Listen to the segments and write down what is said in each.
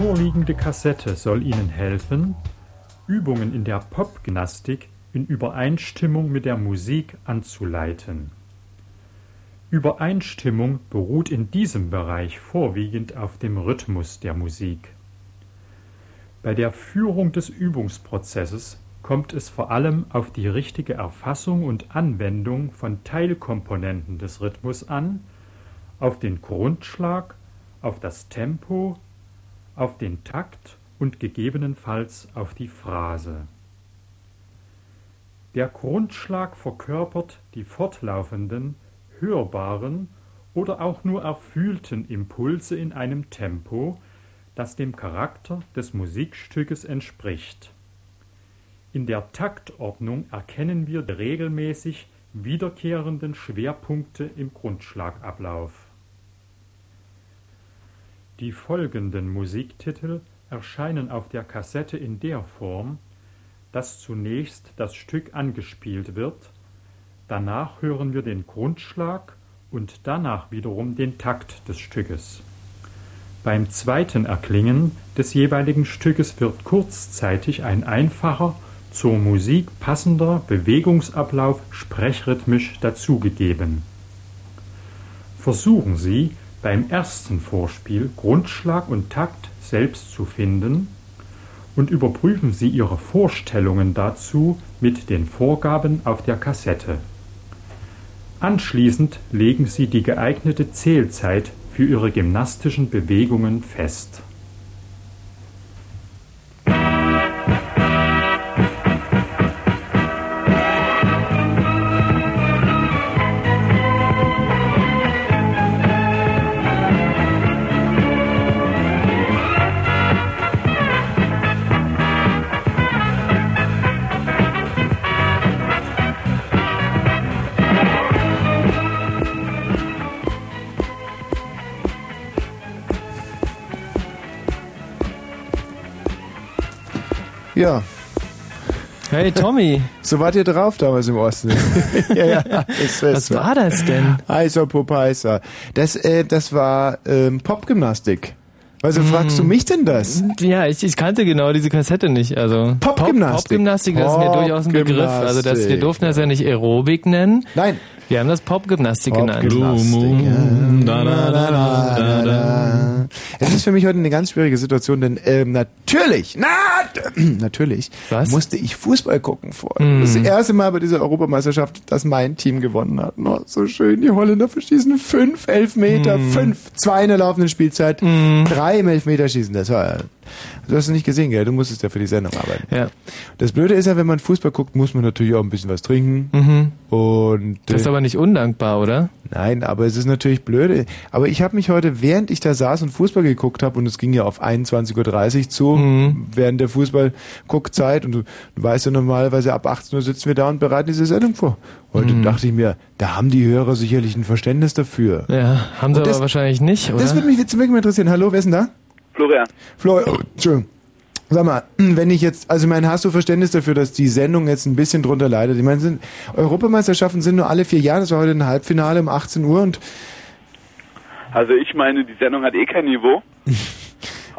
vorliegende Kassette soll Ihnen helfen, Übungen in der Popgymnastik in Übereinstimmung mit der Musik anzuleiten. Übereinstimmung beruht in diesem Bereich vorwiegend auf dem Rhythmus der Musik. Bei der Führung des Übungsprozesses kommt es vor allem auf die richtige Erfassung und Anwendung von Teilkomponenten des Rhythmus an, auf den Grundschlag, auf das Tempo, auf den Takt und gegebenenfalls auf die Phrase. Der Grundschlag verkörpert die fortlaufenden, hörbaren oder auch nur erfühlten Impulse in einem Tempo, das dem Charakter des Musikstückes entspricht. In der Taktordnung erkennen wir die regelmäßig wiederkehrenden Schwerpunkte im Grundschlagablauf. Die folgenden Musiktitel erscheinen auf der Kassette in der Form, dass zunächst das Stück angespielt wird Danach hören wir den Grundschlag und danach wiederum den Takt des Stückes. Beim zweiten Erklingen des jeweiligen Stückes wird kurzzeitig ein einfacher, zur Musik passender Bewegungsablauf sprechrhythmisch dazugegeben. Versuchen Sie, beim ersten Vorspiel Grundschlag und Takt selbst zu finden und überprüfen Sie Ihre Vorstellungen dazu mit den Vorgaben auf der Kassette. Anschließend legen sie die geeignete Zählzeit für ihre gymnastischen Bewegungen fest Ja. Hey Tommy. So wart ihr drauf damals im Osten. ja, ja, Was war das denn? Heißer Popeiser. Das, äh, das war ähm, Popgymnastik. Also fragst du hm. mich denn das? Ja, ich, ich kannte genau diese Kassette nicht. Also Popgymnastik. Popgymnastik, das ist mir durchaus ein Begriff. Also das, wir durften das ja nicht Aerobik nennen. Nein. Wir haben das Popgymnastik Pop genannt. Da, Es ist für mich heute eine ganz schwierige Situation, denn ähm, natürlich, na, natürlich Was? musste ich Fußball gucken vor. Mm. Das erste Mal bei dieser Europameisterschaft, dass mein Team gewonnen hat. Oh, so schön, die Holländer verschießen fünf Elfmeter, mm. fünf, zwei in der laufenden Spielzeit, mm. drei im Elfmeterschießen. Das war Du hast es nicht gesehen, gell? Du musstest ja für die Sendung arbeiten. Ja. Das Blöde ist ja, wenn man Fußball guckt, muss man natürlich auch ein bisschen was trinken. Mhm. Und das ist aber nicht undankbar, oder? Nein, aber es ist natürlich blöde. Aber ich habe mich heute, während ich da saß und Fußball geguckt habe, und es ging ja auf 21.30 Uhr zu, mhm. während der Fußball-Guckzeit, und du, du weißt ja normalerweise, ab 18 Uhr sitzen wir da und bereiten diese Sendung vor. Heute mhm. dachte ich mir, da haben die Hörer sicherlich ein Verständnis dafür. Ja, haben sie und aber das, wahrscheinlich nicht, oder? Das würde mich jetzt wirklich mal interessieren. Hallo, wer ist denn da? Florian. Florian, oh, Entschuldigung. Sag mal, wenn ich jetzt, also ich meine, hast du Verständnis dafür, dass die Sendung jetzt ein bisschen drunter leidet? Ich meine, sind, Europameisterschaften sind nur alle vier Jahre, das war heute ein Halbfinale um 18 Uhr und... Also ich meine, die Sendung hat eh kein Niveau.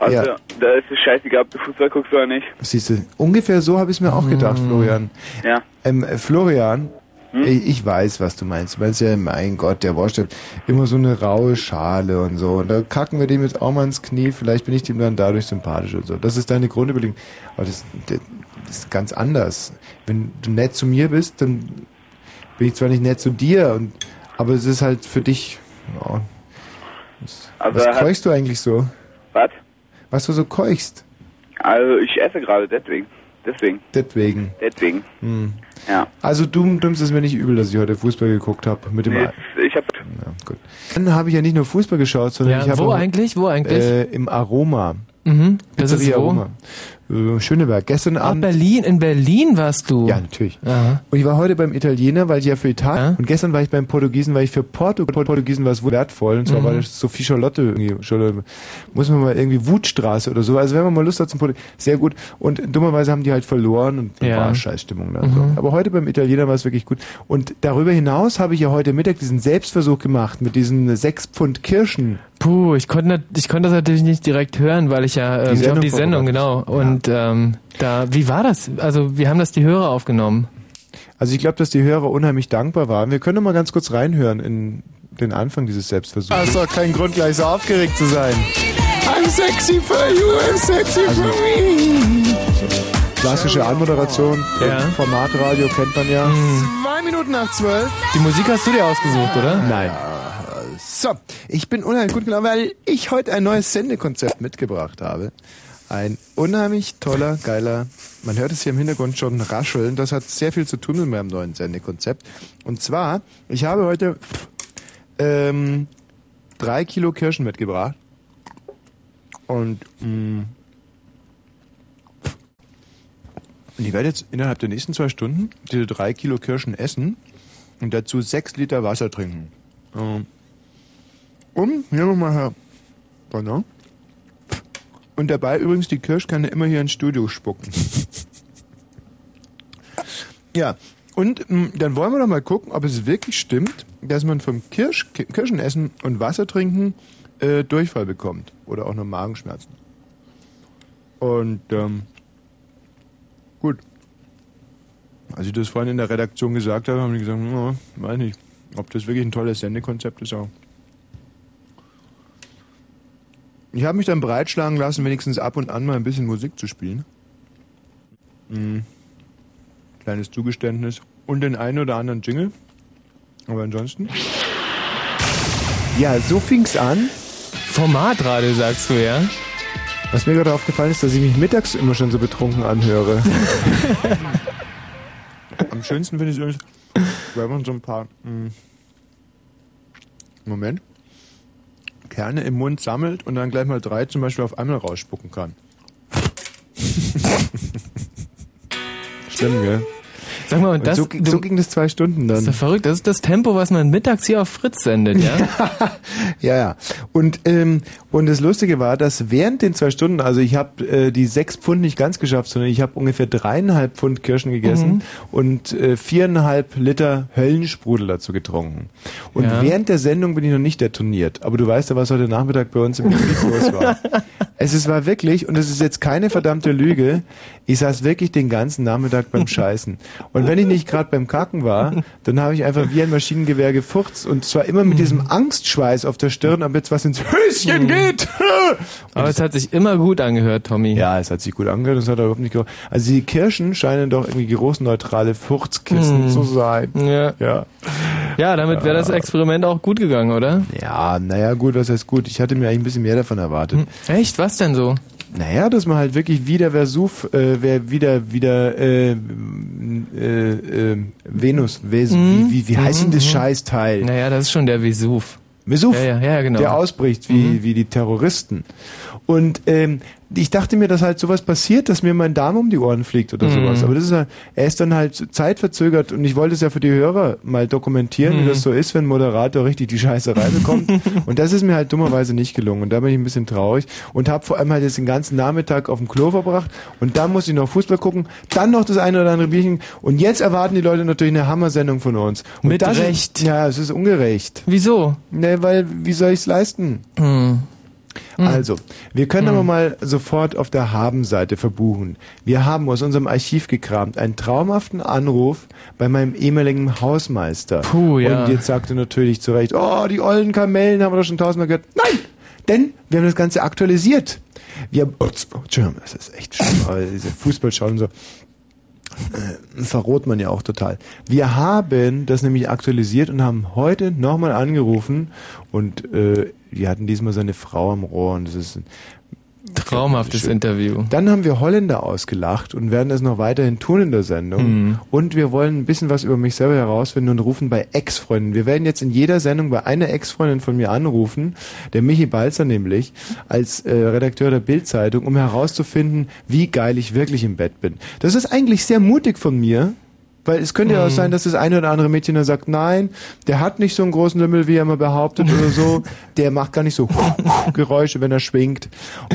Also ja. da ist es scheißegal, ob du Fußball guckst oder nicht. Siehst du, ungefähr so habe ich es mir auch gedacht, mhm. Florian. Ja. Ähm, Florian, hm? Ich weiß, was du meinst. Du meinst ja, mein Gott, der Wurst hat immer so eine raue Schale und so. Und da kacken wir dem jetzt auch mal ins Knie. Vielleicht bin ich dem dann dadurch sympathisch und so. Das ist deine Grundüberlegung. Aber das, das ist ganz anders. Wenn du nett zu mir bist, dann bin ich zwar nicht nett zu dir, und, aber es ist halt für dich. Ja, was, also was keuchst du eigentlich so? Was? Was du so keuchst? Also ich esse gerade, deswegen. Deswegen. Deswegen. Deswegen. Hm. Ja. Also du nimmst es mir nicht übel, dass ich heute Fußball geguckt habe mit dem. Nee, ich habe. Ja, gut. Dann habe ich ja nicht nur Fußball geschaut, sondern ja, ich habe wo eigentlich? Wo eigentlich? Äh, Im Aroma. Mhm. Das ist wo? Aroma. Äh, Schöneberg. Gestern Ah, Abend. Berlin, in Berlin warst du. Ja, natürlich. Aha. Und ich war heute beim Italiener, weil ich ja für Italien. Ja. Und gestern war ich beim Portugiesen, weil ich für Porto, Portugiesen war es wertvoll. Und zwar Mhm. war das Sophie Charlotte irgendwie. Muss man mal irgendwie Wutstraße oder so. Also wenn man mal Lust hat zum Porto, sehr gut. Und dummerweise haben die halt verloren und Ja. war Scheißstimmung da. Mhm. So. Aber heute beim Italiener war es wirklich gut. Und darüber hinaus habe ich ja heute Mittag diesen Selbstversuch gemacht mit diesen sechs Pfund Kirschen. Puh, ich konnte ich konnte das natürlich nicht direkt hören, weil ich ja ähm, Die hab Sendung die Sendung genau und ähm, da wie war das? Also wie haben das die Hörer aufgenommen? Also ich glaube, dass die Hörer unheimlich dankbar waren. Wir können doch mal ganz kurz reinhören in den Anfang dieses Selbstversuchs. Das ist doch kein Grund, gleich so aufgeregt zu sein. I'm sexy for you, I'm sexy for me. Klassische Anmoderation, Ja. Formatradio kennt man ja. Zwei Minuten nach zwölf. Die Musik hast du dir ausgesucht, oder? Nein. So, ich bin unheimlich gut gelaunt, weil ich heute ein neues Sendekonzept mitgebracht habe. Ein unheimlich toller, geiler, man hört es hier im Hintergrund schon rascheln, das hat sehr viel zu tun mit meinem neuen Sendekonzept. Und zwar, ich habe heute ähm, drei Kilo Kirschen mitgebracht. Und, mh, und ich werde jetzt innerhalb der nächsten zwei Stunden diese drei Kilo Kirschen essen und dazu sechs Liter Wasser trinken. Ähm, und, hier nochmal Herr Bonner. Und dabei übrigens die Kirschkanne immer hier ins Studio spucken. ja, und mh, dann wollen wir doch mal gucken, ob es wirklich stimmt, dass man vom Kirsch, Ki- Kirschenessen und Wasser trinken äh, Durchfall bekommt. Oder auch nur Magenschmerzen. Und ähm, gut. Als ich das vorhin in der Redaktion gesagt habe, haben die gesagt, ja, weiß nicht, ob das wirklich ein tolles Sendekonzept ist auch. Ich habe mich dann breitschlagen lassen, wenigstens ab und an mal ein bisschen Musik zu spielen. Mhm. Kleines Zugeständnis. Und den einen oder anderen Jingle. Aber ansonsten. Ja, so fing's an. Formatradio sagst du, ja? Was mir gerade aufgefallen ist, dass ich mich mittags immer schon so betrunken anhöre. Am schönsten finde ich es übrigens, wenn man so ein paar mh, Moment Kerne im Mund sammelt und dann gleich mal drei zum Beispiel auf einmal rausspucken kann. Stimmt, gell? Sag mal, und Und das, so, du, so ging das zwei Stunden das ist dann. doch verrückt. Das ist das Tempo, was man mittags hier auf Fritz sendet, ja? Ja, ja. Und, ähm, und das Lustige war, dass während den zwei Stunden, also ich habe äh, die sechs Pfund nicht ganz geschafft, sondern ich habe ungefähr dreieinhalb Pfund Kirschen gegessen Mhm. und äh, viereinhalb Liter Höllensprudel dazu getrunken. Und Ja. während der Sendung bin ich noch nicht detoniert. Aber du weißt ja, was heute Nachmittag bei uns im Betrieb los war. Es ist, war wirklich, und es ist jetzt keine verdammte Lüge, ich saß wirklich den ganzen Nachmittag beim Scheißen. Und wenn ich nicht gerade beim Kacken war, dann habe ich einfach wie ein Maschinengewehr gefurzt und zwar immer mit diesem Angstschweiß auf der Stirn, ob jetzt was ins Höschen geht. Aber es hat sich immer gut angehört, Tommy. Ja, es hat sich gut angehört, es hat überhaupt nicht gerochen. Also die Kirschen scheinen doch irgendwie geruchsneutrale Furzkissen zu sein. Ja, Ja. ja damit wäre das Experiment auch gut gegangen, oder? Ja, naja, gut, was heißt gut? Ich hatte mir eigentlich ein bisschen mehr davon erwartet. Echt? Was denn so? Naja, dass man halt wirklich wieder Vesuv, äh, wer wieder, wieder, äh, äh, äh, Venus, Ves, Mhm. wie, wie, wie heißt denn das Scheißteil? Naja, das ist schon der Vesuv. Vesuv, Ja, ja, ja, genau. der ausbricht, wie, wie die Terroristen. Und ähm, ich dachte mir, dass halt sowas passiert, dass mir mein Darm um die Ohren fliegt oder Mhm. sowas. Aber das ist halt, er ist dann halt zeitverzögert und ich wollte es ja für die Hörer mal dokumentieren, Mhm. wie das so ist, wenn ein Moderator richtig die Scheißerei bekommt. und das ist mir halt dummerweise nicht gelungen. Und da bin ich ein bisschen traurig und habe vor allem halt jetzt den ganzen Nachmittag auf dem Klo verbracht und dann muss ich noch Fußball gucken, dann noch das eine oder andere Bierchen und jetzt erwarten die Leute natürlich eine Hammersendung von uns. Und Mit das Recht. Ist, ja, es ist ungerecht. Wieso? Ne, weil, wie soll ich's leisten? Hm. Also, wir können aber mal sofort auf der Haben-Seite verbuchen. Wir haben aus unserem Archiv gekramt einen traumhaften Anruf bei meinem ehemaligen Hausmeister. Puh, ja. Und jetzt sagte natürlich zu Recht, oh, die ollen Kamellen haben wir doch schon tausendmal gehört. Nein! Denn wir haben das Ganze aktualisiert. Wir haben, oh, Entschuldigung, das ist echt schlimm, aber diese Fußballschauen und so äh, verroht man ja auch total. Wir haben das nämlich aktualisiert und haben heute nochmal angerufen und äh, wir hatten diesmal seine Frau am Rohr und das ist ein Traumhaftes Interview. Dann haben wir Holländer ausgelacht und werden es noch weiterhin tun in der Sendung. Mhm. Und wir wollen ein bisschen was über mich selber herausfinden und rufen bei Ex-Freunden. Wir werden jetzt in jeder Sendung bei einer Ex-Freundin von mir anrufen, der Michi Balzer nämlich, als äh, Redakteur der Bildzeitung, um herauszufinden, wie geil ich wirklich im Bett bin. Das ist eigentlich sehr mutig von mir, weil es könnte ja auch mhm. sein, dass das eine oder andere Mädchen dann sagt, nein, der hat nicht so einen großen Lümmel, wie er immer behauptet oder so. Der macht gar nicht so Geräusche, wenn er schwingt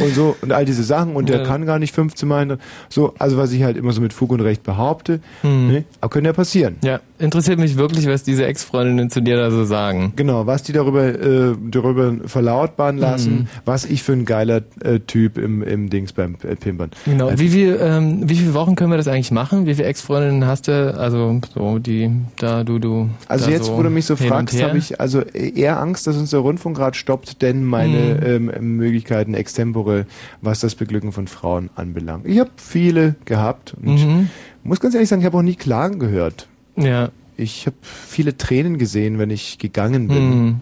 und so und all diese Sachen und der kann gar nicht 15 Mal. So, also was ich halt immer so mit Fug und Recht behaupte. Mhm. Ne? Aber könnte ja passieren. Ja, interessiert mich wirklich, was diese Ex-Freundinnen zu dir da so sagen. Genau, was die darüber, äh, darüber verlautbaren lassen, mhm. was ich für ein geiler äh, Typ im, im Dings beim äh, Pimpern. Genau, wie, viel, ähm, wie viele Wochen können wir das eigentlich machen? Wie viele Ex-Freundinnen hast du? Also so die da du du. Also jetzt, so wo du mich so fragst, habe ich also eher Angst, dass uns der Rundfunk gerade stoppt, denn meine mhm. ähm, Möglichkeiten extempore, was das Beglücken von Frauen anbelangt. Ich habe viele gehabt und mhm. muss ganz ehrlich sagen, ich habe auch nie Klagen gehört. Ja. Ich habe viele Tränen gesehen, wenn ich gegangen bin. Mhm.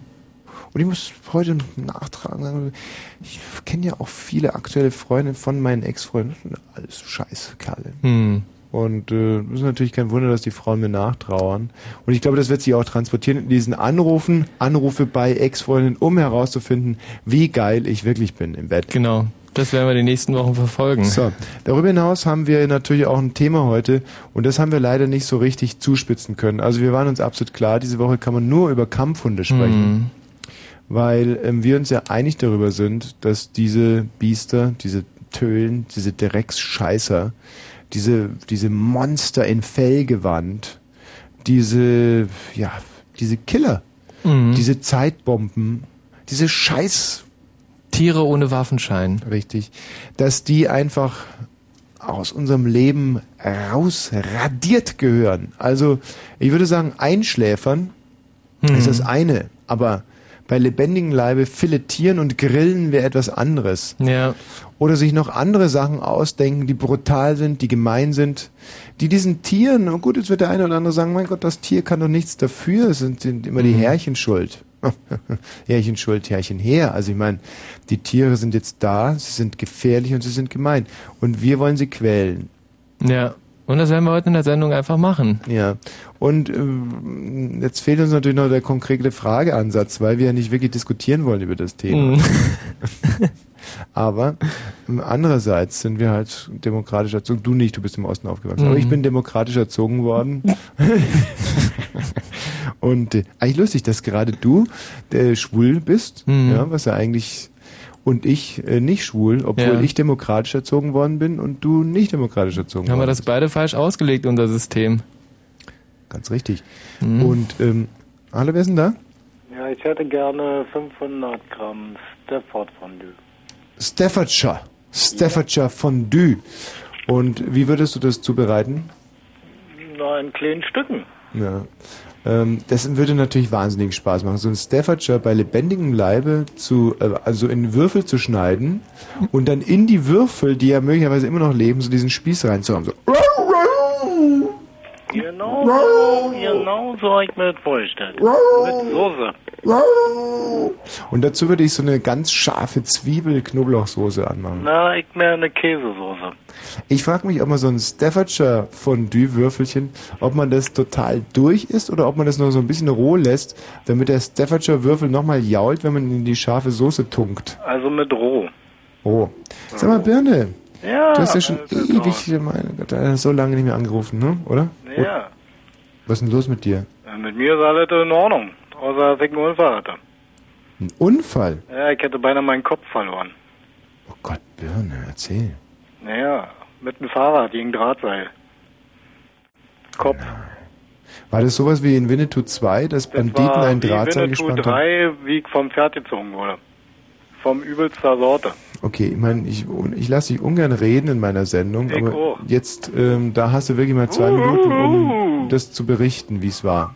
Und ich muss heute nachtragen, ich kenne ja auch viele aktuelle Freunde von meinen Ex-Freunden. Alles scheiß Kerle. Mhm. Und äh, ist natürlich kein Wunder, dass die Frauen mir nachtrauern. Und ich glaube, das wird sich auch transportieren in diesen Anrufen, Anrufe bei Ex-Freundinnen, um herauszufinden, wie geil ich wirklich bin im Bett. Genau. Das werden wir die nächsten Wochen verfolgen. So, darüber hinaus haben wir natürlich auch ein Thema heute und das haben wir leider nicht so richtig zuspitzen können. Also wir waren uns absolut klar, diese Woche kann man nur über Kampfhunde sprechen. Mhm. Weil ähm, wir uns ja einig darüber sind, dass diese Biester, diese Tölen, diese Drecksscheißer, diese, diese Monster in Fellgewand, diese, ja, diese Killer, mhm. diese Zeitbomben, diese Scheiß Tiere ohne Waffenschein. Richtig. Dass die einfach aus unserem Leben rausradiert gehören. Also, ich würde sagen, einschläfern mhm. ist das eine, aber bei lebendigem Leibe filetieren und grillen wäre etwas anderes. Ja. Oder sich noch andere Sachen ausdenken, die brutal sind, die gemein sind, die diesen Tieren, und gut, jetzt wird der eine oder andere sagen, mein Gott, das Tier kann doch nichts dafür, es sind, sind immer die mhm. Herrchen schuld. Herrchen schuld, Herrchen her. Also ich meine, die Tiere sind jetzt da, sie sind gefährlich und sie sind gemein. Und wir wollen sie quälen. Ja. Und das werden wir heute in der Sendung einfach machen. Ja. Und ähm, jetzt fehlt uns natürlich noch der konkrete Frageansatz, weil wir ja nicht wirklich diskutieren wollen über das Thema. Mhm. Aber ähm, andererseits sind wir halt demokratisch erzogen. Du nicht, du bist im Osten aufgewachsen. Mhm. Aber ich mhm. bin demokratisch erzogen worden. Und äh, eigentlich lustig, dass gerade du äh, schwul bist, mhm. ja, was ja eigentlich und ich äh, nicht schwul, obwohl ja. ich demokratisch erzogen worden bin und du nicht demokratisch erzogen Haben worden wir das beide falsch ausgelegt, unser System. Ganz richtig. Mhm. Und, ähm, hallo, wer ist denn da? Ja, ich hätte gerne 500 Gramm Stafford Fondue. Staffordshire. Staffordshire Fondue. Und wie würdest du das zubereiten? Na, in kleinen Stücken. Ja. Ähm, das würde natürlich wahnsinnig Spaß machen, so ein Staffordshire bei lebendigem Leibe zu, äh, also in Würfel zu schneiden und dann in die Würfel, die ja möglicherweise immer noch leben, so diesen Spieß reinzuhauen. So. Genau, so, genau so ich mir das vorgestellt. Mit Soße. Und dazu würde ich so eine ganz scharfe Zwiebel-Knoblauchsoße anmachen. Na, ich mehr eine Käsesoße. Ich frage mich, ob man so ein Staffordshire Fondue-Würfelchen, ob man das total durch ist oder ob man das noch so ein bisschen roh lässt, damit der Staffordshire Würfel nochmal jault, wenn man ihn in die scharfe Soße tunkt. Also mit roh. Oh. Sag mal, Birne. Ja. Du hast ja schon ewig, meine Gott, so lange nicht mehr angerufen, ne? Oder? Ja. Was ist denn los mit dir? Ja, mit mir ist alles in Ordnung. Außer dass ich einen Unfall hatte. Ein Unfall? Ja, ich hätte beinahe meinen Kopf verloren. Oh Gott, Birne, erzähl. Naja, mit dem Fahrrad gegen Drahtseil. Kopf. Ja. War das sowas wie in Winnetou 2, dass Banditen das ein Drahtseil gespannt haben? Winnetou 3, wie ich vom Pferd gezogen wurde. Vom übelster Sorte. Okay, ich meine, ich, ich lasse dich ungern reden in meiner Sendung, ich aber auch. jetzt, ähm, da hast du wirklich mal zwei uh, Minuten, um das zu berichten, wie es war.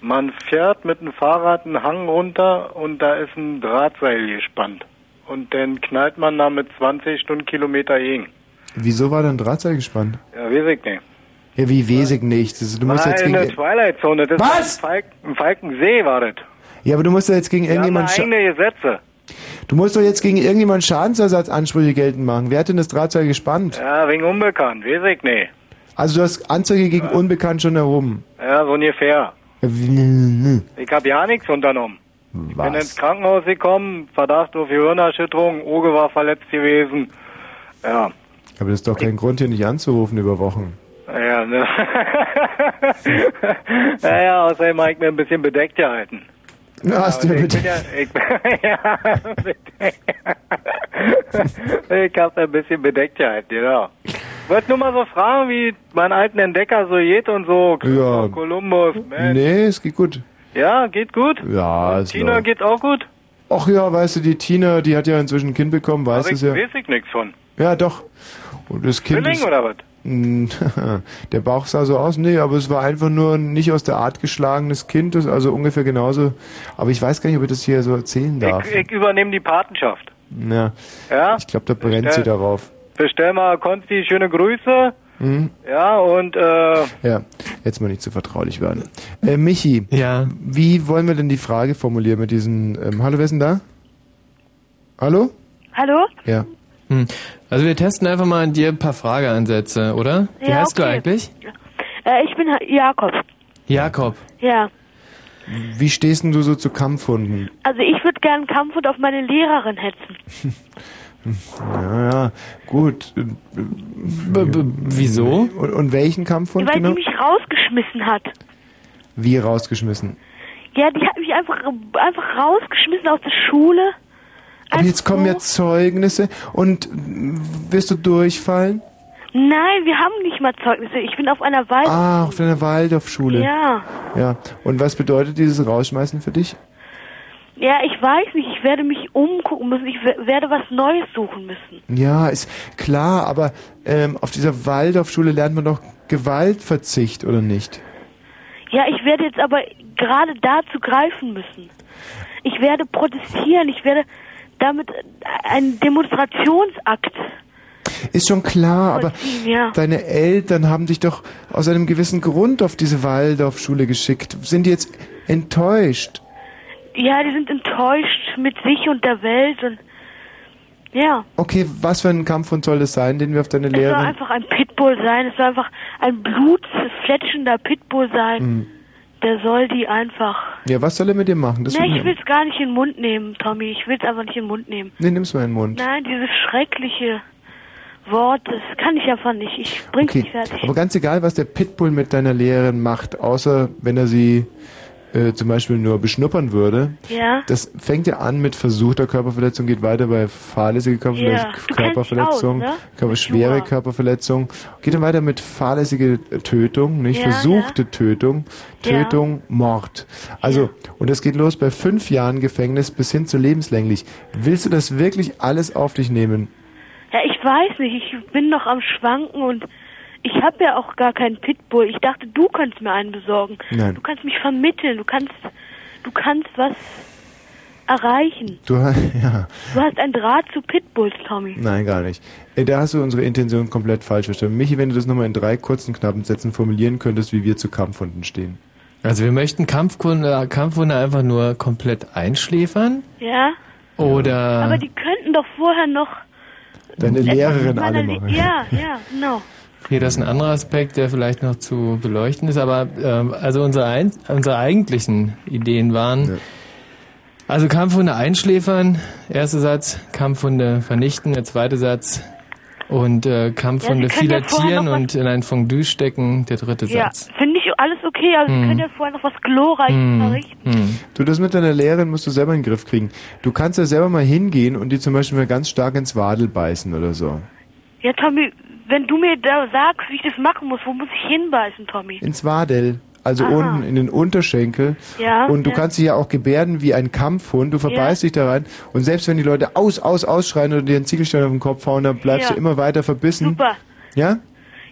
Man fährt mit dem Fahrrad einen Hang runter und da ist ein Drahtseil gespannt. Und dann knallt man da mit 20 Stundenkilometer gegen. Wieso war dann Drahtseil gespannt? Ja, weiß ich nicht. Ja, wie ich nicht? Das, du musst Nein, jetzt gegen in der Twilight Zone. Das Was? Ein, Falk, ein Falkensee war das. Ja, aber du musst ja jetzt gegen irgendjemand... eigene Gesetze. Du musst doch jetzt gegen irgendjemanden Schadensersatzansprüche geltend machen. Wer hat denn das Drahtseil gespannt? Ja, wegen unbekannt, weiß ich nicht. Also du hast Anzeige gegen Unbekannt schon erhoben. Ja, so ungefähr. Ich habe ja nichts unternommen. Ich bin ins Krankenhaus gekommen, Verdacht auf Gehirnerschütterung, Auge war verletzt gewesen. Ja, Aber das ist doch kein Grund, hier nicht anzurufen über Wochen. ja, ne. naja, außerdem habe ich mir ein bisschen bedeckt gehalten. Na, hast du Und ja ich bin ja, ich, ja, ich habe ein bisschen bedeckt gehalten, genau. Wollte nur mal so fragen, wie mein alten Entdecker so geht und so. Ja. Kolumbus, Mensch. Nee, es geht gut. Ja, geht gut. Ja, es Tina läuft. geht auch gut. Ach ja, weißt du, die Tina, die hat ja inzwischen ein Kind bekommen, weißt du ich ja. weiß ich nichts von. Ja, doch. Und das Kind Zwilling ist, oder was? Mm, Der Bauch sah so aus, nee, aber es war einfach nur ein nicht aus der Art geschlagenes Kind, das also ungefähr genauso. Aber ich weiß gar nicht, ob ich das hier so erzählen darf. Ich, ich übernehme die Patenschaft. Ja, Ja? ich glaube, da brennt Bestell- sie darauf. Bestell mal Konsti schöne Grüße. Mhm. Ja, und äh, Ja, jetzt mal nicht zu vertraulich werden. Äh, Michi, Ja. wie wollen wir denn die Frage formulieren mit diesen, ähm, hallo, wer ist denn da? Hallo? Hallo? Ja. Hm. Also wir testen einfach mal an dir ein paar Frageansätze, oder? Wie Ja, heißt du okay. eigentlich? Äh, ich bin Jakob. Jakob. Ja. Wie stehst denn du so zu Kampfhunden? Also ich würde gern Kampfhund auf meine Lehrerin hetzen. Ja, ja, gut. B -b wieso? Und, und welchen Kampfhund weil genau? die mich rausgeschmissen hat. Wie rausgeschmissen? Ja, die hat mich einfach, einfach rausgeschmissen aus der Schule. Aber jetzt kommen ja Zeugnisse und wirst du durchfallen? Nein, wir haben nicht mal Zeugnisse. Ich bin auf einer Weise. Ah, auf deiner Waldorfschule. Ja. Ja. Und was bedeutet dieses Rausschmeißen für dich? Ja, ich weiß nicht. Ich werde mich umgucken müssen. Ich we- werde was Neues suchen müssen. Ja, ist klar, aber ähm, auf dieser Waldorfschule lernt man doch Gewaltverzicht, oder nicht? Ja, ich werde jetzt aber gerade dazu greifen müssen. Ich werde protestieren. Ich werde damit einen Demonstrationsakt. Ist schon klar, aber ja. deine Eltern haben dich doch aus einem gewissen Grund auf diese Waldorfschule geschickt. Sind die jetzt enttäuscht? Ja, die sind enttäuscht mit sich und der Welt und ja. Okay, was für ein Kampfhund soll es sein, den wir auf deine Es soll einfach ein Pitbull sein. Es soll einfach ein blutfletschender Pitbull sein. Hm. Der soll die einfach. Ja, was soll er mit dir machen? Das nee, will ich will es gar nicht in den Mund nehmen, Tommy. Ich will es einfach nicht in den Mund nehmen. Nee, nimm's mal in den Mund. Nein, dieses schreckliche Wort, das kann ich einfach nicht. Ich bring's Okay, nicht fertig. aber ganz egal, was der Pitbull mit deiner Lehrerin macht, außer wenn er sie äh, zum Beispiel nur beschnuppern würde. Ja. Das fängt ja an mit versuchter Körperverletzung, geht weiter bei fahrlässiger Körperverletzung, Ja, Körperverletzung, aus, ne? Körper, schwere Sure. Körperverletzung, geht dann weiter mit fahrlässige Tötung, nicht Ja, versuchte Tötung. Tötung, Mord. Also, und das geht los bei fünf Jahren Gefängnis bis hin zu lebenslänglich. Willst du das wirklich alles auf dich nehmen? Ja, ich weiß nicht. Ich bin noch am Schwanken und ich habe ja auch gar keinen Pitbull. Ich dachte, du könntest mir einen besorgen. Nein. Du kannst mich vermitteln. Du kannst, du kannst was erreichen. Du, ja. Du hast einen Draht zu Pitbulls, Tommy. Nein, gar nicht. Äh, Da hast du unsere Intention komplett falsch verstanden. Michi, wenn du das nochmal in drei kurzen, knappen Sätzen formulieren könntest, wie wir zu Kampfhunden stehen. Also wir möchten Kampfkunde, Kampfhunde einfach nur komplett einschläfern Ja? oder Aber die könnten doch vorher noch. Deine Lehrerin alle Le- machen. Ja, ja, genau. Hier das ist ein anderer Aspekt, der vielleicht noch zu beleuchten ist. Aber ähm, also unsere, ein, unsere eigentlichen Ideen waren also Kampfhunde einschläfern, erster Satz, Kampfhunde vernichten, der zweite Satz und äh, Kampfhunde Ja, ja filetieren was- und in ein Fondue stecken, der dritte Ja, Satz. finde ich alles okay, aber Hm. Sie können ja vorher noch was Glorreiches Hm. verrichten. Du, das mit deiner Lehrerin musst du selber in den Griff kriegen. Du kannst ja selber mal hingehen und die zum Beispiel mal ganz stark ins Wadel beißen oder so. Ja, Tommy, wenn du mir da sagst, wie ich das machen muss, wo muss ich hinbeißen, Tommy? Ins Wadel. Also Aha. unten in den Unterschenkel. Ja, Und du ja. kannst dich ja auch gebärden wie ein Kampfhund. Du verbeißt Ja. dich da rein. Und selbst wenn die Leute aus, aus, ausschreien oder dir einen Ziegelstein auf den Kopf hauen, dann bleibst Ja. du immer weiter verbissen. Super. Ja?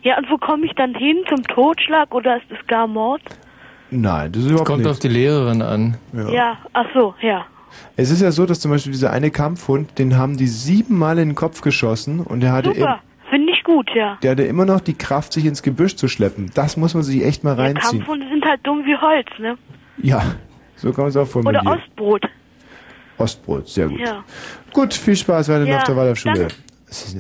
Ja, und wo komme ich dann hin? Zum Totschlag oder ist es gar Mord? Nein, das ist überhaupt Kommt nicht. auf die Lehrerin an. Ja, ach so, ja. Es ist ja so, dass zum Beispiel dieser eine Kampfhund, den haben die siebenmal in den Kopf geschossen und der hatte, Super, finde ich gut, ja. der hatte immer noch die Kraft, sich ins Gebüsch zu schleppen. Das muss man sich echt mal ja reinziehen. Kampfhunde sind halt dumm wie Holz, ne? Ja, so kann man es auch Oder formulieren. Ostbrot. Ostbrot, sehr gut. Ja. Gut, viel Spaß weiter Ja, auf der Waldorfschule.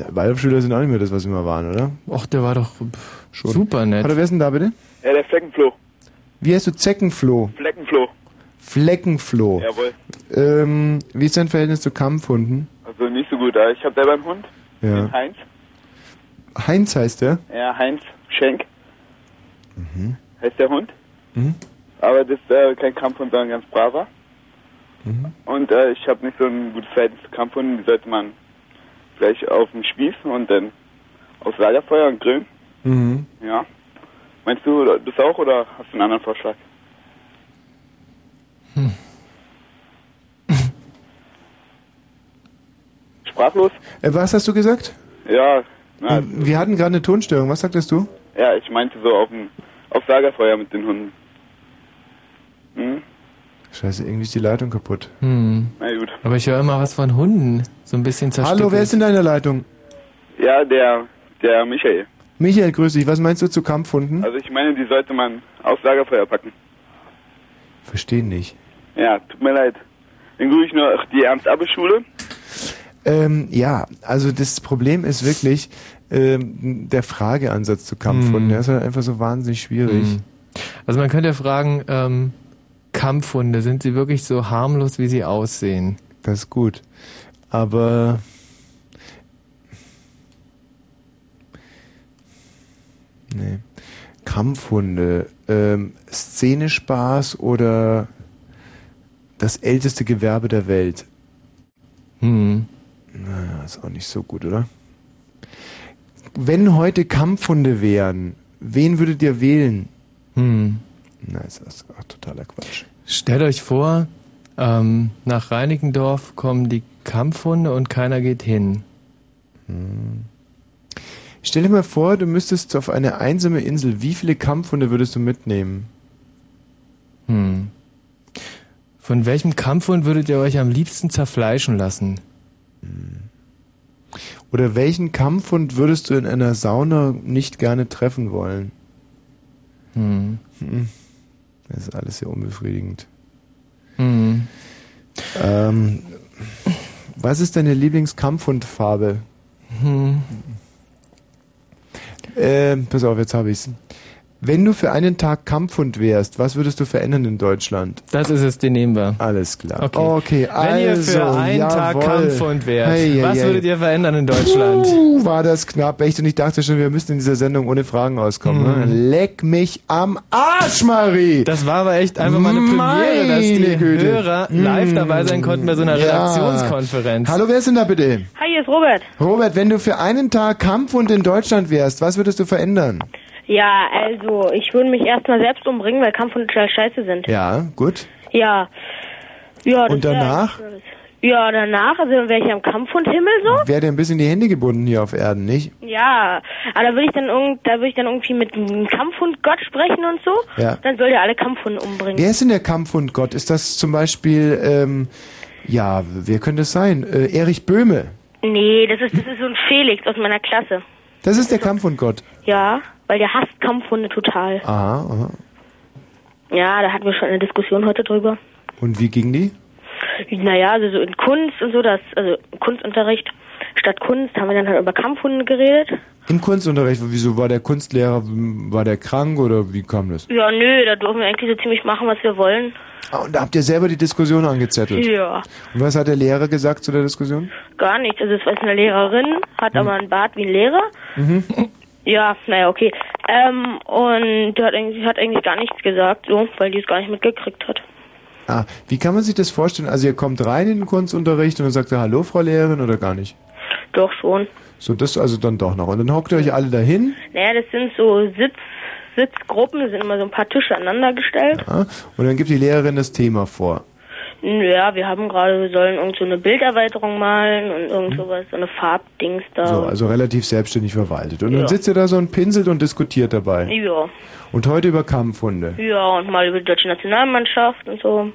Waldorfschüler sind auch nicht mehr das, was sie mal waren, oder? Och, der war doch pff, super nett. Warte, wer ist denn da bitte? Ja, der Fleckenfloh. Wie heißt du? Zeckenfloh? Fleckenfloh. Fleckenfloh. Jawohl. Ähm, wie ist dein Verhältnis zu Kampfhunden? Also nicht so gut. aber Ich habe selber einen Hund. Ja. Den Heinz. Heinz heißt der? Ja, Heinz Schenk Mhm. heißt der Hund. Mhm. Aber das ist äh, kein Kampfhund, sondern ganz braver. Mhm. Und äh, ich habe nicht so ein gutes Verhältnis zu Kampfhunden. Die sollte man gleich auf den Spieß und dann aufs Lagerfeuer und grillen. Mhm. Ja. Meinst du das auch oder hast du einen anderen Vorschlag? Sprachlos? Äh, was hast du gesagt? Ja, na, Äh, Wir hatten gerade eine Tonstörung. Was sagtest du? ja, ich meinte so auf dem aufs Lagerfeuer mit den Hunden. Hm? Scheiße, irgendwie ist die Leitung kaputt. Hm. Na gut. Aber ich höre immer was von Hunden. So ein bisschen zerstückelt. Hallo, wer ist in deiner Leitung? Ja, der der Michael. Michael, grüß dich. Was meinst du zu Kampfhunden? Also ich meine, die sollte man aufs Lagerfeuer packen. Verstehen nicht. Ja, tut mir leid. Dann grüße ich noch die Ernst-Abbe-Schule. Ähm, ja, also das Problem ist wirklich ähm, der Frageansatz zu Kampfhunden. Hm. Der ist halt einfach so wahnsinnig schwierig. Hm. Also man könnte ja fragen, ähm, Kampfhunde, sind sie wirklich so harmlos, wie sie aussehen? Das ist gut. Aber nee. Kampfhunde, ähm, Szenespaß oder das älteste Gewerbe der Welt? Hm. Naja, ist auch nicht so gut, oder? Wenn heute Kampfhunde wären, wen würdet ihr wählen? Hm. Na, ist das auch totaler Quatsch. Stellt euch vor, ähm, nach Reinickendorf kommen die Kampfhunde und keiner geht hin. Stell dir mal vor, du müsstest auf eine einsame Insel, wie viele Kampfhunde würdest du mitnehmen? Hm. Von welchem Kampfhund würdet ihr euch am liebsten zerfleischen lassen? Oder welchen Kampfhund würdest du in einer Sauna nicht gerne treffen wollen? Hm. Hm. Das ist alles sehr unbefriedigend. Hm. Ähm, was ist deine Lieblingskampfhundfarbe? Hm. Ähm, pass auf, jetzt habe ich's. Wenn du für einen Tag Kampfhund wärst, was würdest du verändern in Deutschland? Das ist es, den nehmen wir. Alles klar. Okay. Okay, Wenn ihr für also, einen Tag jawohl. Kampfhund wärt, Hey, hey, was hey. würdet ihr verändern in Deutschland? Uh, war das knapp, echt? Und ich dachte schon, wir müssten in dieser Sendung ohne Fragen auskommen. Mhm. Ne? Leck mich am Arsch, Marie! Das war aber echt einfach mal eine Premiere, dass die Meine Güte. Hörer live dabei sein konnten bei so einer Ja. Redaktionskonferenz. Hallo, wer ist denn da bitte? Hi, hier ist Robert. Robert, wenn du für einen Tag Kampfhund in Deutschland wärst, was würdest du verändern? Ja, also ich würde mich erstmal selbst umbringen, weil Kampfhunde total scheiße sind. Ja, gut. Ja. Ja, Und danach? Ja, danach, also dann wäre ich am Kampfhundhimmel so. Wäre dir ein bisschen die Hände gebunden hier auf Erden, nicht? Ja, aber da würde ich dann irgend, da würde ich dann irgendwie mit einem Kampfhundgott sprechen und so. Ja. Dann soll der alle Kampfhunde umbringen. Wer ist denn der Kampfhundgott? Ist das zum Beispiel, ähm, ja, wer könnte es sein? Äh, Erich Böhme. Nee, das ist das ist so ein Felix aus meiner Klasse. Das ist der Kampfhundgott. Ja, weil der hasst Kampfhunde total. Aha, aha. Ja, da hatten wir schon eine Diskussion heute drüber. Und wie ging die? Naja, also so in Kunst und so, das, also Kunstunterricht statt Kunst haben wir dann halt über Kampfhunde geredet. Im Kunstunterricht, wieso war der Kunstlehrer, war der krank oder wie kam das? Ja, nö, da dürfen wir eigentlich so ziemlich machen, was wir wollen. Ah, und da habt ihr selber die Diskussion angezettelt. Ja, Und was hat der Lehrer gesagt zu der Diskussion? gar nichts. Also es ist eine Lehrerin, hat aber einen Bart wie ein Lehrer. Mhm. Ja, naja, okay. Ähm, und die hat eigentlich, hat eigentlich gar nichts gesagt, so, weil die es gar nicht mitgekriegt hat. Ah, wie kann man sich das vorstellen? Also ihr kommt rein in den Kunstunterricht und dann sagt er Hallo, Frau Lehrerin, oder gar nicht? Doch schon. So, das also dann doch noch. Und dann hockt ihr euch alle dahin Naja, das sind so Sitz, Sitzgruppen, das sind immer so ein paar Tische aneinander gestellt. ja, und dann gibt die Lehrerin das Thema vor. Ja, wir haben gerade, wir sollen irgend so eine Bilderweiterung malen und irgend sowas, so eine Farbdings da. So, also relativ selbstständig verwaltet. Und dann Ja. sitzt ihr da so und pinselt und diskutiert dabei. ja, Und heute über Kampfhunde. ja, und mal über die deutsche Nationalmannschaft und so.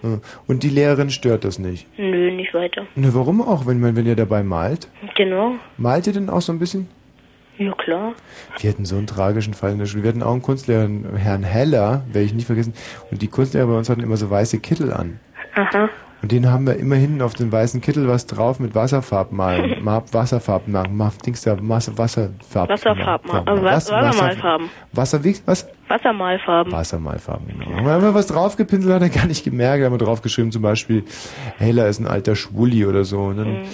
Und die Lehrerin stört das nicht. Nö, nicht weiter. Ne, warum auch, wenn, man, wenn ihr dabei malt? Genau. Malt ihr denn auch so ein bisschen? Ja, klar. Wir hatten so einen tragischen Fall in der Schule. Wir hatten auch einen Kunstlehrer, Herrn Heller, werde ich nicht vergessen. Und die Kunstlehrer bei uns hatten immer so weiße Kittel an. Aha. Und den haben wir immer hinten auf dem weißen Kittel was drauf mit Wasserfarben malen. Mal Wasserfarben machen. Mal Dings da, Wasser, Wasserfarben. Wasserfarben, machen. also Was- Wassermalfarben. Wasser, wie, was? Wassermalfarben. Wassermalfarben, genau. Wenn man was draufgepinselt hat, hat er gar nicht gemerkt. Da haben wir draufgeschrieben, zum Beispiel, Heller ist ein alter Schwuli oder so. Dann, Mhm.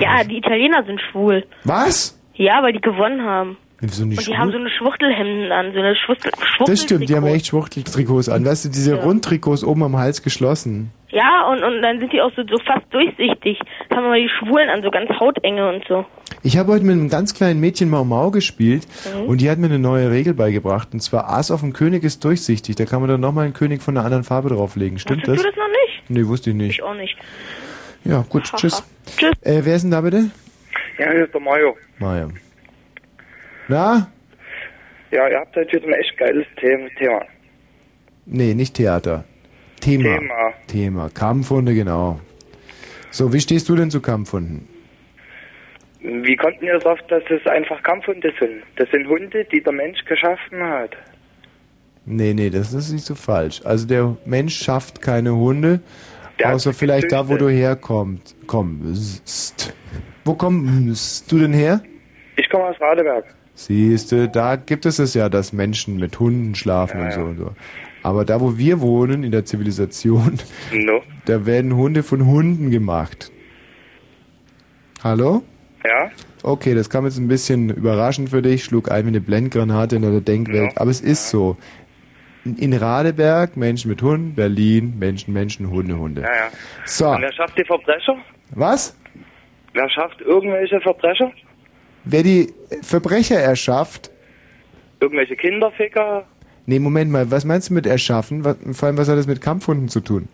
Ja, die Italiener sind schwul. Was? Ja, weil die gewonnen haben. Nicht Und die schwul? haben so eine Schwuchtelhemden an, so eine Schwuchtel Schwuchtel Das stimmt, die haben echt Schwuchteltrikots an. Weißt du, diese Ja. Rundtrikots oben am Hals geschlossen. Ja, und, und dann sind die auch so, so fast durchsichtig. Das haben aber die Schwulen an, so ganz hautenge und so. Ich habe heute mit einem ganz kleinen Mädchen Mau Mau gespielt Mhm. und die hat mir eine neue Regel beigebracht. Und zwar Aas auf dem König ist durchsichtig. Da kann man dann nochmal einen König von einer anderen Farbe drauflegen. Stimmt Wusstest das? du das noch nicht? Nee, wusste ich nicht. Ich auch nicht. Ja, gut, tschüss. Tschüss. Äh, wer ist denn da bitte? Ja, hier ist der Mario. Maja. Na? Ja, ihr habt heute wieder ein echt geiles The- Thema. Nee, nicht Theater. Thema. Thema. Thema. Kampfhunde, genau. So, wie stehst du denn zu Kampfhunden? Wie konnten ihr drauf, dass es einfach Kampfhunde sind? Das sind Hunde, die der Mensch geschaffen hat. Nee, nee, das ist nicht so falsch. Also der Mensch schafft keine Hunde, außer vielleicht da, wo du herkommst. Kommst. Wo kommst du denn her? Ich komme aus Radeberg. Siehste, da gibt es es ja, dass Menschen mit Hunden schlafen und so und so. Aber da, wo wir wohnen, in der Zivilisation, No. da werden Hunde von Hunden gemacht. Hallo? Ja? Okay, das kam jetzt ein bisschen überraschend für dich, schlug ein wie eine Blendgranate in der Denkwelt, aber es ist so. In- In Radeberg Menschen mit Hunden, Berlin Menschen, Menschen, Hunde, Hunde. Ja, ja. So, Und wer schafft die Verbrecher? was? Wer schafft irgendwelche Verbrecher? Wer die Verbrecher erschafft? Irgendwelche Kinderficker? Nee, Moment mal, was meinst du mit erschaffen? Was, vor allem, was hat das mit Kampfhunden zu tun?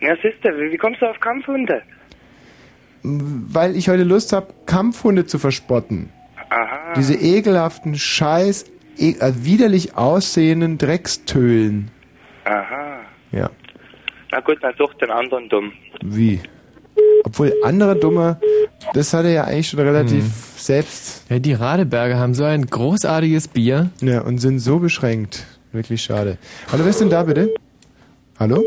Ja, siehste, wie, kommst du auf Kampfhunde? Weil ich heute Lust habe, Kampfhunde zu verspotten. Aha. Diese ekelhaften, scheiß, e äh, widerlich aussehenden Dreckstölen. Aha. Ja, Na gut, dann such den anderen dumm. wie? Obwohl andere Dummer, das hat er ja eigentlich schon relativ selbst. Ja, die Radeberger haben so ein großartiges Bier. Ja, und sind so beschränkt. Wirklich schade. Hallo, wer ist denn da bitte? Hallo?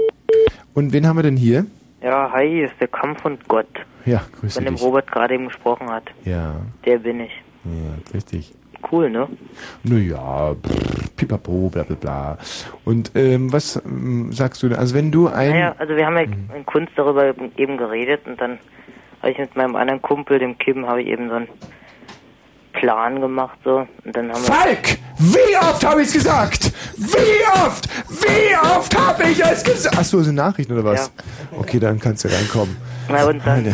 Und wen haben wir denn hier? Ja, hi, hier ist der Kampfhund Gott, Ja, grüße von dem dich. Robert gerade eben gesprochen hat. Ja, Der bin ich. ja, richtig. Cool, ne? Naja, pff, pipapo, bla bla bla. Und ähm, was ähm, sagst du denn? Also wenn du ein... Naja, also wir haben ja in Kunst darüber eben geredet und dann habe ich mit meinem anderen Kumpel, dem Kim, habe ich eben so einen Plan gemacht so und dann haben wir... Falk! Wie oft habe ich's gesagt? Wie oft? Wie oft habe ich es gesagt? Achso, sind Nachrichten oder was? Okay, dann kannst du reinkommen. Na und dann...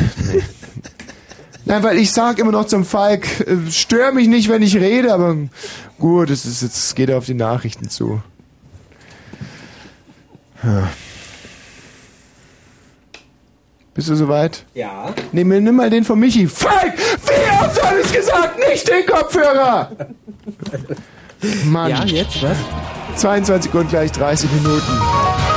Nein, weil ich sag immer noch zum Falk, äh, stör mich nicht, wenn ich rede, aber gut, es ist jetzt geht er auf die Nachrichten zu. Ja. Bist du soweit? Ja. Nimm, nimm mal den von Michi. Falk, wie oft habe ich gesagt, nicht den Kopfhörer! Mann. Ja, jetzt, was? 22 und gleich 30 Minuten.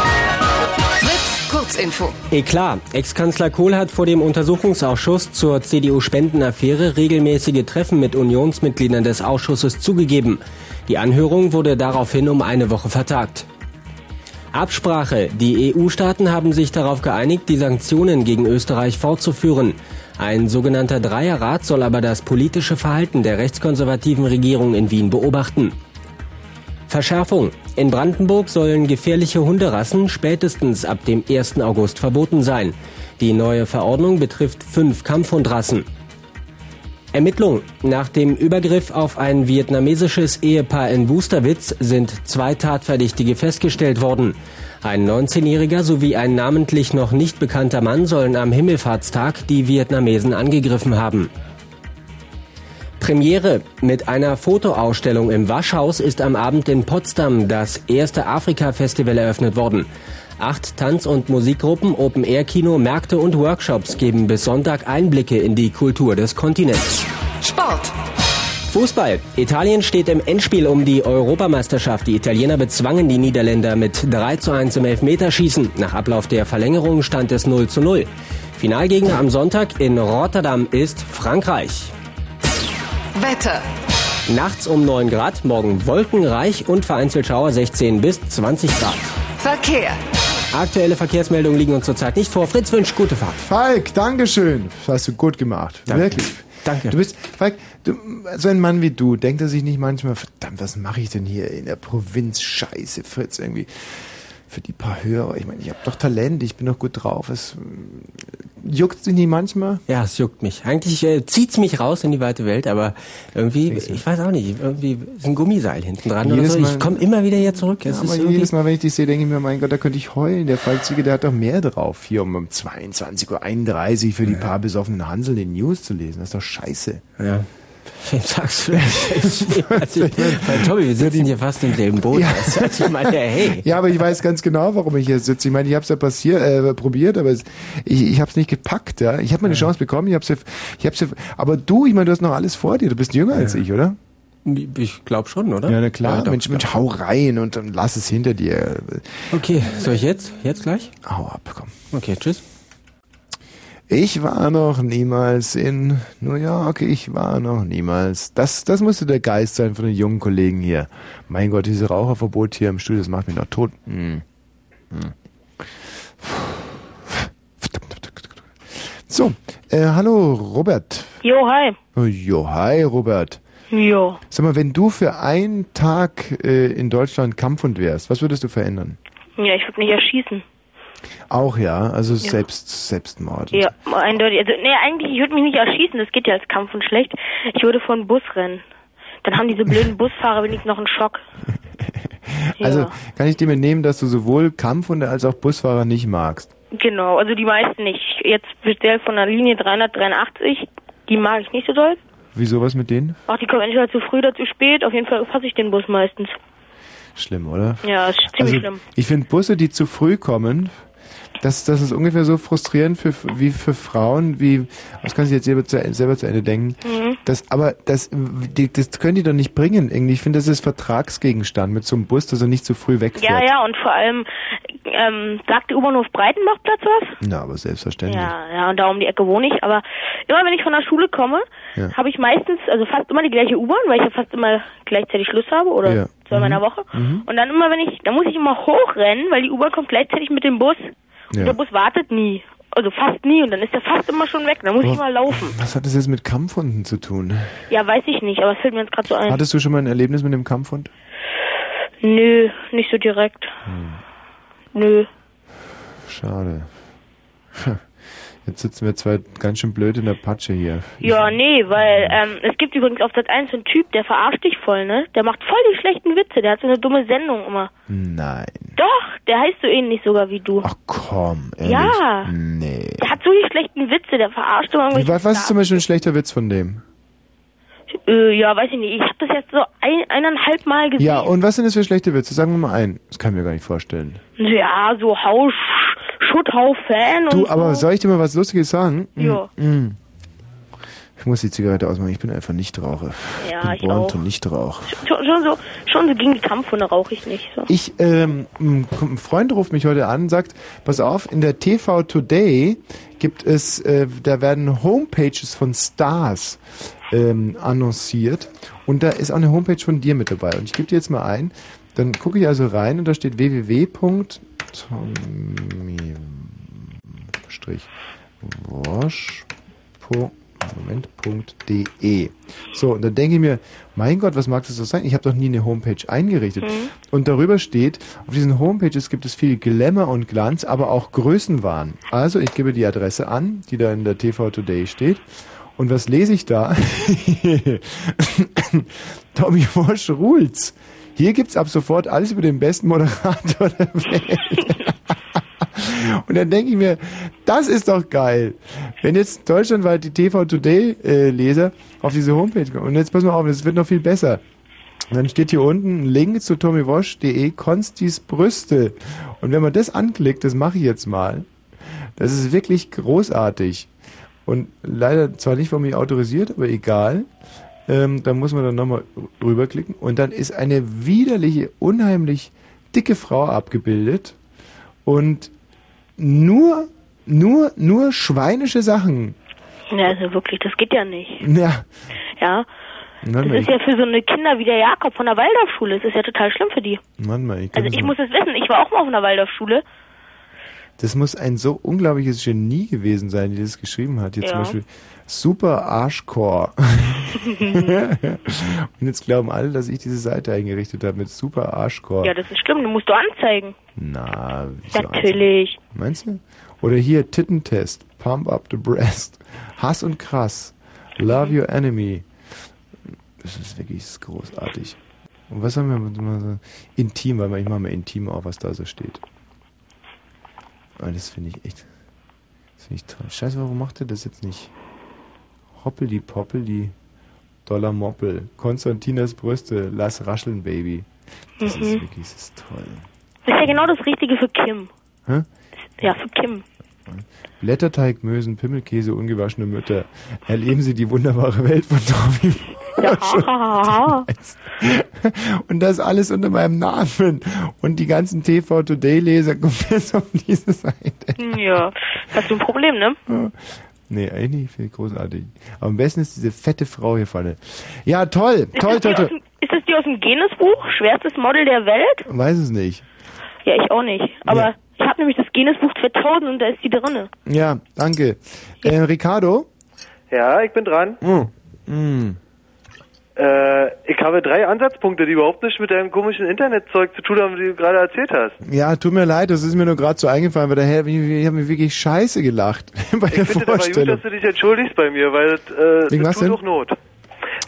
Kurzinfo. Eklar. Ex-Kanzler Kohl hat vor dem Untersuchungsausschuss zur CDU-Spendenaffäre regelmäßige Treffen mit Unionsmitgliedern des Ausschusses zugegeben. Die Anhörung wurde daraufhin um eine Woche vertagt. Absprache. Die EU-Staaten haben sich darauf geeinigt, die Sanktionen gegen Österreich fortzuführen. Ein sogenannter Dreierrat soll aber das politische Verhalten der rechtskonservativen Regierung in Wien beobachten. Verschärfung. In Brandenburg sollen gefährliche Hunderassen spätestens ab dem 1. August verboten sein. Die neue Verordnung betrifft fünf Kampfhundrassen. Ermittlung. Nach dem Übergriff auf ein vietnamesisches Ehepaar in Wusterwitz sind zwei Tatverdächtige festgestellt worden. Ein 19-Jähriger sowie ein namentlich noch nicht bekannter Mann sollen am Himmelfahrtstag die Vietnamesen angegriffen haben. Premiere. Mit einer Fotoausstellung im Waschhaus ist am Abend in Potsdam das erste Afrika-Festival eröffnet worden. Acht Tanz- und Musikgruppen, Open-Air-Kino, Märkte und Workshops geben bis Sonntag Einblicke in die Kultur des Kontinents. Sport. Fußball. Italien steht im Endspiel um die Europameisterschaft. Die Italiener bezwangen die Niederländer mit 3 zu 1 im Elfmeterschießen. Nach Ablauf der Verlängerung stand es 0 zu 0. Finalgegner am Sonntag in Rotterdam ist Frankreich. Wetter. Nachts um 9 Grad, morgen wolkenreich und vereinzelt Schauer 16 bis 20 Grad. Verkehr. Aktuelle Verkehrsmeldungen liegen uns zurzeit nicht vor. Fritz wünscht gute Fahrt. Falk, Dankeschön. Das hast du gut gemacht. Danke. Wirklich. Danke. Du bist, Falk, du, so ein Mann wie du, denkt er sich nicht manchmal, verdammt, was mache ich denn hier in der Provinz? Scheiße, Fritz, irgendwie. Für die paar Hörer. Ich meine, ich habe doch Talent, ich bin doch gut drauf. Es äh, juckt dich nicht manchmal? Ja, es juckt mich. Eigentlich äh, zieht's mich raus in die weite Welt, aber irgendwie, ich weiß auch nicht, irgendwie ist ein Gummiseil hinten dran oder so. Mal- Ich komme immer wieder hier zurück. Es Ja, aber jedes Mal, wenn ich dich sehe, denke ich mir, mein Gott, da könnte ich heulen. Der Falk Ziege, der hat doch mehr drauf, hier um, um 22.31 Uhr für die paar besoffenen Hansel den News zu lesen. Das ist doch scheiße. Ja. Wem sagst du das? also, weil, Tobi, wir sitzen hier fast im selben Boot. Ja. Also, ich meine, hey. Ja, aber ich weiß ganz genau, warum ich hier sitze. Ich meine, ich habe es ja passiert, äh, probiert, aber es, ich, ich habe es nicht gepackt. Ja, ich habe meine Chance bekommen. Ich habe ja, ich hab's ja, aber du, ich meine, du hast noch alles vor dir. Du bist jünger als ich, oder? Ich glaube schon, oder? Ja, na klar. Ja, doch, Mensch, Mensch, hau rein und dann lass es hinter dir. Okay, soll ich jetzt? Jetzt gleich? Hau ab, komm. Okay, tschüss. Ich war noch niemals in New York, ich war noch niemals. Das, das musste der Geist sein von den jungen Kollegen hier. Mein Gott, diese Raucherverbot hier im Studio, das macht mich noch tot. Hm. Hm. So, äh, hallo Robert. Jo, hi. Jo, hi Robert. Jo. Sag mal, wenn du für einen Tag äh, in Deutschland Kampfhund wärst, was würdest du verändern? Ja, ich würde mich erschießen. Auch ja, also Ja. selbst Selbstmord. Ja, eindeutig. Also, nee, eigentlich, ich würde mich nicht erschießen, das geht ja als Kampf und schlecht. Ich würde vor einen Bus rennen. Dann haben diese blöden Busfahrer wenigstens noch einen Schock. Also Ja. kann ich dir mitnehmen, dass du sowohl Kampfhunde als auch Busfahrer nicht magst? Genau, also die meisten nicht. Jetzt speziell von der Linie 383, die mag ich nicht so doll. Wieso was mit denen? Ach, die kommen entweder zu früh oder zu spät. Auf jeden Fall fasse ich den Bus meistens. Schlimm, oder? Ja, ist ziemlich also, schlimm. Ich finde Busse, die zu früh kommen, das, das ist ungefähr so frustrierend für, wie für Frauen, wie, das kann sich jetzt selber zu, selber zu Ende denken. Mhm. Das, aber das, die, das können die doch nicht bringen, irgendwie. Ich finde, das ist Vertragsgegenstand mit so einem Bus, dass er nicht zu früh wegfährt. Ja, ja, und vor allem, ähm, sagt der U-Bahnhof Breitenbachplatz was? Na, aber selbstverständlich. Ja, ja, und da um die Ecke wohne ich. Aber immer wenn ich von der Schule komme, Ja. habe ich meistens, also fast immer die gleiche U-Bahn, weil ich ja fast immer gleichzeitig Schluss habe oder Ja. in Mhm. der Woche. Mhm. Und dann immer, wenn ich, dann muss ich immer hochrennen, weil die U-Bahn kommt gleichzeitig mit dem Bus. Ja. Und der Bus wartet nie. Also fast nie. Und dann ist der fast immer schon weg. Dann muss ich Aber mal laufen. Was hat das jetzt mit Kampfhunden zu tun? Ja, weiß ich nicht, aber es fällt mir jetzt gerade so ein. Hattest du schon mal ein Erlebnis mit dem Kampfhund? Nö, nicht so direkt. Hm. Nö. Schade. Jetzt sitzen wir zwei ganz schön blöd in der Patsche hier. Ja, nee, weil ähm, es gibt übrigens auf Satz 1 so einen Typ, der verarscht dich voll, ne? Der macht voll die schlechten Witze. Der hat so eine dumme Sendung immer. Nein. Doch, der heißt so ähnlich sogar wie du. Ach komm, ehrlich? Ja. Nee. Der hat so die schlechten Witze, der verarscht immer irgendwelche Was, was ist zum Beispiel ein schlechter Witz von dem? Äh, ja, weiß ich nicht. Ich habe das jetzt so ein, eineinhalb Mal gesehen. Ja, und was sind das für schlechte Witze? Sagen wir mal ein. Das kann ich mir gar nicht vorstellen. Ja, so Haus, Schutthau-Fan Du, und aber so. soll ich dir mal was Lustiges sagen? Ja. mm. Ich muss die Zigarette ausmachen. Ich bin einfach Nichtraucher. Ja, ich ich bin born auch. to Nichtrauch. Schon, schon so, schon so gegen die Kampfhunde rauche ich nicht. So. Ich, ähm, ein Freund ruft mich heute an und sagt, pass auf, in der TV Today gibt es, äh, da werden Homepages von Stars ähm, annonciert und da ist auch eine Homepage von dir mit dabei. Und ich gebe dir jetzt mal ein, dann gucke ich also rein und da steht www.tommy-wash. Moment.de. So, und dann denke ich mir, mein Gott, was mag das so sein? Ich habe doch nie eine Homepage eingerichtet. Und darüber steht, auf diesen Homepages gibt es viel Glamour und Glanz, aber auch Größenwahn. Also, ich gebe die Adresse an, die da in der TV Today steht. Und was lese ich da? Tommy Walsh Rules. Hier gibt's ab sofort alles über den besten Moderator der Welt. Und dann denke ich mir, das ist doch geil. Wenn jetzt deutschlandweit die TV Today äh, auf diese Homepage kommen. Und jetzt pass mal auf, das wird noch viel besser. Und dann steht hier unten ein Link zu tommywash.de Konstis Brüste. Und wenn man das anklickt, das mache ich jetzt mal. Das ist wirklich großartig. Und leider zwar nicht von mir autorisiert, aber egal. Ähm, da muss man dann nochmal rüberklicken. Und dann ist eine widerliche, unheimlich dicke Frau abgebildet. Und nur, nur, nur schweinische Sachen. Ja, also wirklich, das geht ja nicht. Ja. Ja. Warte Das ist ja für so eine Kinder wie der Jakob von der Waldorfschule, das ist ja total schlimm für die. Mann, mal, ich Also ich muss es wissen, ich war auch mal auf einer Waldorfschule. Das muss ein so unglaubliches Genie gewesen sein, die das geschrieben hat. Hier Ja. zum Beispiel Super Arschcore. Und jetzt glauben alle, dass ich diese Seite eingerichtet habe mit Super Arschcore. Ja, das ist schlimm. Du musst du anzeigen. Na, wieso Natürlich. Meinst du? Oder hier Tittentest, Pump up the breast, Hass und krass, Love your enemy. Das ist wirklich das ist großartig. Und was haben wir mal so intim, weil ich mache mal intim auf, was da so steht. Ah, das finde ich echt, das finde ich toll. Scheiße, warum macht er das jetzt nicht? Hoppeli poppeli, Dollar Moppel, Konstantinas Brüste, lass rascheln, Baby. Das ist Mhm. wirklich, das ist toll. Das ist ja genau das Richtige für Kim. Hä? Ja, für Kim. Blätterteig, Mösen, Pimmelkäse, ungewaschene Mütter. Erleben Sie die wunderbare Welt von Tommy. Ja. Und das alles unter meinem Namen. Und die ganzen TV Today Leser kommen jetzt auf diese Seite. ja. Hast du ein Problem, ne? Nee, eigentlich nicht. Finde ich großartig. Aber am besten ist diese fette Frau hier vorne. Ja, toll. Toll, ist, das toll, die aus toll. dem, ist das die aus dem Guinness-Buch? Schwerstes Model der Welt? Weiß es nicht. Ja, ich auch nicht. Aber ich habe nämlich das Guinness-Buch 2000 und da ist die drinne. Ja, danke. Äh, Ricardo? Ja, ich bin dran. Oh. Mm. Äh, ich habe drei Ansatzpunkte, die überhaupt nichts mit deinem komischen Internetzeug zu tun haben, wie du gerade erzählt hast. Ja, tut mir leid, das ist mir nur gerade so eingefallen, weil daher, ich, ich habe mir wirklich scheiße gelacht bei der Ich finde gut, Vorstellung. dass du dich entschuldigst bei mir, weil äh, Wegen das tut denn? doch Not.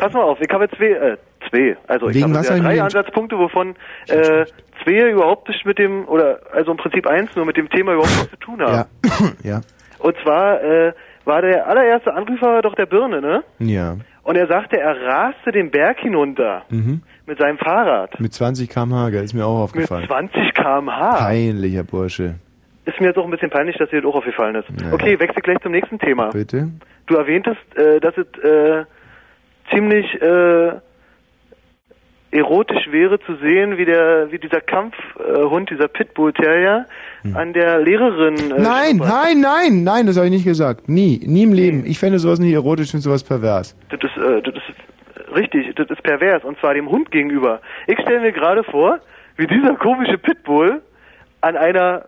Pass mal auf, ich habe zwei, äh, zwei, also ich Wegen habe was ja ich drei Ansatzpunkte, wovon äh, zwei überhaupt nicht mit dem, oder also im Prinzip eins nur mit dem Thema überhaupt nichts zu tun haben. Ja. ja. Und zwar äh, war der allererste Anrufer doch der Birne, ne? Ja. Und er sagte, er raste den Berg hinunter Mhm. mit seinem Fahrrad. Mit 20 km/h, gell, ist mir auch Mit aufgefallen. 20 km/h. Peinlicher Bursche. Ist mir jetzt auch ein bisschen peinlich, dass dir das auch aufgefallen ist. Naja. Okay, wechsel gleich zum nächsten Thema. Bitte? Du erwähntest, äh, dass es äh, ziemlich äh, erotisch wäre zu sehen, wie der, wie dieser Kampfhund, dieser Pitbull Terrier, an der Lehrerin. Äh, Hm. Nein, schnuppert. nein, nein, nein, das habe ich nicht gesagt. Nie, nie im Leben. Ich fände sowas nicht erotisch, ich finde sowas pervers. Das ist, äh, das ist richtig, das ist pervers und zwar dem Hund gegenüber. Ich stelle mir gerade vor, wie dieser komische Pitbull an einer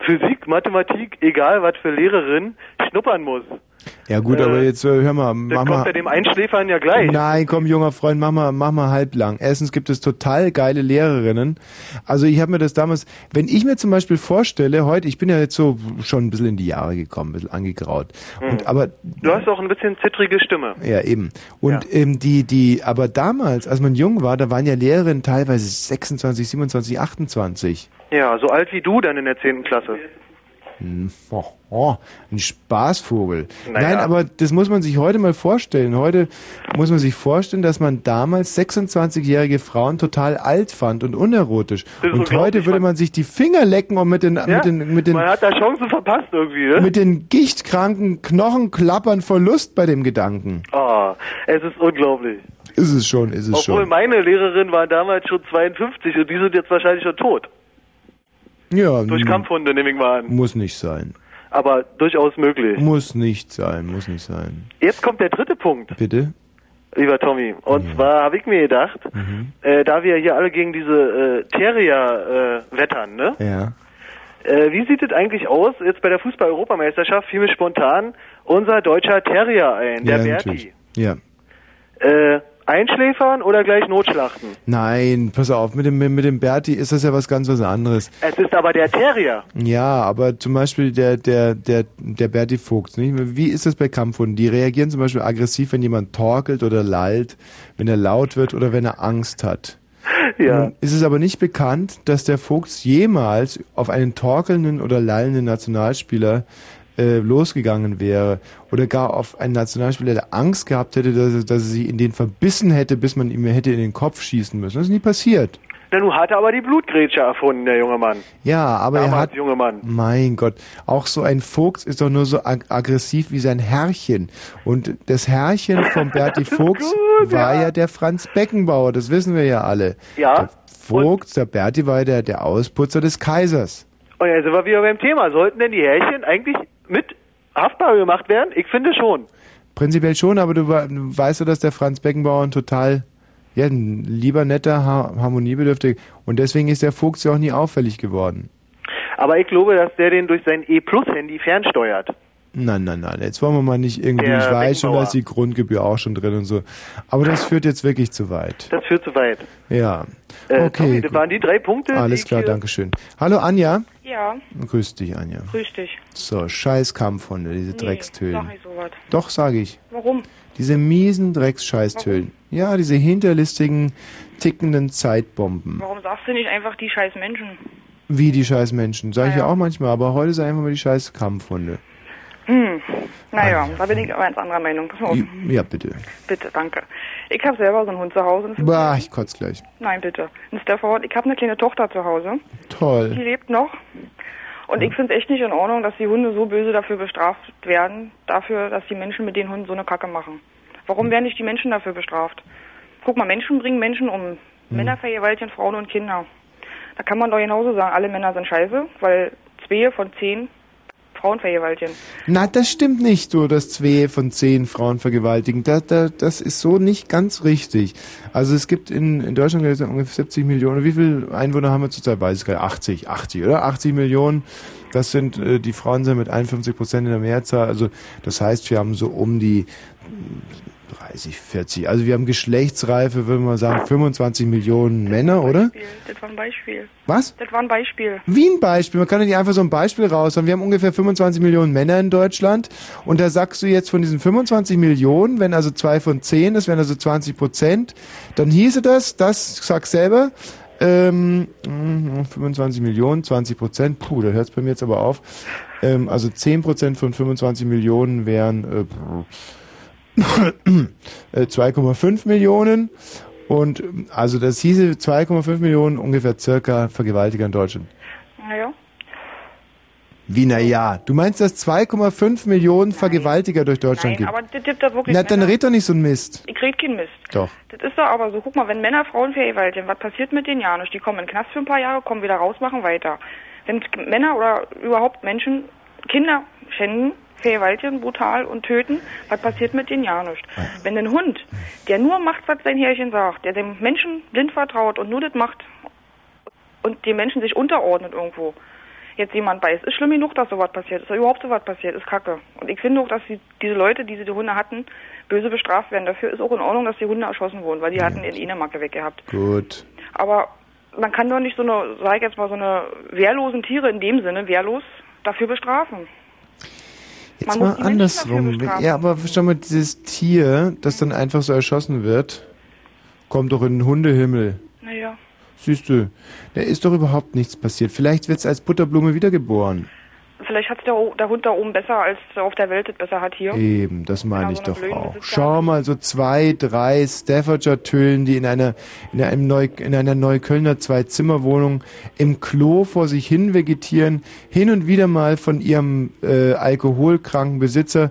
Physik, Mathematik, egal was für Lehrerin, schnuppern muss. Ja gut, Äh, aber jetzt äh, hör mal, Das mach kommt mal. ja dem Einschläfern ja gleich. Nein, komm, junger Freund, mach mal, mach mal halblang. Erstens gibt es total geile Lehrerinnen. Also ich habe mir das damals, wenn ich mir zum Beispiel vorstelle, heute, ich bin ja jetzt so schon ein bisschen in die Jahre gekommen, ein bisschen angegraut. Und aber Du hast auch ein bisschen zittrige Stimme. Ja, eben. Und ähm, die, die, aber damals, als man jung war, da waren ja Lehrerinnen teilweise 26, 27, 28. Ja, so alt wie du dann in der 10. Klasse. Hm, Oh, oh, ein Spaßvogel. Naja. Nein, aber das muss man sich heute mal vorstellen. Heute muss man sich vorstellen, dass man damals 26-jährige Frauen total alt fand und unerotisch. Und heute würde man sich die Finger lecken und mit den, Ja? mit den, mit den, Man hat da Chancen verpasst irgendwie, ne? mit den gichtkranken Knochen klappern vor Lust bei dem Gedanken. Ah, es ist unglaublich. Ist es schon, ist es Obwohl schon. meine Lehrerin war damals schon 52 und die sind jetzt wahrscheinlich schon tot. Ja, Durch Kampfhunde nehme ich mal an. muss nicht sein. Aber durchaus möglich. Muss nicht sein, muss nicht sein. Jetzt kommt der dritte Punkt, Bitte? lieber Tommy. Und zwar habe ich mir gedacht, Mhm. äh, da wir hier alle gegen diese äh, Terrier äh, wettern, ne? Ja. Äh, wie sieht es eigentlich aus, jetzt bei der Fußball-Europameisterschaft fiel mir spontan unser deutscher Terrier ein, der ja, Berti. natürlich. Ja. Einschläfern oder gleich notschlachten? Nein, pass auf, mit dem, mit dem Berti ist das ja was ganz was anderes. Es ist aber der Terrier. Ja, aber zum Beispiel der, der, der, der Berti Vogt, nicht? Wie ist das bei Kampfhunden? Die reagieren zum Beispiel aggressiv, wenn jemand torkelt oder lallt, wenn er laut wird oder wenn er Angst hat. Ja. Nun ist es aber nicht bekannt, dass der Vogt jemals auf einen torkelnden oder lallenden Nationalspieler äh, losgegangen wäre oder gar auf einen Nationalspieler, der Angst gehabt hätte, dass, er- dass er sich in den verbissen hätte, bis man ihm hätte in den Kopf schießen müssen. Das ist nie passiert. Na, nun hat er aber die Blutgrätsche erfunden, der junge Mann. Ja, aber er Damals hat, junge Mann. mein Gott, auch so ein Vogt ist doch nur so ag aggressiv wie sein Herrchen. Und das Herrchen von Berti Vogts war ja. der Franz Beckenbauer, das wissen wir ja alle. Ja. Der Vogt, der Berti war ja der, der Ausputzer des Kaisers. Und jetzt sind wir wieder beim Thema. Sollten denn die Härchen eigentlich mit haftbar gemacht werden? Ich finde schon. Prinzipiell schon, aber du, we- du weißt ja, dass der Franz Beckenbauer ein total, ja, ein lieber, netter, ha harmoniebedürftig und deswegen ist der Vogt ja auch nie auffällig geworden. Aber ich glaube, dass der den durch sein E-Plus-Handy fernsteuert. Nein, nein, nein. Jetzt wollen wir mal nicht irgendwie. Der ich weiß schon, da ist die Grundgebühr auch schon drin und so. Aber das führt jetzt wirklich zu weit. Das führt zu weit. Ja. Äh, Okay. Tommy, das waren die drei Punkte. Alles klar, danke schön. Hallo Anja. Ja, Grüß dich, Anja. grüß dich. So, scheiß Kampfhunde, diese Nee, Dreckstölen. Sag nicht sowas. Doch, sage ich. Warum? Diese miesen Drecksscheißtölen. Ja, diese hinterlistigen, tickenden Zeitbomben. Warum sagst du nicht einfach die scheiß Menschen? Wie die scheiß Menschen. Sag ich ja auch manchmal, aber heute ich einfach mal die scheiß Kampfhunde. Hm, naja, da bin ich aber ganz anderer Meinung. Pass mal auf. Ja, bitte. Bitte, danke. Ich habe selber so einen Hund zu Hause. Bah, ich kotz gleich. Nein, bitte. Ein Stafford. Ich habe eine kleine Tochter zu Hause. Die Toll. lebt noch. Und ich finde es echt nicht in Ordnung, dass die Hunde so böse dafür bestraft werden, dafür, dass die Menschen mit den Hunden so eine Kacke machen. Warum werden nicht die Menschen dafür bestraft? Guck mal, Menschen bringen Menschen um. Männer vergewaltigen Frauen und Kinder. Da kann man doch genauso sagen, alle Männer sind scheiße, weil zwei von zehn Frauen vergewaltigen. Na, das stimmt nicht so, dass zwei von zehn Frauen vergewaltigen. Das, das, das ist so nicht ganz richtig. Also es gibt in, in Deutschland ungefähr 70 Millionen. Wie viele Einwohner haben wir zurzeit? Weiß ich gar nicht. 80, 80, oder? 80 Millionen. Das sind, äh, die Frauen sind mit 51 Prozent in der Mehrzahl. Also das heißt, wir haben so um die 30, 40. Also wir haben geschlechtsreife, würde man sagen, 25 Millionen Männer, oder? Das war ein Beispiel. Was? Das war ein Beispiel. Wie ein Beispiel. Man kann ja nicht einfach so ein Beispiel raushauen. Wir haben ungefähr 25 Millionen Männer in Deutschland. Und da sagst du jetzt von diesen 25 Millionen, wenn also zwei von zehn, das wären also 20 Prozent, dann hieße das, das, sag selber, ähm, mm, 25 Millionen, 20 Prozent, puh, da hört es bei mir jetzt aber auf. Ähm, also 10 Prozent von 25 Millionen wären äh, 2,5 Millionen. Und also das hieße 2,5 Millionen ungefähr circa Vergewaltiger in Deutschland. Naja. Wie na ja? Du meinst, dass 2,5 Millionen Vergewaltiger durch Deutschland Nein, gibt? aber das gibt da wirklich Na, dann Männer. red doch nicht so ein Mist. Ich red keinen Mist. Doch. Das ist doch aber so. Guck mal, wenn Männer Frauen vergewaltigen, was passiert mit denen ja nicht? Die kommen in den Knast für ein paar Jahre, kommen wieder raus, machen weiter. Wenn Männer oder überhaupt Menschen Kinder schänden, vergewaltigen, brutal und töten, was passiert mit denen ja nicht? Wenn ein Hund, der nur macht, was sein Herrchen sagt, der dem Menschen blind vertraut und nur das macht und die Menschen sich unterordnet irgendwo, jetzt jemand beißt, ist schlimm genug, dass sowas passiert. Ist überhaupt sowas passiert, ist kacke. Und ich finde auch, dass die, diese Leute, die diese Hunde hatten, böse bestraft werden. Dafür ist auch in Ordnung, dass die Hunde erschossen wurden, weil die hatten in Inemacke weggehabt. Gut. Aber man kann doch nicht so eine, sag ich jetzt mal, so eine wehrlosen Tiere in dem Sinne, wehrlos, dafür bestrafen. Jetzt mal andersrum. Ja, aber schau mal, dieses Tier, das dann einfach so erschossen wird, kommt doch in den Hundehimmel. Naja. Siehst du, da ist doch überhaupt nichts passiert. Vielleicht wird es als Butterblume wiedergeboren. Vielleicht hat der, der Hund da oben besser, als auf der Welt es besser hat hier. Eben, das meine Genau, ich so doch auch. Schau mal, so zwei, drei Staffordshire-Tüllen, die in einer, in einem Neu, in einer Neuköllner Zwei-Zimmer-Wohnung im Klo vor sich hin vegetieren, hin und wieder mal von ihrem äh, alkoholkranken Besitzer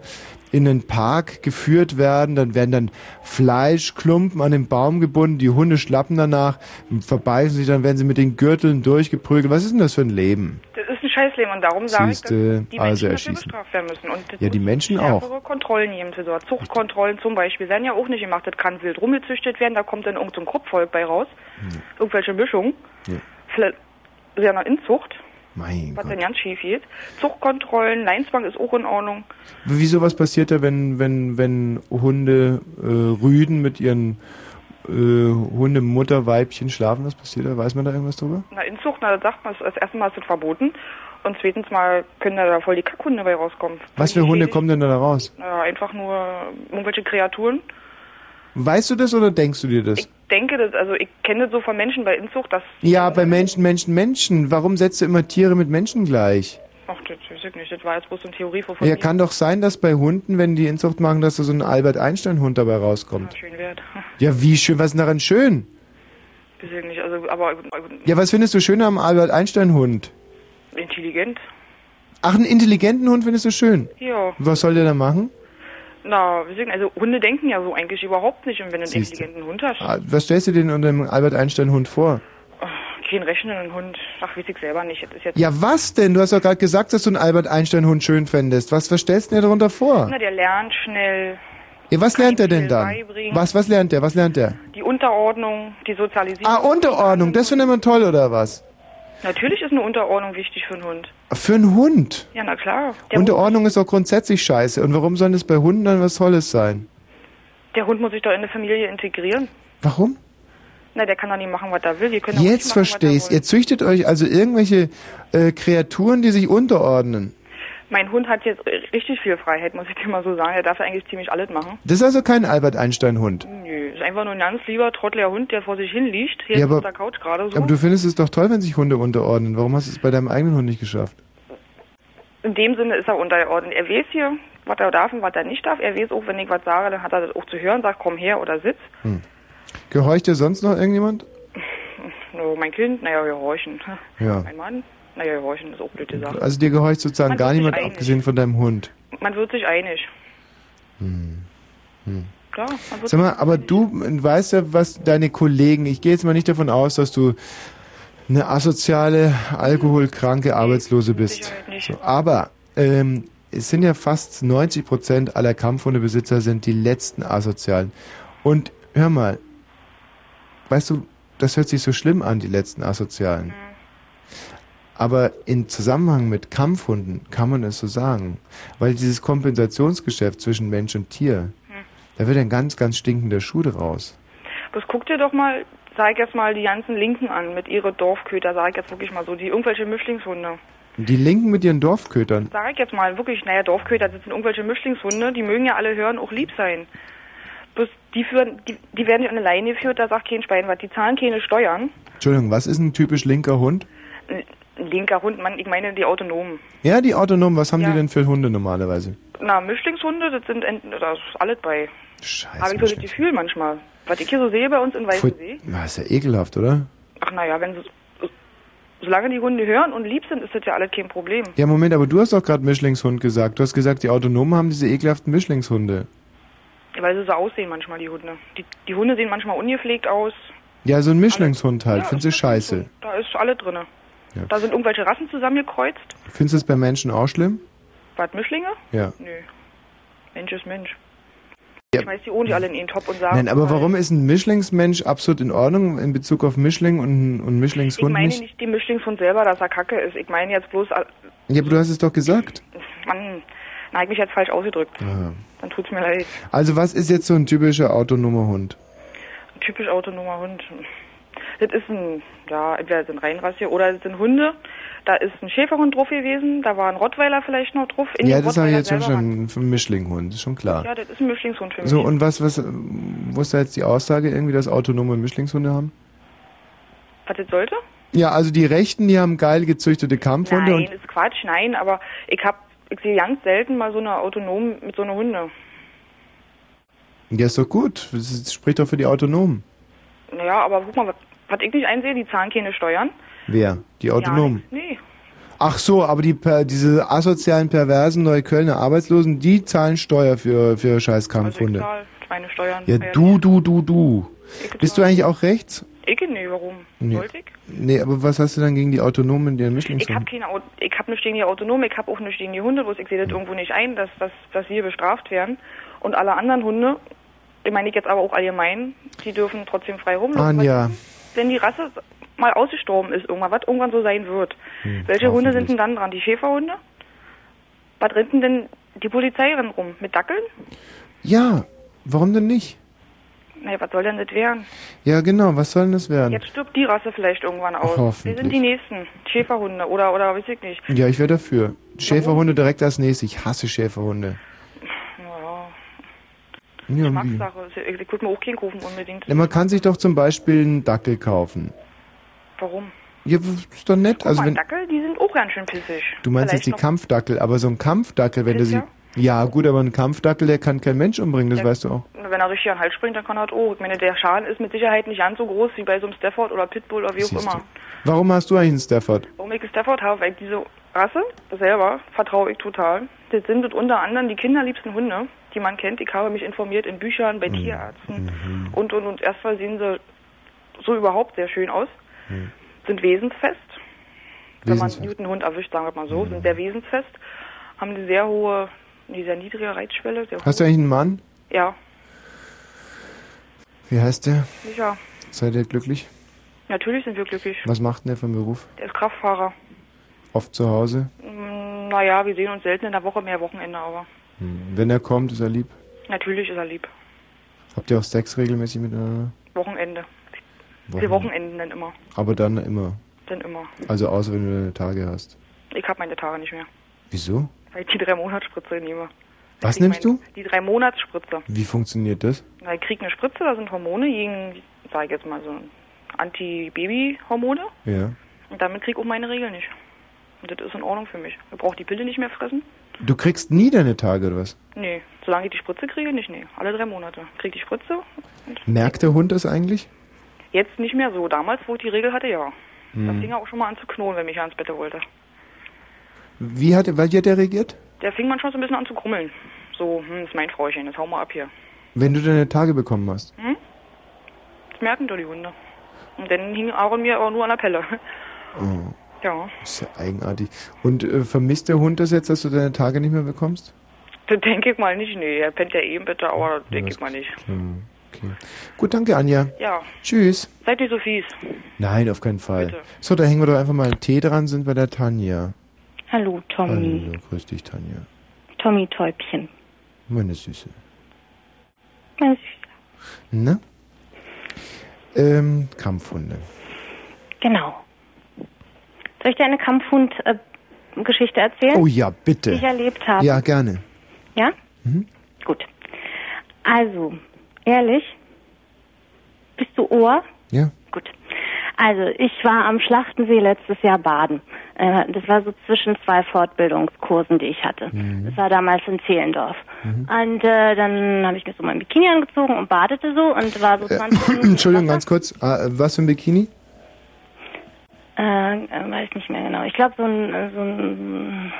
in den Park geführt werden, dann werden dann Fleischklumpen an den Baum gebunden, die Hunde schlappen danach, verbeißen sich, dann werden sie mit den Gürteln durchgeprügelt. Was ist denn das für ein Leben? Das Scheißleben und darum sage ich, dass die also Menschen dafür erschießen. bestraft werden müssen. Und Ja, die Menschen auch. Kontrollen geben für sowas. Zuchtkontrollen zum Beispiel werden ja auch nicht gemacht. Das kann wild rumgezüchtet werden, da kommt dann irgendein so Kruppvolk bei raus. Irgendwelche Mischungen. Ja. Vielleicht ist ja noch Inzucht, Mein was Gott. dann ganz schief geht. Zuchtkontrollen, Leinzwang ist auch in Ordnung. Wieso was passiert da, wenn, wenn, wenn Hunde äh, Rüden mit ihren äh, Hundemutterweibchen schlafen? Was passiert da? Weiß man da irgendwas drüber? Na, Inzucht, na, das sagt man, das erste Mal ist das verboten. Und zweitens mal können da voll die Kackhunde bei rauskommen. Was für Hunde kommen denn da raus? Naja, einfach nur irgendwelche Kreaturen. Weißt du das oder denkst du dir das? Ich denke, das, also ich kenne das so von Menschen bei Inzucht, dass ja, bei Menschen, Menschen, Menschen. Warum setzt du immer Tiere mit Menschen gleich? Ach, das weiß ich nicht. Das war jetzt bloß eine Theorie von Ja, kann doch sein, dass bei Hunden, wenn die Inzucht machen, dass da so ein Albert Einstein-Hund dabei rauskommt. Schön wert. Ja, wie schön, was ist denn daran schön? Weiß ich nicht. Also, aber Ja, was findest du schön am Albert Einstein-Hund? Intelligent. Ach, einen intelligenten Hund findest du schön? Ja. Was soll der da machen? Na, ich nicht. Also Hunde denken ja so eigentlich überhaupt nicht. Und wenn du einen Siehste. intelligenten Hund hast, Ah, Was stellst du dir denn unter dem Albert Einstein-Hund vor? kein rechnenden Hund, ach, weiß ich selber nicht. Das ist jetzt Ja, was denn? Du hast doch gerade gesagt, dass du einen Albert Einstein-Hund schön fändest. Was, was stellst du dir darunter vor? Na, der lernt schnell. Ja, was lernt er denn dann? beibringen. Was, was lernt der? Was lernt der? Die Unterordnung, die Sozialisierung. Ah, Unterordnung, das findet man toll, oder was? Natürlich ist eine Unterordnung wichtig für einen Hund. Für einen Hund? Ja, na klar. Der, Unterordnung ist doch grundsätzlich scheiße. Und warum soll das bei Hunden dann was Tolles sein? der Hund muss sich doch in eine Familie integrieren. Warum? Na, der kann doch nicht machen, was er will. Jetzt machen, verstehe ich's. Ihr züchtet euch also irgendwelche äh, Kreaturen, die sich unterordnen. Mein Hund hat jetzt richtig viel Freiheit, muss ich dir mal so sagen. Er darf ja eigentlich ziemlich alles machen. Das ist also kein Albert Einstein-Hund. Nö, ist einfach nur ein ganz lieber, trottler Hund, der vor sich hin liegt. Hier Ja, auf aber- der Couch gerade so. Aber du findest es doch toll, wenn sich Hunde unterordnen. Warum hast du es bei deinem eigenen Hund nicht geschafft? In dem Sinne ist er untergeordnet. Er weiß hier, was er darf und was er nicht darf. Er weiß auch, wenn ich was sage, dann hat er das auch zu hören, sagt, komm her oder sitz. Gehorcht dir sonst noch irgendjemand? No, mein Kind, naja, gehorchen. Ja. Mein Mann, naja, gehorchen ist auch blöd gesagt. Also dir gehorcht sozusagen Man gar niemand, einig. abgesehen von deinem Hund. Man wird sich einig. Hm. Klar, man wird Sag mal, aber du weißt ja, was deine Kollegen, ich gehe jetzt mal nicht davon aus, dass du eine asoziale, alkoholkranke Arbeitslose bist. So, aber ähm, es sind ja fast 90 Prozent aller Kampfhundebesitzer sind die letzten Asozialen. Und hör mal, weißt du, das hört sich so schlimm an, die letzten Asozialen. Aber in Zusammenhang mit Kampfhunden kann man es so sagen. Weil dieses Kompensationsgeschäft zwischen Mensch und Tier, da wird ein ganz, ganz stinkender Schuh draus. Das guck dir doch mal, sag ich jetzt mal, die ganzen Linken an mit ihre Dorfköter, sag ich jetzt wirklich mal so, die irgendwelche Mischlingshunde. Die Linken mit ihren Dorfkötern. Sag ich jetzt mal, wirklich, naja, Dorfköter, das sind irgendwelche Mischlingshunde, die mögen ja alle hören, auch lieb sein. Bloß die führen, die, die werden ja an eine Leine geführt, da sagt kein Schwein was, die zahlen keine Steuern. Entschuldigung, was ist ein typisch linker Hund? Linker Hund, Mann, ich meine die Autonomen. Ja, die Autonomen, was haben Ja. die denn für Hunde normalerweise? Na, Mischlingshunde, das sind, ent- da ist alles bei. Scheiße. Habe ich so das Gefühl manchmal. Was ich hier so sehe bei uns in Weißensee. na, ist ja ekelhaft, oder? Ach naja, wenn sie, solange die Hunde hören und lieb sind, ist das ja alles kein Problem. Ja, Moment, aber du hast doch gerade Mischlingshund gesagt. Du hast gesagt, die Autonomen haben diese ekelhaften Mischlingshunde. Weil sie so aussehen manchmal, die Hunde. Die, die Hunde sehen manchmal ungepflegt aus. Ja, so ein Mischlingshund halt. Findest du scheiße? Da ist alles drinne. Ja. Da sind irgendwelche Rassen zusammengekreuzt. Findest du es bei Menschen auch schlimm? Was, Mischlinge? Ja. Nö. Mensch ist Mensch. Ja. Ich weiß, die ohne die alle in einen Topf und sagen. Nein, aber warum ist ein Mischlingsmensch absolut in Ordnung in Bezug auf Mischling und, und Ich Mischlingshund meine nicht? nicht die Mischlingshund selber, dass er kacke ist. Ich meine jetzt bloß, Ja, aber du hast es doch gesagt. Mann, na, hab ich mich jetzt falsch ausgedrückt. Ah. Dann tut's mir leid. Also was ist jetzt so ein typischer autonomer Hund? Ein typisch autonomer Hund. Das ist ein, ja, entweder sind Reinrasse oder es sind Hunde. Da ist ein Schäferhund drauf gewesen, da war ein Rottweiler vielleicht noch drauf. In ja, das habe ich jetzt schon schon für einen Mischlinghund, ist schon klar. Ja, das ist ein Mischlingshund für mich. So, und was, was, wo ist da jetzt die Aussage irgendwie, dass autonome Mischlingshunde haben? Was das sollte? Ja, also die Rechten, die haben geil gezüchtete Kampfhunde Nein, ist Quatsch, nein, aber ich hab, ich sehe ganz selten mal so eine autonom mit so einer Hunde. ja, ist doch gut. Das ist- spricht doch für die Autonomen. Naja, aber guck mal, was, ich nicht einsehe, die zahlen keine Steuern. Wer? Die Autonomen. Ja, nee. Ach so, aber die diese asozialen, perversen Neuköllner Arbeitslosen, die zahlen Steuer für, für scheiß Ich Kampfhunde. zahle keine Steuern. Ja, du, du, du, du. Bist du eigentlich auch rechts? Ich nee, warum? Nee. Sollte ich? Nee, aber was hast du dann gegen die Autonomen, die Ich habe Mischlingshunden? keine Au- ich hab nicht gegen die Autonomen, ich habe auch nicht gegen die Hunde, bloß ich sehe das irgendwo nicht ein, dass, dass, dass sie bestraft werden. Und alle anderen Hunde, ich meine ich jetzt aber auch allgemein, die dürfen trotzdem frei rumlaufen. Anja. Wenn die Rasse mal ausgestorben ist, irgendwann, was irgendwann so sein wird. Hm, Welche Hunde sind denn dann dran? Die Schäferhunde? Was rennt denn die Polizei rennt rum? Mit Dackeln? Ja, warum denn nicht? Naja, was soll denn das werden? Ja, genau, was soll denn das werden? Jetzt stirbt die Rasse vielleicht irgendwann aus. Hoffentlich. Wir sind die Nächsten. Schäferhunde oder, oder weiß ich nicht. Ja, ich wäre dafür. Schäferhunde direkt als nächstes. Ich hasse Schäferhunde. Ja? Geschmackssache. Ich, würde mir auch keinen kaufen unbedingt. Ja, man kann sich doch zum Beispiel einen Dackel kaufen. Warum? Ja, ist doch nett. Guck Also mal, wenn Dackel, die sind auch ganz schön pissig. du meinst Vielleicht jetzt die Kampfdackel, aber so ein Kampfdackel, wenn du sie ja gut, aber ein Kampfdackel, der kann kein Mensch umbringen, das Ja. weißt du auch. Wenn er richtig an den Hals springt, dann kann er das auch. Ich meine, der Schaden ist mit Sicherheit nicht ganz so groß wie bei so einem Stafford oder Pitbull oder wie auch Siehst immer. du. Warum hast du eigentlich einen Stafford? Warum ich einen Stafford habe, weil ich diese Rasse selber vertraue ich total. Das sind unter anderem die kinderliebsten Hunde, die man kennt. Ich habe mich informiert in Büchern, Mhm. bei Tierärzten und, und, und. Erstmal sehen sie so überhaupt sehr schön aus. Mhm. Sind wesensfest. Wenn man Wesensfest. einen guten Hund erwischt, sagen wir mal so, sind sehr wesensfest. Haben eine sehr hohe, eine sehr niedrige Reizschwelle. Sehr Hast du hoch. eigentlich einen Mann? Ja, Wie heißt der? sicher. Seid ihr glücklich? Natürlich sind wir glücklich. Was macht denn der von Beruf? Der ist Kraftfahrer. Oft zu Hause? Mm, Naja, wir sehen uns selten in der Woche, mehr Wochenende, aber Hm. Wenn er kommt, ist er lieb. natürlich ist er lieb. Habt ihr auch Sex regelmäßig miteinander? Wochenende. Wochen- Wir Wochenenden dann immer. Aber dann immer. Dann immer. Also außer wenn du deine Tage hast. Ich habe meine Tage nicht mehr, Wieso? weil ich die drei Monatsspritze nehme. Was nimmst meine, du? Die drei Monatsspritze. Wie funktioniert das? Na, ich krieg eine Spritze, da sind Hormone gegen, sag ich jetzt mal so Anti-Baby-Hormone. Ja. Und damit krieg ich auch meine Regel nicht. Und das ist in Ordnung für mich. Ich brauche die Pille nicht mehr fressen. Du kriegst nie deine Tage, oder was? Nee, solange ich die Spritze kriege, nicht, nee. Alle drei Monate. Krieg die Spritze. Merkt der Hund das eigentlich? Jetzt nicht mehr so. Damals, wo ich die Regel hatte, ja. Hm. fing er auch schon mal an zu knurren, wenn mich ans Bett wollte. Wie hat, weil hat der reagiert? Der fing manchmal so ein bisschen an zu grummeln. So, hm, das ist mein Frauchen, jetzt hau mal ab hier. Wenn du deine Tage bekommen hast. Hm? Das merken doch die Hunde. Und dann hing Aaron mir aber nur an der Pelle. Oh, Ja, ist ja eigenartig. Und äh, vermisst der Hund das jetzt, dass du deine Tage nicht mehr bekommst? das denke ich mal nicht, nee. Er pennt ja eben bitte, aber das denke ich mal nicht. Hm, okay. Gut, danke, Anja. Ja, Tschüss. seid nicht so fies. Nein, auf keinen Fall. Bitte. So, da hängen wir doch einfach mal einen Tee dran, sind bei der Tanja. Hallo, Tommy. Hallo, grüß dich, Tanja. Tommy Täubchen. Meine Süße. Ja, Ne? Ähm, Kampfhunde. Genau. Soll ich dir eine Kampfhund-Geschichte erzählen? Oh ja, bitte. Die ich erlebt habe. Ja, gerne. Ja? Mhm. Gut. Also, ehrlich? Bist du Ohr? Ja. Gut. Also, ich war am Schlachtensee letztes Jahr baden. Äh, Das war so zwischen zwei Fortbildungskursen, die ich hatte. Mhm. Das war damals in Zehlendorf. Und äh, dann habe ich mir so mein Bikini angezogen und badete so und war so 20 Minuten. Entschuldigung, ganz kurz. Ah, äh, was für ein Bikini? Äh, äh, weiß nicht mehr genau. Ich glaube so ein, so ein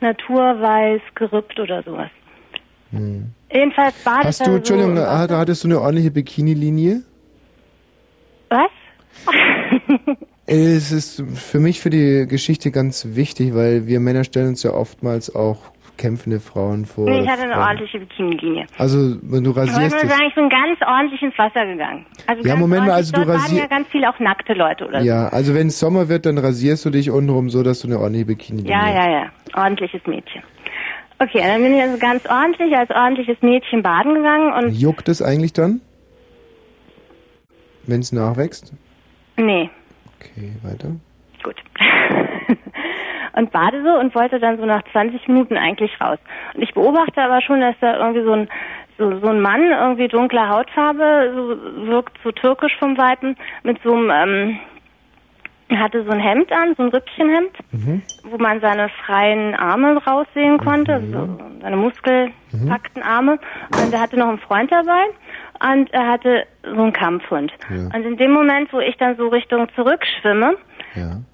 Naturweiß gerüppt oder sowas. Hm. Jedenfalls badete Hast du, so Entschuldigung, hat- hattest du eine ordentliche Bikini-Linie? Was? Es ist für mich für die Geschichte ganz wichtig, weil wir Männer stellen uns ja oftmals auch kämpfende Frauen vor. nee, ich hatte eine Frauen. ordentliche Bikini-Linie. Also, wenn du Ich rasierst nur dich. sagen, ich bin ganz ordentlich ins Wasser gegangen. Also Ja, Moment mal, also du Dort waren ja ganz viele auch nackte Leute oder Ja, also wenn es Sommer wird, dann rasierst du dich untenrum so, dass du eine ordentliche bikini so. Ja, ja, ja. Ordentliches Mädchen. Okay, dann bin ich also ganz ordentlich als ordentliches Mädchen baden gegangen und Juckt es eigentlich dann? Wenn es nachwächst? nee, Okay, weiter. Gut. und bade so und wollte dann so nach 20 Minuten eigentlich raus. Und ich beobachte aber schon, dass da irgendwie so ein so, so ein Mann, irgendwie dunkler Hautfarbe, so, wirkt so türkisch vom Weiten, mit so einem, ähm, hatte so ein Hemd an, so ein Rüppchenhemd, wo man seine freien Arme raussehen konnte, so seine muskelpackten Arme. Und er hatte noch einen Freund dabei und er hatte so einen Kampfhund. Und in dem Moment, wo ich dann so Richtung zurückschwimme,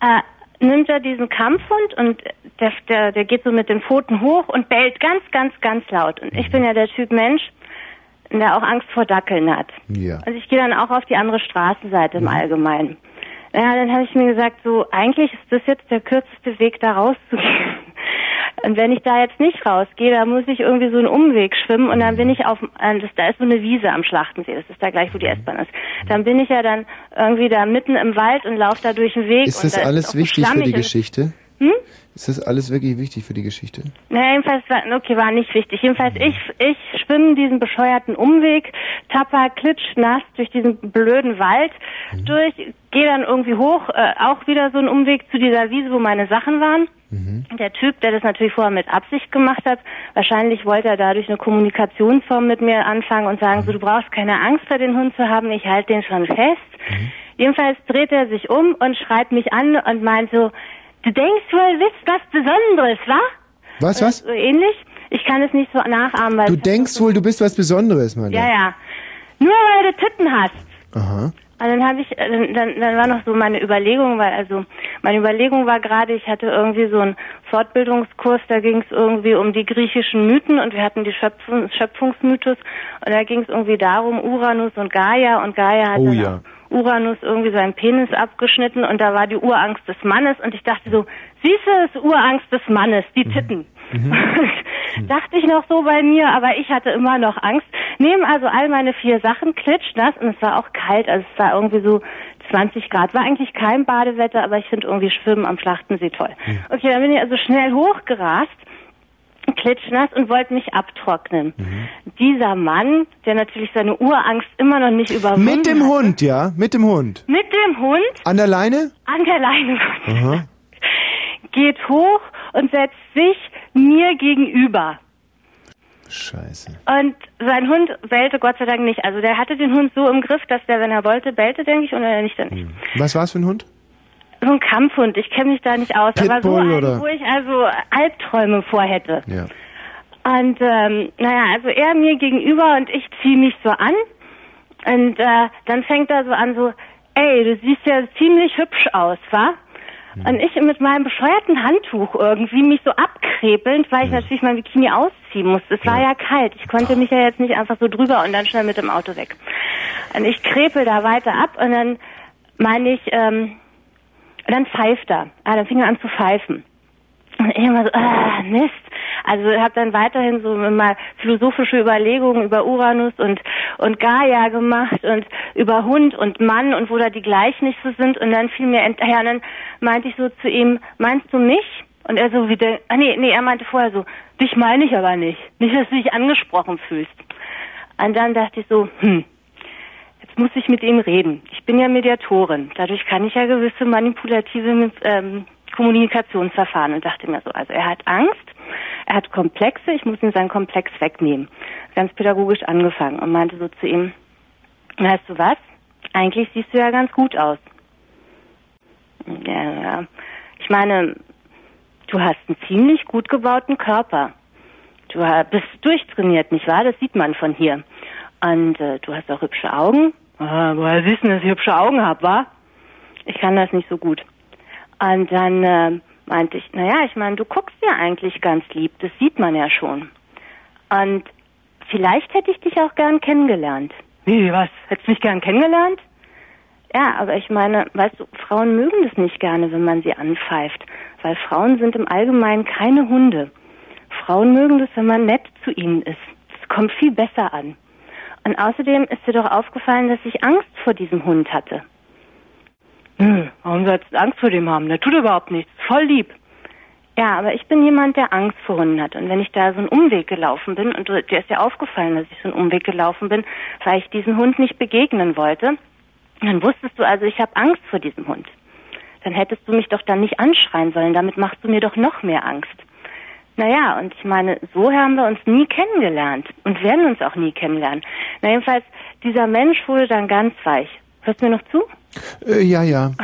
äh, nimmt er diesen Kampfhund und der, der, der geht so mit den Pfoten hoch und bellt ganz, ganz, ganz laut. Und ich bin ja der Typ Mensch, der auch Angst vor Dackeln hat. Ja. Also ich gehe dann auch auf die andere Straßenseite im Allgemeinen. Ja, dann habe ich mir gesagt, so eigentlich ist das jetzt der kürzeste Weg, da rauszugehen. Und wenn ich da jetzt nicht rausgehe, dann muss ich irgendwie so einen Umweg schwimmen und dann bin ich auf, äh, das, da ist so eine Wiese am Schlachtensee, das ist da gleich, wo die S-Bahn ist. Dann bin ich ja dann irgendwie da mitten im Wald und laufe da durch den Weg. Ist das da alles so wichtig für die Geschichte? Hm? Ist das alles wirklich wichtig für die Geschichte? Na, jedenfalls war, okay, war nicht wichtig. Jedenfalls ich, ich schwimme diesen bescheuerten Umweg, tapper, klitschnass durch diesen blöden Wald durch, gehe dann irgendwie hoch, äh, auch wieder so einen Umweg zu dieser Wiese, wo meine Sachen waren. Der Typ, der das natürlich vorher mit Absicht gemacht hat, wahrscheinlich wollte er dadurch eine Kommunikationsform mit mir anfangen und sagen, so, du brauchst keine Angst vor den Hund zu haben, ich halte den schon fest. Jedenfalls dreht er sich um und schreit mich an und meint so, du denkst wohl, bist was Besonderes, wa? Was, was? So ähnlich. Ich kann es nicht so nachahmen, weil Du denkst wohl, du bist was Besonderes, Mann. ja, ja. Nur weil du Titten hast. Aha. Und dann habe ich, dann, dann, dann war noch so meine Überlegung, weil also meine Überlegung war gerade, ich hatte irgendwie so einen Fortbildungskurs, da ging es irgendwie um die griechischen Mythen und wir hatten die Schöpfung, Schöpfungsmythos und da ging es irgendwie darum, Uranus und Gaia und Gaia hatte Oh ja. Uranus irgendwie seinen Penis abgeschnitten und da war die Urangst des Mannes und ich dachte so, siehst du, das ist Urangst des Mannes, die Titten. dachte ich noch so bei mir, aber ich hatte immer noch Angst. Nehmen also all meine vier Sachen, klitschnass und es war auch kalt, also es war irgendwie so 20 Grad. War eigentlich kein Badewetter, aber ich finde irgendwie Schwimmen am Schlachtensee toll. Okay, dann bin ich also schnell hochgerast, klitschnass und wollte mich abtrocknen. Dieser Mann, der natürlich seine Urangst immer noch nicht überwunden Mit dem hat, Hund, ja? Mit dem Hund. mit dem Hund An der Leine? an der Leine Aha. Geht hoch und setzt sich mir gegenüber. Scheiße. Und sein Hund bellte Gott sei Dank nicht. Also der hatte den Hund so im Griff, dass der, wenn er wollte, bellte, denke ich, und wenn er nicht, dann nicht. Was war's für ein Hund? So ein Kampfhund, ich kenne mich da nicht aus, aber so Pitbull, einen, oder? wo ich also Albträume vorhätte. Ja. Und ähm, naja, also er mir gegenüber und ich ziehe mich so an und äh, dann fängt er so an so, ey, du siehst ja ziemlich hübsch aus, wa? Und ich mit meinem bescheuerten Handtuch irgendwie mich so abkrepelnd, weil ich natürlich mein Bikini ausziehen musste. Es war ja kalt. Ich konnte mich ja jetzt nicht einfach so drüber und dann schnell mit dem Auto weg. Und ich krepel da weiter ab und dann meine ich, ähm, und dann pfeift er. Ah, dann fing er an zu pfeifen. Und ich immer so, ah, Mist. Also habe dann weiterhin so mal philosophische Überlegungen über Uranus und und Gaia gemacht und über Hund und Mann und wo da die Gleichnisse sind und dann fiel mir hinterher dann meinte ich so zu ihm, meinst du mich? Und er so wieder, ah nee, nee, er meinte vorher so, dich meine ich aber nicht. Nicht, dass du dich angesprochen fühlst. Und dann dachte ich so, hm, jetzt muss ich mit ihm reden. Ich bin ja Mediatorin. Dadurch kann ich ja gewisse manipulative ähm, Kommunikationsverfahren und dachte mir so, also er hat Angst, er hat Komplexe, ich muss ihm seinen Komplex wegnehmen. Ganz pädagogisch angefangen und meinte so zu ihm, weißt du was? Eigentlich siehst du ja ganz gut aus. Ja, ja. Ich meine, du hast einen ziemlich gut gebauten Körper. Du bist durchtrainiert, nicht wahr? Das sieht man von hier. Und äh, du hast auch hübsche Augen. Ah, woher siehst du, dass ich hübsche Augen hab, wa? Ich kann das nicht so gut. Und dann äh, meinte ich, naja, ich meine, du guckst ja eigentlich ganz lieb, das sieht man ja schon. Und vielleicht hätte ich dich auch gern kennengelernt. Wie, was? Hättest du mich gern kennengelernt? Ja, aber ich meine, weißt du, Frauen mögen das nicht gerne, wenn man sie anpfeift, weil Frauen sind im Allgemeinen keine Hunde. Frauen mögen das, wenn man nett zu ihnen ist. Das kommt viel besser an. Und außerdem ist dir doch aufgefallen, dass ich Angst vor diesem Hund hatte. Hm, warum sollst du Angst vor dem haben? Der tut überhaupt nichts. Voll lieb. Ja, aber ich bin jemand, der Angst vor Hunden hat. Und wenn ich da so einen Umweg gelaufen bin, und dir ist ja aufgefallen, dass ich so einen Umweg gelaufen bin, weil ich diesem Hund nicht begegnen wollte, dann wusstest du also, ich habe Angst vor diesem Hund. Dann hättest du mich doch dann nicht anschreien sollen. Damit machst du mir doch noch mehr Angst. Naja, und ich meine, so haben wir uns nie kennengelernt und werden uns auch nie kennenlernen. Na jedenfalls, dieser Mensch wurde dann ganz weich. Hörst du mir noch zu? Äh, ja, ja.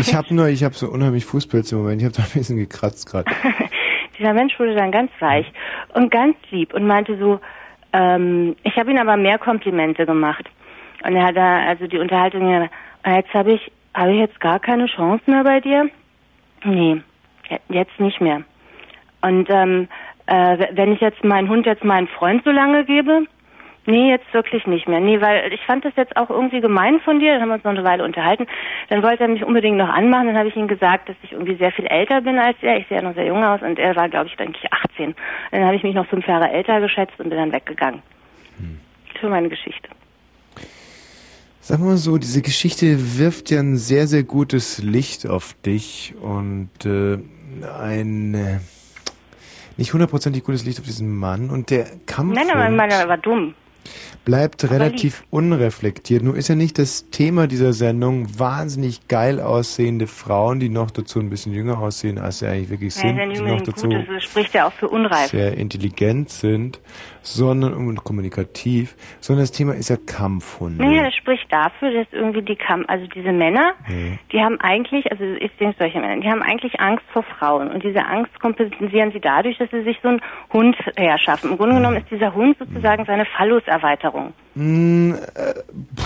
Ich habe nur, ich habe so unheimlich Fußpilze im Moment. Ich habe da ein bisschen gekratzt gerade. Dieser Mensch wurde dann ganz weich und ganz lieb und meinte so, ähm, ich habe ihm aber mehr Komplimente gemacht. Und er hat da, also die Unterhaltung, ja, jetzt habe ich, habe ich jetzt gar keine Chance mehr bei dir? Nee, je- jetzt nicht mehr. Und ähm, äh, wenn ich jetzt meinen Hund jetzt meinen Freund so lange gebe? Nee, jetzt wirklich nicht mehr. Nee, weil ich fand das jetzt auch irgendwie gemein von dir. Dann haben wir uns noch eine Weile unterhalten. Dann wollte er mich unbedingt noch anmachen. Dann habe ich ihm gesagt, dass ich irgendwie sehr viel älter bin als er. Ich sehe ja noch sehr jung aus und er war, glaube ich, denke ich, 18. Dann habe ich mich noch fünf Jahre älter geschätzt und bin dann weggegangen. Für meine Geschichte. Sagen wir mal so, diese Geschichte wirft ja ein sehr, sehr gutes Licht auf dich und äh, ein äh, nicht hundertprozentig gutes Licht auf diesen Mann und der Kampf Nein, aber meine, er war dumm. Bleibt relativ unreflektiert. Nur ist ja nicht das Thema dieser Sendung wahnsinnig geil aussehende Frauen, die noch dazu ein bisschen jünger aussehen, als sie eigentlich wirklich Ja, sind, ja die noch dazu gut. Das spricht ja auch für unreif. sehr intelligent sind, sondern und kommunikativ, sondern das Thema ist ja Kampfhunde. Naja, das spricht dafür, dass irgendwie die Kam also diese Männer, Mhm. die haben eigentlich, also ich denke solche Männer, die haben eigentlich Angst vor Frauen und diese Angst kompensieren sie dadurch, dass sie sich so einen Hund herschaffen. Im Grunde Mhm. genommen ist dieser Hund sozusagen seine Phalluserweiterung. Oracle Mm, äh,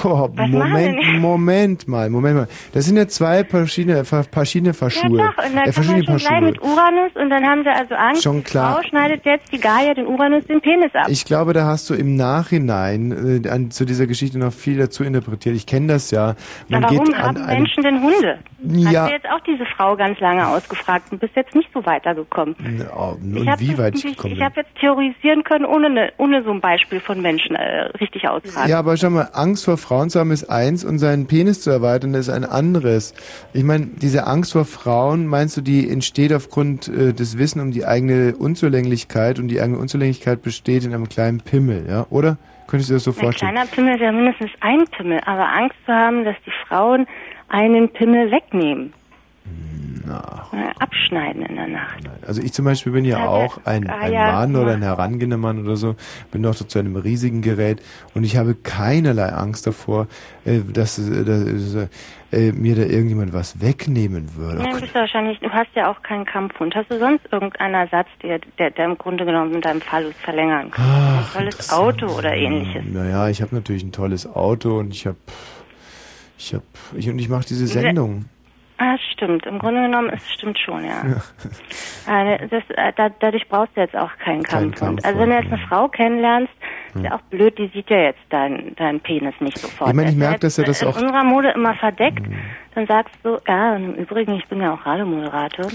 boah, Moment? Moment mal, Moment mal. Das sind ja zwei verschiedene, ver- verschiedene Verschule. Ja doch, und dann äh, verschiedene man schon Verschule. mit Uranus und dann haben sie also Angst, Schon die klar. Frau schneidet jetzt die Gaia den Uranus den Penis ab. Ich glaube, da hast du im Nachhinein äh, an, zu dieser Geschichte noch viel dazu interpretiert. Ich kenne das ja. Man warum geht haben Menschen denn Hunde? Ja. Hast du jetzt auch diese Frau ganz lange ausgefragt und bist jetzt nicht so weitergekommen? Oh, Ich und wie weit ich gekommen Ich habe jetzt theorisieren können, ohne, ne, ohne so ein Beispiel von Menschen äh, richtig aus, tragen. Ja, aber schau mal, Angst vor Frauen zu haben ist eins und seinen Penis zu erweitern ist ein anderes. Ich meine, diese Angst vor Frauen, meinst du, die entsteht aufgrund äh, des Wissen um die eigene Unzulänglichkeit und die eigene Unzulänglichkeit besteht in einem kleinen Pimmel, ja? Oder? Könntest du dir das so Ein vorstellen? kleiner Pimmel wäre mindestens ein Pimmel, aber Angst zu haben, dass die Frauen einen Pimmel wegnehmen. Na. Äh, Abschneiden in der Nacht. Also ich zum Beispiel bin ja Ja, auch ein, ah, ein ja, Mann oder ein herangehender Mann oder so, bin doch zu einem riesigen Gerät und ich habe keinerlei Angst davor, äh, dass, äh, dass äh, mir da irgendjemand was wegnehmen würde. Ja, du bist wahrscheinlich, du hast ja auch keinen Kampfhund. Hast du sonst irgendeinen Ersatz, der, der, der im Grunde genommen mit deinem Phallus verlängern kann? ein tolles Auto oder ähnliches. Naja, ich habe natürlich ein tolles Auto und ich habe ich habe ich und ich mache diese Sendung. Ah, stimmt. Im Grunde genommen, es stimmt schon, ja. Äh, Das, äh, da, dadurch brauchst du jetzt auch keinen Keinen Kampfhund. Also wenn du jetzt eine Frau kennenlernst, ist ja auch blöd, die sieht ja jetzt deinen dein Penis nicht sofort. Ich meine, ich merke, dass er das in auch- unserer Mode immer verdeckt. Dann sagst du, ja, und im Übrigen, ich bin ja auch Radiomoderator.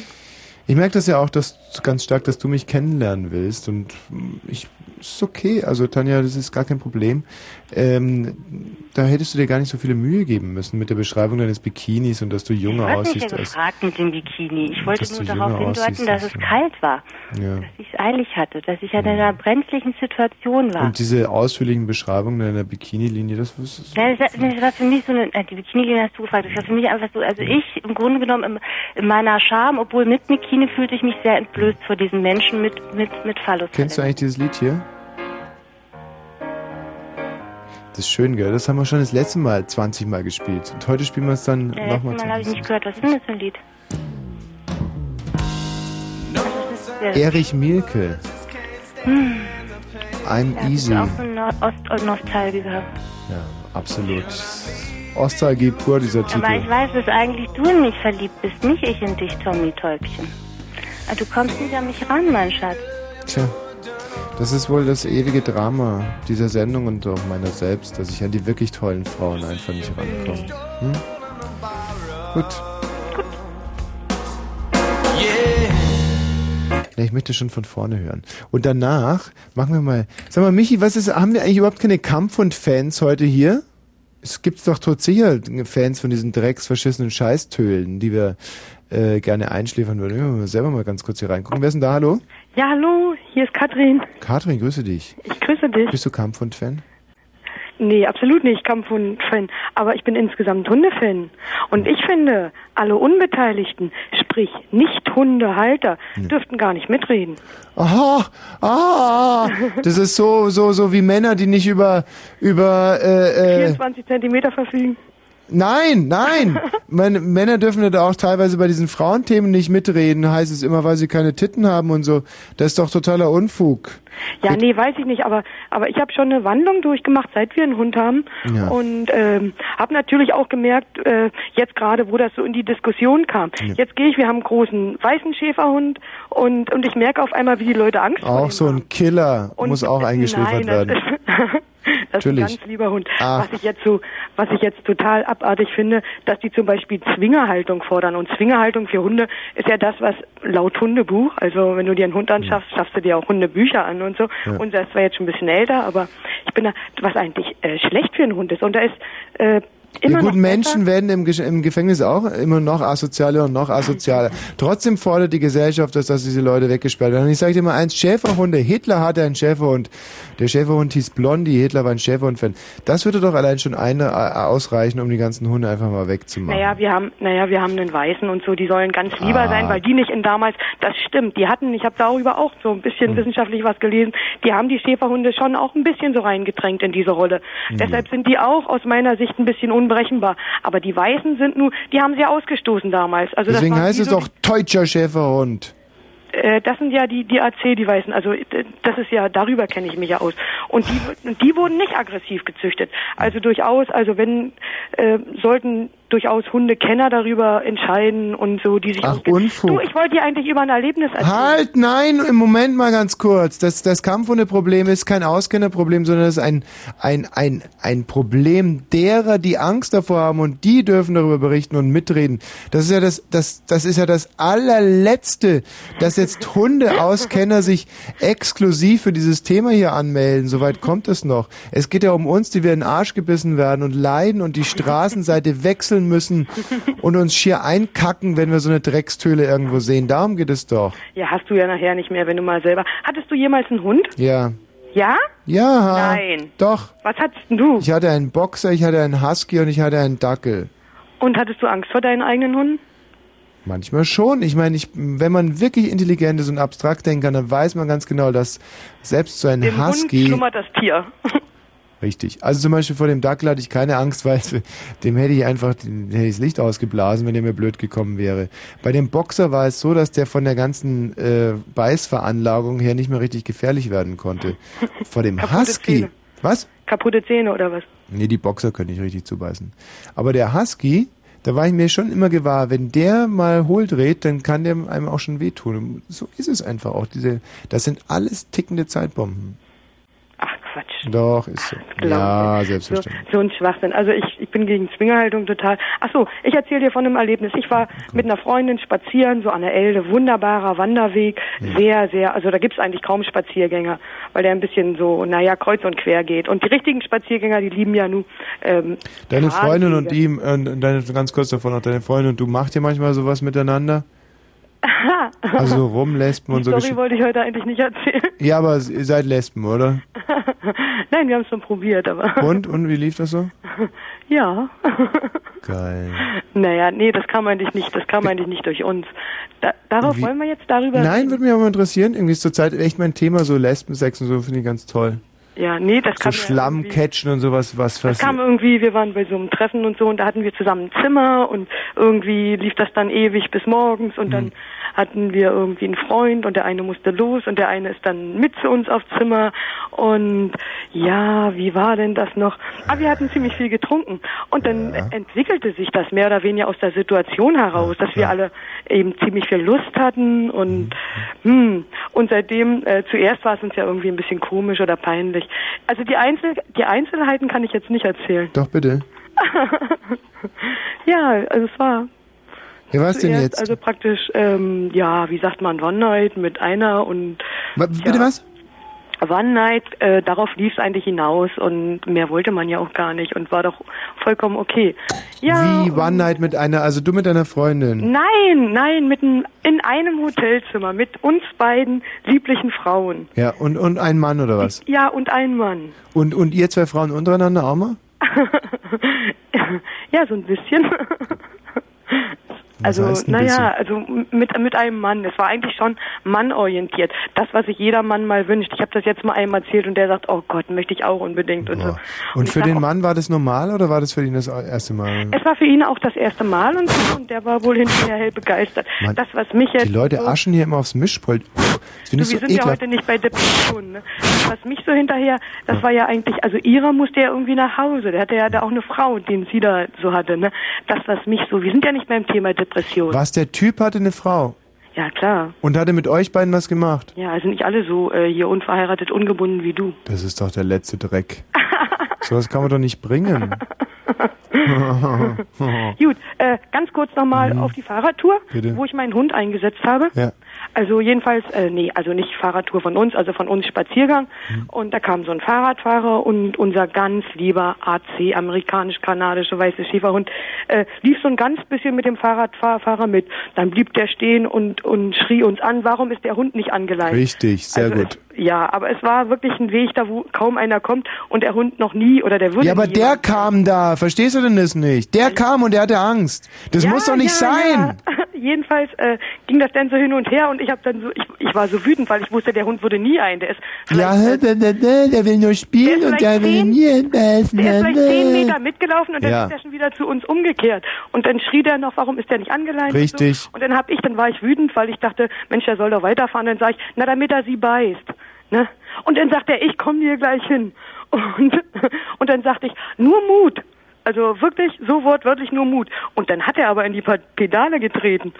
Ich merke das ja auch, dass ganz stark, dass du mich kennenlernen willst und ich ist okay. Also Tanja, das ist gar kein Problem. Ähm, da hättest du dir gar nicht so viele Mühe geben müssen mit der Beschreibung deines Bikinis und dass du Ich jünger nicht aussiehst ja als gefragt mit dem Bikini. Ich wollte nur du darauf hindeuten, dass es kalt war. ja. Dass ich es eilig hatte, dass ich ja in einer brenzlichen Situation war. Und diese ausführlichen Beschreibungen deiner Bikini-Linie, das ist Ja, das, war- das war für mich so eine, äh, die Bikini-Linie hast du gefragt, das war für mich einfach so, also ich im Grunde genommen im, in meiner Scham, obwohl mit Bikini fühlte ich mich sehr entblößt vor diesen Menschen mit, mit, mit Phallus. Kennst du eigentlich dieses Lied hier? Das ist schön, gell? Das haben wir schon das letzte Mal 20 Mal gespielt. Und heute spielen wir es dann letztes nochmal Mal habe ich 20. nicht gehört, was ist denn das für ein Lied? Erich Mielke, Hm. I'm Ja, Easy. auch so ein No- Ost-Nostalgiker. Ja, absolut. Ostalgie pur, dieser Aber ich Titel. weiß, dass eigentlich du in mich verliebt bist, nicht ich in dich, Tommy Täubchen. Aber du kommst nicht an mich ran, mein Schatz. Tja, das ist wohl das ewige Drama dieser Sendung und auch meiner selbst, dass ich an die wirklich tollen Frauen einfach nicht rankomme. Hm? Gut. Ja, ich möchte schon von vorne hören. Und danach machen wir mal. Sag mal, Michi, was ist, haben wir eigentlich überhaupt keine Kampfhund-Fans heute hier? Es gibt doch tot sicher Fans von diesen drecksverschissenen Scheißtölen, die wir äh, gerne einschläfern würden. Wir mal selber mal ganz kurz hier reingucken. Wer ist denn da? Hallo? Ja, hallo, hier ist Katrin. Katrin, grüße dich. Ich grüße dich. Bist du Kampfhund-Fan? Nee, absolut nicht Kampfhund-Fan. Aber ich bin insgesamt Hundefan. Und ich finde, alle Unbeteiligten, sprich Nicht-Hundehalter, dürften gar nicht mitreden. Aha, ah, das ist so, so, so wie Männer, die nicht über, über, äh, äh, 24 Zentimeter verfügen. Nein, nein, meine, Männer dürfen da auch teilweise bei diesen Frauenthemen nicht mitreden, heißt es immer, weil sie keine Titten haben und so. Das ist doch totaler Unfug. Ja, nee, weiß ich nicht, aber aber ich habe schon eine Wandlung durchgemacht, seit wir einen Hund haben Ja. und ähm, habe natürlich auch gemerkt, äh, jetzt gerade, wo das so in die Diskussion kam. Ja. Jetzt gehe ich, wir haben einen großen weißen Schäferhund und und ich merke auf einmal, wie die Leute Angst vor Auch so ein Killer Und- muss auch eingeschläfert Nein, werden. Das ist ein Natürlich. ganz lieber Hund. Ah. Was ich jetzt so, was ich jetzt total abartig finde, dass die zum Beispiel Zwingerhaltung fordern. Und Zwingerhaltung für Hunde ist ja das, was laut Hundebuch, also wenn du dir einen Hund anschaffst, schaffst du dir auch Hundebücher an und so. Ja. Unser ist zwar jetzt schon ein bisschen älter, aber ich bin da, was eigentlich äh, schlecht für einen Hund ist. Und da ist äh, Die guten Menschen werden im, im Gefängnis auch immer noch asozialer und noch asozialer. Trotzdem fordert die Gesellschaft, dass, dass diese Leute weggesperrt werden. Und ich sage dir mal eins, Schäferhunde, Hitler hatte einen Schäferhund. Der Schäferhund hieß Blondie, Hitler war ein Schäferhund-Fan. Das würde doch allein schon eine, äh, ausreichen, um die ganzen Hunde einfach mal wegzumachen. Naja, wir haben, naja, wir haben einen Weißen und so, die sollen ganz lieber Ah. sein, weil die nicht in damals, das stimmt, die hatten, ich habe darüber auch so ein bisschen Hm. wissenschaftlich was gelesen, die haben die Schäferhunde schon auch ein bisschen so reingedrängt in diese Rolle. Hm. Deshalb sind die auch aus meiner Sicht ein bisschen unberechenbar. Aber die Weißen sind nur, die haben sie ausgestoßen damals. Also Deswegen heißt es so doch deutscher Schäferhund. äh, das sind ja die, die AC, die Weißen. Also äh, das ist ja, darüber kenne ich mich ja aus. Und die, die wurden nicht aggressiv gezüchtet. Also durchaus, also wenn, äh, sollten durchaus Hundekenner darüber entscheiden und so, die sich Ach. Unfug. Du, ich wollte dir eigentlich über ein Erlebnis erzählen. Halt, nein, im Moment mal ganz kurz. Das, das Kampfhundeproblem ist kein Auskennerproblem, sondern es ist ein, ein, ein, ein Problem derer, die Angst davor haben und die dürfen darüber berichten und mitreden. Das ist ja das, das, das ist ja das allerletzte, dass jetzt Hundeauskenner sich exklusiv für dieses Thema hier anmelden. Soweit kommt es noch. Es geht ja um uns, die wir in den Arsch gebissen werden und leiden und die Straßenseite wechseln müssen und uns schier einkacken, wenn wir so eine Dreckstöhle irgendwo sehen. Darum geht es doch. Ja, hast du ja nachher nicht mehr, wenn du mal selber. Hattest du jemals einen Hund? Ja. Ja? Ja. Nein. Doch. Was hattest du? Ich hatte einen Boxer, ich hatte einen Husky und ich hatte einen Dackel. Und hattest du Angst vor deinen eigenen Hunden? Manchmal schon. Ich meine, ich, wenn man wirklich intelligent ist und abstrakt denken kann, dann weiß man ganz genau, dass selbst so ein Dem Hund Husky... schlummert das Tier. Richtig. Also zum Beispiel vor dem Dackel hatte ich keine Angst, weil dem hätte ich einfach hätte ich das Licht ausgeblasen, wenn der mir blöd gekommen wäre. Bei dem Boxer war es so, dass der von der ganzen äh, Beißveranlagung her nicht mehr richtig gefährlich werden konnte. Vor dem Kaputte Husky. Zähne. Was? Kaputte Zähne oder was? Nee, die Boxer können nicht richtig zubeißen. Aber der Husky, da war ich mir schon immer gewahr, wenn der mal hohl dreht, dann kann der einem auch schon wehtun. So ist es einfach auch. Diese, das sind alles tickende Zeitbomben. Ach Quatsch. Doch, ist so. Glaub Ja, ich. selbstverständlich. So, so ein Schwachsinn. Also ich, ich bin gegen Zwingerhaltung total. Ach so, ich erzähle dir von einem Erlebnis. Ich war mit einer Freundin spazieren, so an der Elde, wunderbarer Wanderweg, sehr, sehr, also da gibt's eigentlich kaum Spaziergänger, weil der ein bisschen so, naja, kreuz und quer geht. Und die richtigen Spaziergänger, die lieben ja nun ähm, Deine Freundin und ihm, äh, deine, ganz kurz davon noch, deine Freundin und du macht ihr manchmal sowas miteinander? Also rumlespen und so Geschichten. wollte ich heute eigentlich nicht erzählen. Ja, aber ihr seid Lesben, oder? Nein, wir haben es schon probiert, aber. Und? Und wie lief das so? Ja. Geil. Naja, nee, das kam eigentlich nicht, das kam eigentlich nicht durch uns. Da, darauf Wie- wollen wir jetzt darüber Nein, würde mich aber mal interessieren. Irgendwie ist zurzeit echt mein Thema so Lesbensex und so, finde ich ganz toll. Ja, nee, das So kam ja Schlammcatchen und sowas, was Das was. kam irgendwie, wir waren bei so einem Treffen und so und da hatten wir zusammen ein Zimmer und irgendwie lief das dann ewig bis morgens und Hm. dann hatten wir irgendwie einen Freund und der eine musste los und der eine ist dann mit zu uns aufs Zimmer und ja, wie war denn das noch? Ah, wir hatten ziemlich viel getrunken und dann entwickelte sich das mehr oder weniger aus der Situation heraus, dass wir alle eben ziemlich viel Lust hatten und hm, und seitdem äh, zuerst war es uns ja irgendwie ein bisschen komisch oder peinlich. Also die Einzel die Einzelheiten kann ich jetzt nicht erzählen. Doch bitte. ja, also es war Ja, was denn jetzt? also praktisch ähm, ja, wie sagt man One Night mit einer und Wa- bitte was? One Night, äh, darauf lief es eigentlich hinaus und mehr wollte man ja auch gar nicht und war doch vollkommen okay. Ja, Wie One Night mit einer, also du mit deiner Freundin. Nein, nein, mit ein, in einem Hotelzimmer mit uns beiden lieblichen Frauen. Ja, und, und ein Mann oder was? Ja, und ein Mann. Und, und ihr zwei Frauen untereinander auch mal? ja, so ein bisschen. Was Also, naja, also mit, mit einem Mann. Es war eigentlich schon mannorientiert. Das, was sich jeder Mann mal wünscht. Ich habe das jetzt mal einem erzählt und der sagt, oh Gott, möchte ich auch unbedingt. Und, so. Und ich für den auch, Mann war das normal oder war das für ihn das erste Mal? Es war für ihn auch das erste Mal und, so, und der war wohl hinterher hell begeistert. Mann, das, was mich jetzt Die Leute so, aschen hier immer aufs Mischpult. Du, wir so sind ja heute nicht bei Depressionen. Ne? Was mich so hinterher, das war ja eigentlich, also ihrer musste ja irgendwie nach Hause. Der hatte ja da auch eine Frau, den sie da so hatte. Ne? Das, was mich so, wir sind ja nicht beim Thema Depression. Was, der Typ hatte eine Frau Ja, klar. und hatte mit euch beiden was gemacht? Ja, also nicht alle so äh, hier unverheiratet, ungebunden wie du. Das ist doch der letzte Dreck. Sowas kann man doch nicht bringen. Gut, äh, ganz kurz nochmal auf die Fahrradtour, Mhm. Bitte. wo ich meinen Hund eingesetzt habe. Ja. Also jedenfalls, äh, nee, also nicht Fahrradtour von uns, also von uns Spaziergang. Mhm. Und da kam so ein Fahrradfahrer und unser ganz lieber AC, amerikanisch-kanadische weiße Schäferhund, äh, lief so ein ganz bisschen mit dem Fahrradfahrer mit. Dann blieb der stehen und, und schrie uns an, warum ist der Hund nicht angeleint? Richtig, sehr Also gut. Ja, aber es war wirklich ein Weg, da wo kaum einer kommt und der Hund noch nie oder der würde Ja, aber nie der kam da. Verstehst du denn das nicht? Der kam und der hatte Angst. Das Ja, muss doch nicht ja, sein. Ja. Jedenfalls äh, ging das dann so hin und her und ich habe dann so, ich, ich war so wütend, weil ich wusste, der Hund würde nie ein. Der ist Ja, hä, der, der, der, der will nur spielen und der will nie hinbeißen. Der ist vielleicht zehn Meter mitgelaufen und dann Ja. ist er schon wieder zu uns umgekehrt. Und dann schrie der noch, warum ist der nicht angeleint? Richtig. Und, so. und dann hab ich, dann war ich wütend, weil ich dachte, Mensch, der soll doch weiterfahren. Dann sag ich, na damit er sie beißt. Ne? Und dann sagt er, ich komme hier gleich hin. Und, und dann sagte ich, nur Mut. Also wirklich so wortwörtlich nur Mut. Und dann hat er aber in die Pedale getreten.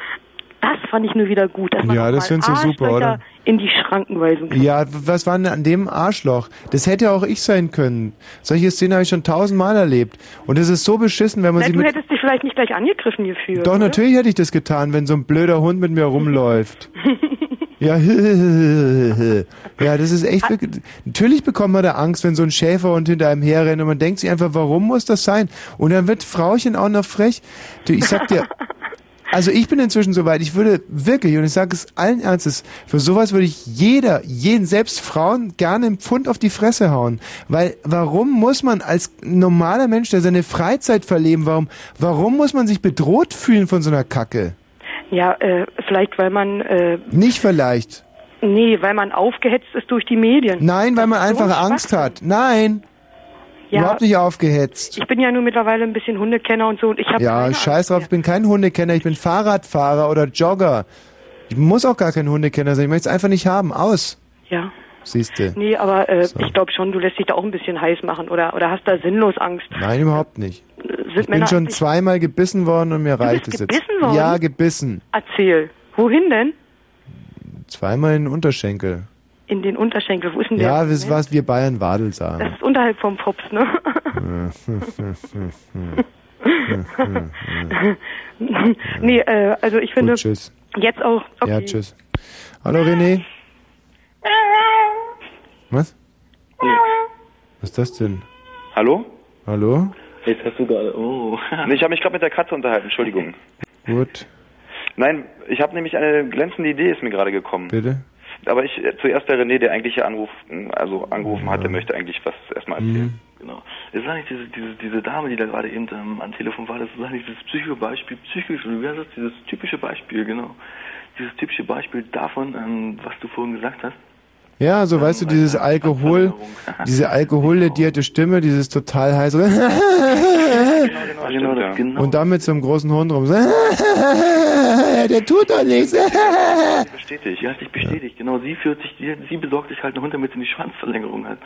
Das fand ich nur wieder gut. Ja, das findest du super, oder? In die Schranken weisen kann. Ja, was war denn an dem Arschloch? Das hätte auch ich sein können. Solche Szenen habe ich schon tausendmal erlebt. Und es ist so beschissen, wenn man Na, sich du hättest dich vielleicht nicht gleich angegriffen gefühlt. Doch, oder? natürlich hätte ich das getan, wenn so ein blöder Hund mit mir rumläuft. Ja, ja, das ist echt wirklich. Natürlich bekommt man da Angst, wenn so ein Schäferhund hinter einem herrennt und man denkt sich einfach, warum muss das sein? Und dann wird Frauchen auch noch frech. Du, ich sag dir, also ich bin inzwischen so weit, ich würde wirklich, und ich sage es allen Ernstes, für sowas würde ich jeder, jeden, selbst Frauen, gerne einen Pfund auf die Fresse hauen. Weil, warum muss man als normaler Mensch, der seine Freizeit verleben, warum, warum muss man sich bedroht fühlen von so einer Kacke? Ja, äh, vielleicht weil man, äh, Nicht vielleicht. nee, weil man aufgehetzt ist durch die Medien. Nein, weil man einfach Angst hat. Nein. Ja. Überhaupt nicht aufgehetzt. Ich bin ja nur mittlerweile ein bisschen Hundekenner und so und ich habe Ja, scheiß drauf, ich bin kein Hundekenner, ich bin Fahrradfahrer oder Jogger. Ich muss auch gar kein Hundekenner sein, ich möchte es einfach nicht haben. Aus. Ja. Siehste. Nee, aber äh, So. ich glaube schon, du lässt dich da auch ein bisschen heiß machen oder oder hast da sinnlos Angst. Nein, überhaupt nicht. Sind Ich bin Männer schon eigentlich- zweimal gebissen worden und mir reicht es jetzt. gebissen worden? Ja, gebissen. Erzähl. Wohin denn? Zweimal in den Unterschenkel. In den Unterschenkel. Wo ist denn Ja, der? das ist was wir Bayern Wadel Das sagen. ist unterhalb vom Pops, ne? nee, äh, also ich finde Gut, tschüss. jetzt auch okay. Ja, tschüss. Hallo René. Was? Was ist das denn? Hallo? Hallo? Jetzt hast du gerade. Oh. Nee, ich habe mich gerade mit der Katze unterhalten, Entschuldigung. Gut, Nein, ich habe nämlich eine glänzende Idee, ist mir gerade gekommen. bitte. Aber ich äh, zuerst der René, der eigentlich hier Anruf, also angerufen hat, der möchte eigentlich was erstmal erzählen. Genau. Es war nicht diese, diese, diese Dame, die da gerade eben ähm, am Telefon war, das ist eigentlich dieses Psycho-Beispiel, psychisch, wie heißt das? Dieses typische Beispiel, genau. Dieses typische Beispiel davon, ähm, was du vorhin gesagt hast. Ja, so weißt du, dieses Alkohol, diese alkoholledierte Stimme, dieses total heiße Genau, das, genau. und dann mit so einem großen Hund rum. Der tut doch nichts. bestätigt. Ja, hat dich bestätigt. Genau, sie führt sich, sie, besorgt sich halt einen Hund, damit sie eine Schwanzverlängerung hat.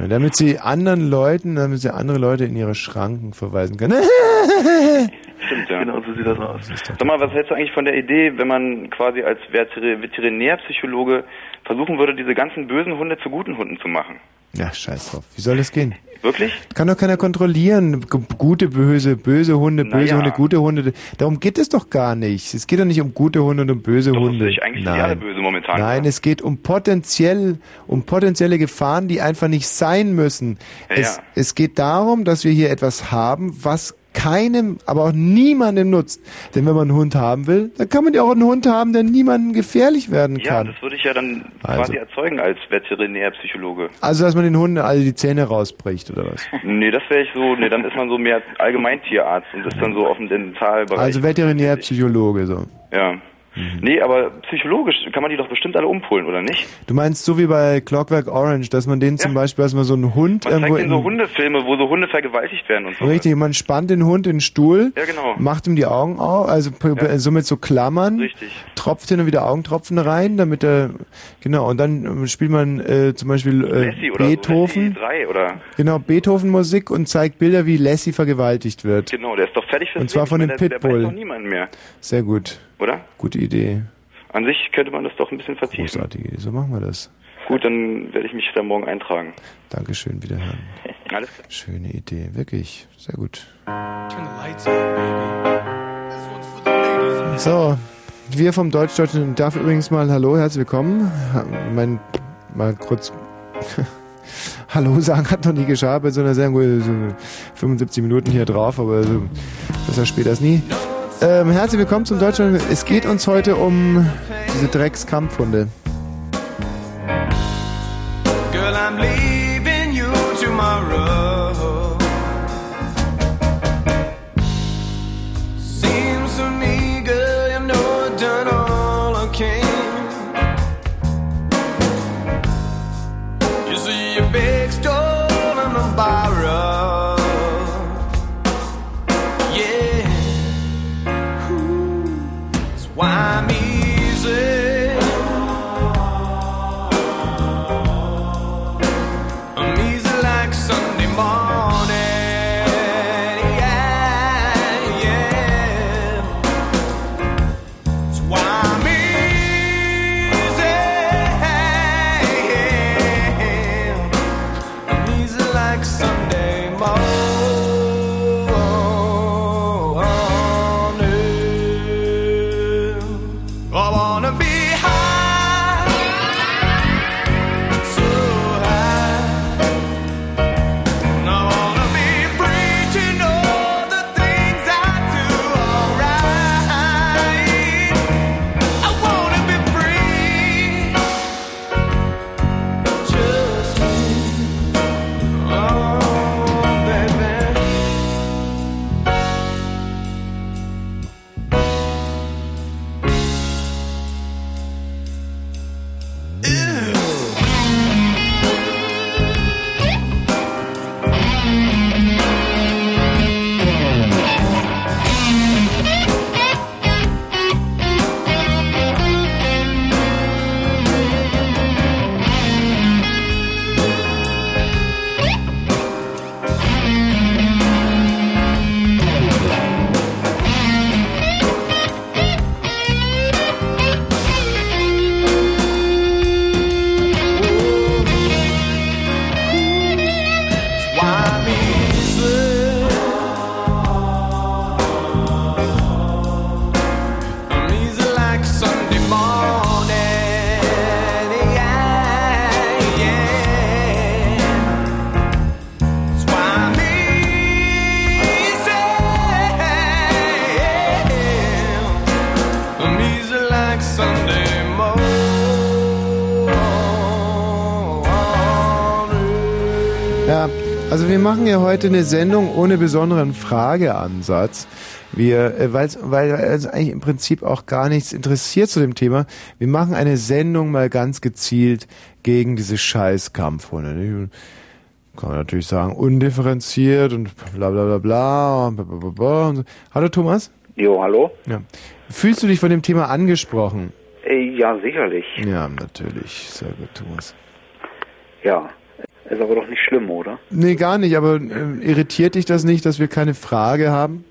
Ja, damit sie anderen Leuten, damit sie andere Leute in ihre Schranken verweisen kann. Stimmt, ja. Genau, so sieht das aus. Sag mal, was hältst du eigentlich von der Idee, wenn man quasi als Veter- Veterinärpsychologe versuchen würde, diese ganzen bösen Hunde zu guten Hunden zu machen? Ja, scheiß drauf. Wie soll das gehen? Wirklich? Kann doch keiner kontrollieren. Gute, böse, böse Hunde, böse Naja. Hunde, gute Hunde. Darum geht es doch gar nicht. Es geht doch nicht um gute Hunde und um böse Hunde. Ich eigentlich die alle böse momentan. Nein, es geht um potenziell, um potenzielle Gefahren, die einfach nicht sein müssen. Ja, es, ja. es geht darum, dass wir hier etwas haben, was keinem, aber auch niemandem nutzt. Denn wenn man einen Hund haben will, dann kann man ja auch einen Hund haben, der niemandem gefährlich werden Ja, kann. das würde ich ja dann Also. quasi erzeugen als Veterinärpsychologe. Also, dass man den Hunden alle die Zähne rausbricht, oder was? Nee, das wäre ich so, nee, dann ist man so mehr Allgemeintierarzt und ist dann so auf dem Dentalbereich. Also Veterinärpsychologe, so. ja. Nee, aber psychologisch kann man die doch bestimmt alle umpolen, oder nicht? Du meinst so wie bei Clockwork Orange, dass man den zum Beispiel, man so einen Hund Man irgendwo zeigt denen so Hundefilme, wo so Hunde vergewaltigt werden und so. Richtig, man spannt den Hund in den Stuhl, Ja, genau. macht ihm die Augen auf, also p- p- so Klammern, Richtig. tropft hin und wieder Augentropfen rein, damit er, genau, und dann ähm, spielt man äh, zum Beispiel äh, Beethoven, so, Lassie 3 oder, genau, Beethoven-Musik und zeigt Bilder, wie Lassie vergewaltigt wird. genau, der ist doch fertig fürs Und zwar Leben. von dem meine, der- Der Pitbull. beißt doch niemanden mehr, Sehr gut. Oder? Gute Idee. An sich könnte man das doch ein bisschen vertiefen. Großartige Idee. So machen wir das. Gut, dann werde ich mich da morgen eintragen. Dankeschön, wiederhören. Alles klar. Schöne Idee, wirklich. Sehr gut. So, wir vom Deutsch-Deutschen darf übrigens mal Hallo, herzlich willkommen. Mein, mal kurz Hallo sagen hat noch nie geschah bei so einer Sendung, so 75 Minuten hier drauf, aber so, besser später als nie. Ähm, herzlich willkommen zum Deutschland. Es geht uns heute um diese Dreckskampfhunde. Girl, I'm leaving also wir machen ja heute eine Sendung ohne besonderen Frageansatz. Wir, äh, weil's, weil es eigentlich im Prinzip auch gar nichts interessiert zu dem Thema. Wir machen eine Sendung mal ganz gezielt gegen diese Scheißkampfhunde. nicht? Kann man natürlich sagen, undifferenziert und bla bla bla bla. und bla, bla, bla, bla und so. Hallo Thomas? Jo, hallo? Ja. Fühlst du dich von dem Thema angesprochen? Äh, Ja, sicherlich. Ja, natürlich. Sehr gut, Thomas. Ja. Ist aber doch nicht schlimm, oder? Nee, gar nicht, aber äh, irritiert dich das nicht, dass wir keine Frage haben?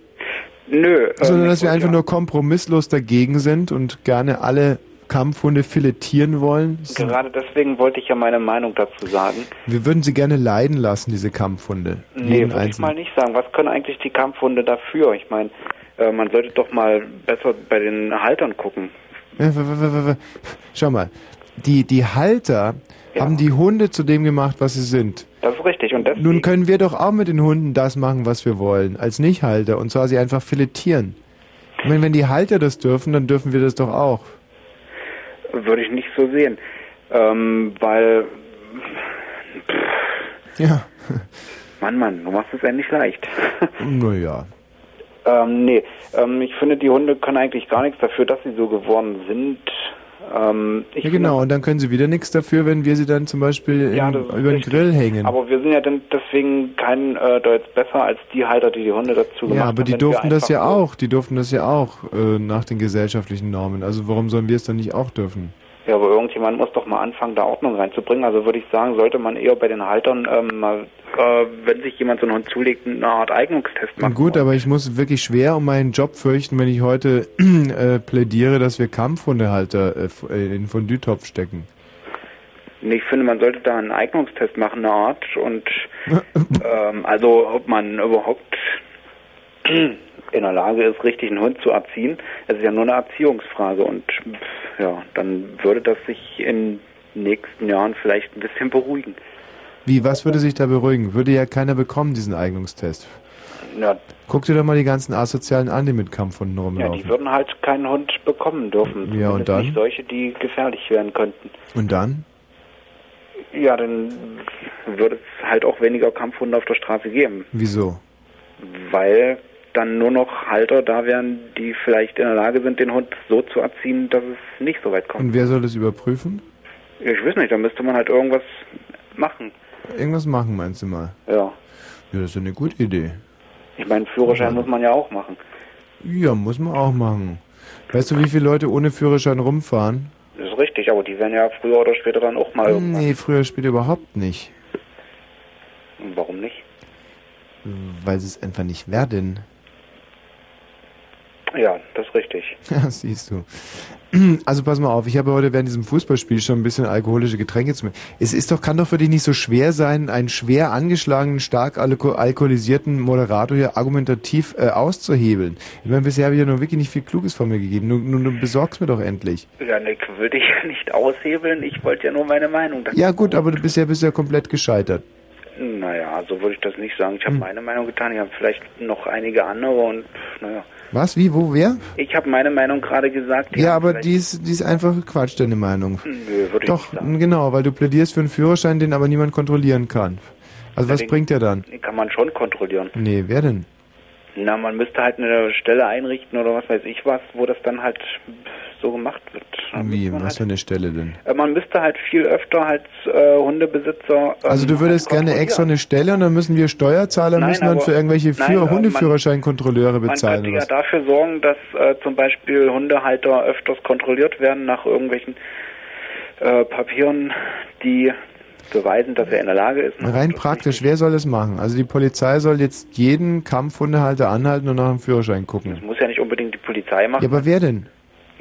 Nö. Sondern ähm, dass wir einfach ja- nur kompromisslos dagegen sind und gerne alle Kampfhunde filetieren wollen. Gerade deswegen wollte ich ja meine Meinung dazu sagen. Wir würden sie gerne leiden lassen, diese Kampfhunde. Nee, würde ich mal nicht sagen. Was können eigentlich die Kampfhunde dafür? Ich meine, äh, man sollte doch mal besser bei den Haltern gucken. Äh, Schau mal, die, die Halter haben die Hunde zu dem gemacht, was sie sind. Das ist richtig. Und deswegen, Nun können wir doch auch mit den Hunden das machen, was wir wollen, als Nichthalter, und zwar sie einfach filetieren. Ich meine, wenn die Halter das dürfen, dann dürfen wir das doch auch. würde ich nicht so sehen. Ähm, weil, Ja. Mann, Mann, du machst es endlich leicht. Naja. Ähm, nee, ähm, ich finde, die Hunde können eigentlich gar nichts dafür, dass sie so geworden sind. Ähm, Ja, genau, und dann können sie wieder nichts dafür, wenn wir sie dann zum Beispiel Ja, in, über den. Grill hängen. Aber wir sind ja dann deswegen kein äh, Deut besser als die Halter, die die Hunde dazu gemacht Ja, haben. aber die wenn wir durften das ja auch. Die durften das ja auch äh, nach den gesellschaftlichen Normen. Also warum sollen wir es dann nicht auch dürfen? Ja, aber irgendjemand muss doch mal anfangen, da Ordnung reinzubringen. Also würde ich sagen, sollte man eher bei den Haltern ähm, äh, wenn sich jemand so einen Hund zulegt, eine Art Eignungstest machen. Gut, aber ich muss wirklich schwer um meinen Job fürchten, wenn ich heute äh, plädiere, dass wir Kampfhundehalter äh, äh, in den Fondue-Topf stecken. Ich finde, man sollte da einen Eignungstest machen, eine Art. Und ähm, also ob man überhaupt in der Lage ist, richtig einen Hund zu erziehen. Es ist ja nur eine Erziehungsfrage. Und ja, dann würde das sich in den nächsten Jahren vielleicht ein bisschen beruhigen. Wie, was würde sich da beruhigen? Würde ja keiner bekommen, diesen Eignungstest. Ja, Guck dir doch mal die ganzen Asozialen an, die mit Kampfhunden ja, rumlaufen. die würden halt keinen Hund bekommen dürfen. Ja, und dann? Nicht solche, die gefährlich werden könnten. Und dann? Ja, dann würde es halt auch weniger Kampfhunde auf der Straße geben. Wieso? weil dann nur noch Halter da wären, die vielleicht in der Lage sind, den Hund so zu erziehen, dass es nicht so weit kommt. Und wer soll das überprüfen? Ich weiß nicht, da müsste man halt irgendwas machen. Irgendwas machen, meinst du mal? Ja. Ja, das ist eine gute Idee. Ich meine, Führerschein muss man ja auch machen. Ja, muss man auch machen. Weißt du, wie viele Leute ohne Führerschein rumfahren? Das ist richtig, aber die werden ja früher oder später dann auch mal irgendwann. Nee, früher später überhaupt nicht. Warum nicht? Weil sie es einfach nicht werden. Ja, das ist richtig. Ja, siehst du. Also pass mal auf, ich habe heute während diesem Fußballspiel schon ein bisschen alkoholische Getränke zu mir. Es ist doch, kann doch für dich nicht so schwer sein, einen schwer angeschlagenen, stark alko alkoholisierten Moderator hier argumentativ äh, auszuhebeln. Ich meine, bisher habe ich ja nur wirklich nicht viel Kluges von mir gegeben. Nun, nun, nun besorg's mir doch endlich. Ja, ne, ich will dich ja nicht aushebeln, ich wollte ja nur meine Meinung dazu. Ja gut, aber du bisher bist ja komplett gescheitert. Naja, so würde ich das nicht sagen. Ich Hm. habe meine Meinung getan, ich habe vielleicht noch einige andere und naja. Was? Wie? Wo? Wer? Ich habe meine Meinung gerade gesagt. Ja, aber die ist, die ist einfach Quatsch, deine Meinung. Nö, würde ich Doch, nicht sagen. genau, weil du plädierst für einen Führerschein, den aber niemand kontrollieren kann. Also Ja, was bringt der dann? Den kann man schon kontrollieren. Nee, wer denn? Na, man müsste halt eine Stelle einrichten oder was weiß ich was, wo das dann halt so gemacht wird. Dann Wie? man Was für eine Stelle denn? Äh, Man müsste halt viel öfter als äh, Hundebesitzer. ähm, Also du würdest gerne extra eine Stelle und dann müssen wir Steuerzahler Nein, müssen dann aber- für irgendwelche nein, man- Hundeführerscheinkontrolleure Man bezahlen. könnte oder ja dafür sorgen, dass äh, zum Beispiel Hundehalter öfters kontrolliert werden nach irgendwelchen äh, Papieren, die beweisen, dass er in der Lage ist. Rein praktisch, wer soll das machen? Also die Polizei soll jetzt jeden Kampfhundehalter anhalten und nach dem Führerschein gucken. Das muss ja nicht unbedingt die Polizei machen. Ja, aber wer denn?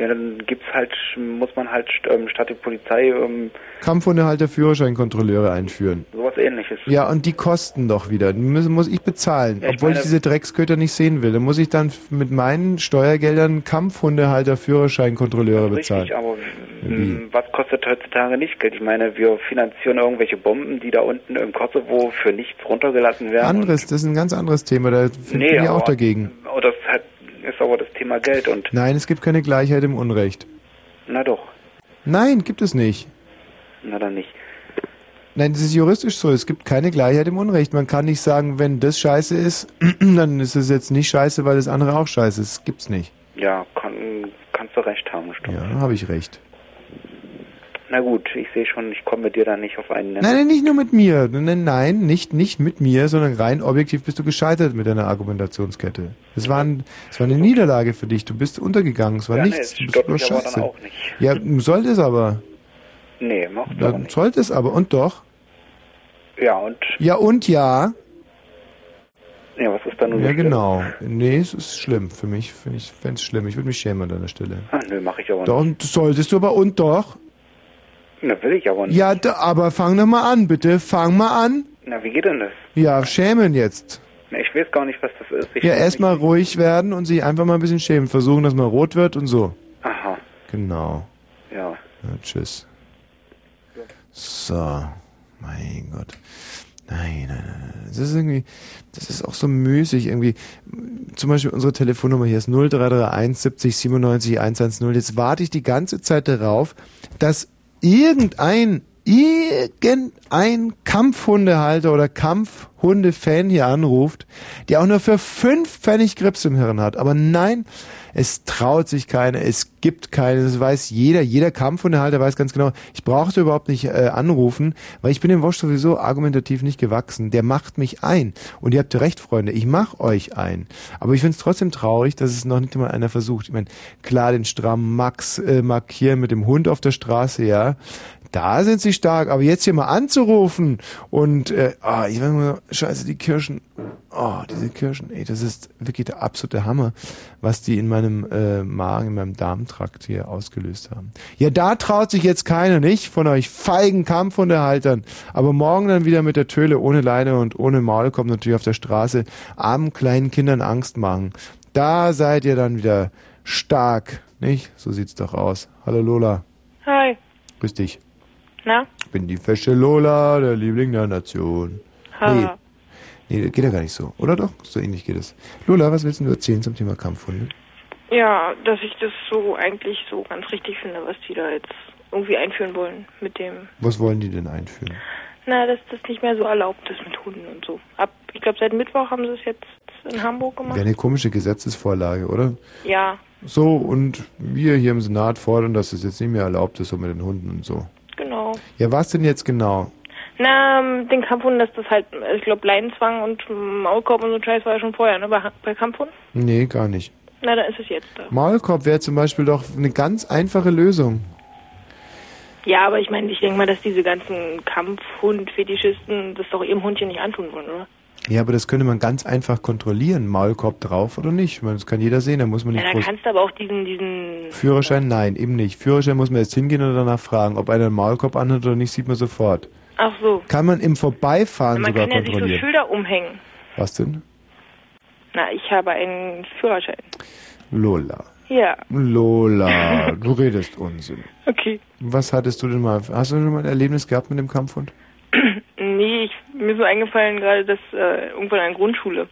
Ja, dann gibt's halt, muss man halt ähm, statt der Polizei ähm, Kampfhundehalter Führerscheinkontrolleure einführen. sowas ähnliches. Ja, und die kosten doch wieder. Die müssen, muss ich bezahlen, Ja, ich obwohl ich meine- diese Drecksköter nicht sehen will. Dann muss ich dann mit meinen Steuergeldern Kampfhundehalter Führerscheinkontrolleure bezahlen. Richtig, aber Wie? was kostet heutzutage nicht Geld? Ich meine, wir finanzieren irgendwelche Bomben, die da unten im Kosovo für nichts runtergelassen werden. Anderes, das ist ein ganz anderes Thema, da Nee, wir auch aber- dagegen. Das aber das Thema Geld und Nein, es gibt keine Gleichheit im Unrecht. Na doch. Nein, gibt es nicht. Na dann nicht. Nein, das ist juristisch so. Es gibt keine Gleichheit im Unrecht. Man kann nicht sagen, wenn das scheiße ist, dann ist es jetzt nicht scheiße, weil das andere auch scheiße ist. Das gibt's nicht. Ja, kann, kannst du recht haben, stimmt. Ja, habe ich recht. Na gut, ich sehe schon, ich komme mit dir da nicht auf einen Nenner. Nein, nein, nicht nur mit mir. Nein, nein, nicht, nicht mit mir, sondern rein objektiv bist du gescheitert mit deiner Argumentationskette. Es war, ein, es war eine Niederlage für dich. Du bist untergegangen. Es war Ja, nee, nichts. es du bist nur Scheiße. auch nicht. Ja, sollte es aber. Nee, macht Ja, aber nicht. sollte es aber. Und doch. Ja, und? Ja, und ja. Ja, was ist da nun Ja, schlimm? genau. Nee, es ist schlimm für mich. Ich fände es schlimm. Ich würde mich schämen an deiner Stelle. Ah, nö, mach ich aber Doch, nicht. und solltest du aber und doch. Na, will ich aber nicht. Ja, da, aber fang doch mal an, bitte. Fang mal an. Na, wie geht denn das? Ja, schämen jetzt. Na, ich weiß gar nicht, was das ist. Ich Ja, erstmal ruhig werden und sich einfach mal ein bisschen schämen. Versuchen, dass man rot wird und so. Aha, Genau. ja. Ja, tschüss. So. Mein Gott. Nein, nein, nein. Das ist irgendwie, das ist auch so müßig irgendwie. Zum Beispiel unsere Telefonnummer hier ist 0331 70 97 110. Jetzt warte ich die ganze Zeit darauf, dass irgendein, irgendein Kampfhundehalter oder Kampfhunde-Fan hier anruft, der auch nur für fünf Pfennig Grips im Hirn hat. Aber nein, es traut sich keiner, es gibt keine, das weiß jeder, jeder Kampfhundehalter weiß ganz genau, ich brauchte überhaupt nicht äh, anrufen, weil ich bin dem Wosch sowieso argumentativ nicht gewachsen. Der macht mich ein. Und ihr habt recht, Freunde, ich mach euch ein. Aber ich finde es trotzdem traurig, dass es noch nicht mal einer versucht. Ich meine, klar, den strammen Max äh, markieren mit dem Hund auf der Straße, ja, da sind sie stark, aber jetzt hier mal anzurufen und äh, ah, ich weiß mal, scheiße, die Kirschen, oh, diese Kirschen, ey, das ist wirklich der absolute Hammer, was die in meinem äh, Magen, in meinem Darmtrakt hier ausgelöst haben. Ja, da traut sich jetzt keiner, nicht? Von euch feigen Kampfhundehaltern. Aber morgen dann wieder mit der Töle ohne Leine und ohne Maul kommt natürlich auf der Straße armen kleinen Kindern Angst machen. Da seid ihr dann wieder stark, nicht? So sieht's doch aus. Hallo Lola, Hi. grüß dich. Na? Ich bin die fesche Lola, der Liebling der Nation. Ha. Nee. Nee, das geht ja gar nicht so. Oder doch? So ähnlich geht es. Lola, was willst du erzählen zum Thema Kampfhunde? Ja, dass ich das so eigentlich so ganz richtig finde, was die da jetzt irgendwie einführen wollen mit dem, Was wollen die denn einführen? na, dass das nicht mehr so erlaubt ist mit Hunden und so. Ab, ich glaube, seit Mittwoch haben sie es jetzt in Hamburg gemacht. Wäre eine komische Gesetzesvorlage, oder? Ja, So, und wir hier im Senat fordern, dass es jetzt nicht mehr erlaubt ist, so mit den Hunden und so. Genau. Ja, was denn jetzt genau? Na, ähm, den Kampfhunden, dass das halt, ich glaube, Leinenzwang und Maulkorb und so ein Scheiß war ja schon vorher, ne, bei, bei Kampfhunden. Nee, gar nicht. Na, dann ist es jetzt da. Maulkorb wäre zum Beispiel doch eine ganz einfache Lösung. Ja, aber ich meine, ich denke mal, dass diese ganzen Kampfhund-Fetischisten das doch ihrem Hundchen nicht antun wollen, oder? Ja, aber das könnte man ganz einfach kontrollieren. Maulkorb drauf oder nicht. Ich meine, das kann jeder sehen, da muss man Ja, nicht dann groß... kannst du aber auch diesen, diesen, Führerschein, nein, eben nicht. Führerschein muss man erst hingehen und danach fragen. Ob einer einen Maulkorb anhat oder nicht, sieht man sofort. ach so. Kann man im Vorbeifahren Man sogar kann ja sich so kontrollieren. Schilder umhängen. Was denn? Na, ich habe einen Führerschein. Lola. Ja, Lola, du redest Unsinn. okay. Was hattest du denn mal? Hast du schon mal ein Erlebnis gehabt mit dem Kampfhund? Nee, ich, mir ist so eingefallen gerade, dass äh, irgendwann an der Grundschule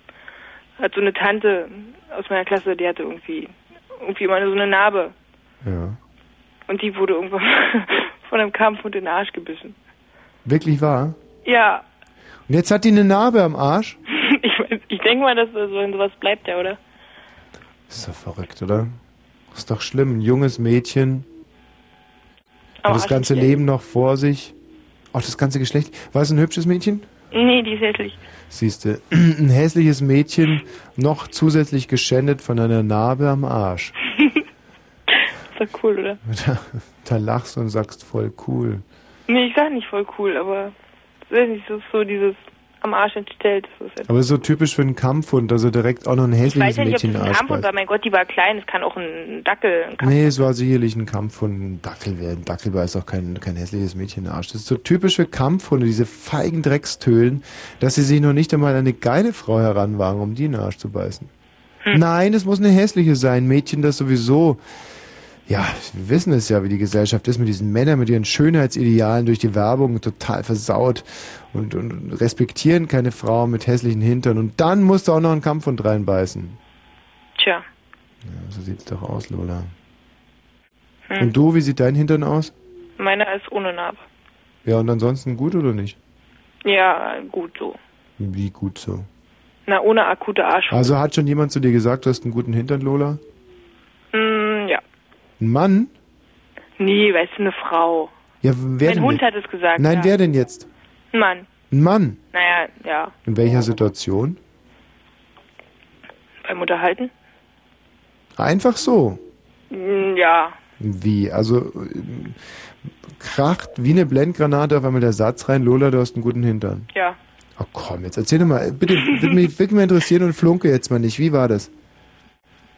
hat so eine Tante aus meiner Klasse, die hatte irgendwie irgendwie immer so eine Narbe Ja. und die wurde irgendwann von einem Kampfhund in den Arsch gebissen. Wirklich wahr? Ja, Und jetzt hat die eine Narbe am Arsch? ich, ich denke mal, dass so in sowas bleibt ja, oder? Ist doch verrückt, oder? Ist doch schlimm. Ein junges Mädchen. Hat das ganze Leben noch vor sich. Auch das ganze Geschlecht. War es ein hübsches Mädchen? Nee, die ist hässlich. Siehste, ein hässliches Mädchen, noch zusätzlich geschändet von einer Narbe am Arsch. ist doch cool, oder? Da, da lachst und sagst voll cool. Nee, ich sag nicht voll cool, aber weiß nicht, so, so dieses am Arsch entstellt. Aber so typisch für einen Kampfhund, also direkt auch noch ein Ich hässliches weiß ja nicht, ob Mädchen das in ein Kampfhund war. Mein Gott, die war klein. Es kann auch ein Dackel. Ein Nee, es war sicherlich ein Kampfhund. Ein Dackel wäre ein Dackel beißt auch kein, kein hässliches Mädchen in den Arsch. Das ist so typisch für Kampfhunde, diese feigen Dreckstölen, dass sie sich noch nicht einmal an eine geile Frau heranwagen, um die in den Arsch zu beißen. Hm. Nein, es muss eine hässliche sein. Ein Mädchen, das sowieso ja, wir wissen es ja, wie die Gesellschaft ist mit diesen Männern, mit ihren Schönheitsidealen durch die Werbung total versaut und, und respektieren keine Frau mit hässlichen Hintern. Und dann musst du auch noch einen Kampfhund reinbeißen. Tja. Ja, so sieht's doch aus, Lola. Hm. Und du, wie sieht dein Hintern aus? Meiner ist ohne Narbe. Ja, und ansonsten gut oder nicht? Ja, gut so. Wie gut so. Na, ohne akute Arsch. Also hat schon jemand zu dir gesagt, du hast einen guten Hintern, Lola? Mm, ja. Ein Mann? Nee, weißt du, eine Frau. Ja, wer mein Hund jetzt? hat es gesagt. Nein, ja. wer denn jetzt? Ein Mann. Ein Mann? Naja, ja. In welcher Situation? Beim Unterhalten? Einfach so. Mm, Ja. Wie? Also äh, kracht wie eine Blendgranate auf einmal der Satz rein, Lola, du hast einen guten Hintern. Ja. Oh komm, jetzt erzähl doch mal, bitte, würde mich wirklich mal interessieren und flunke jetzt mal nicht. Wie war das?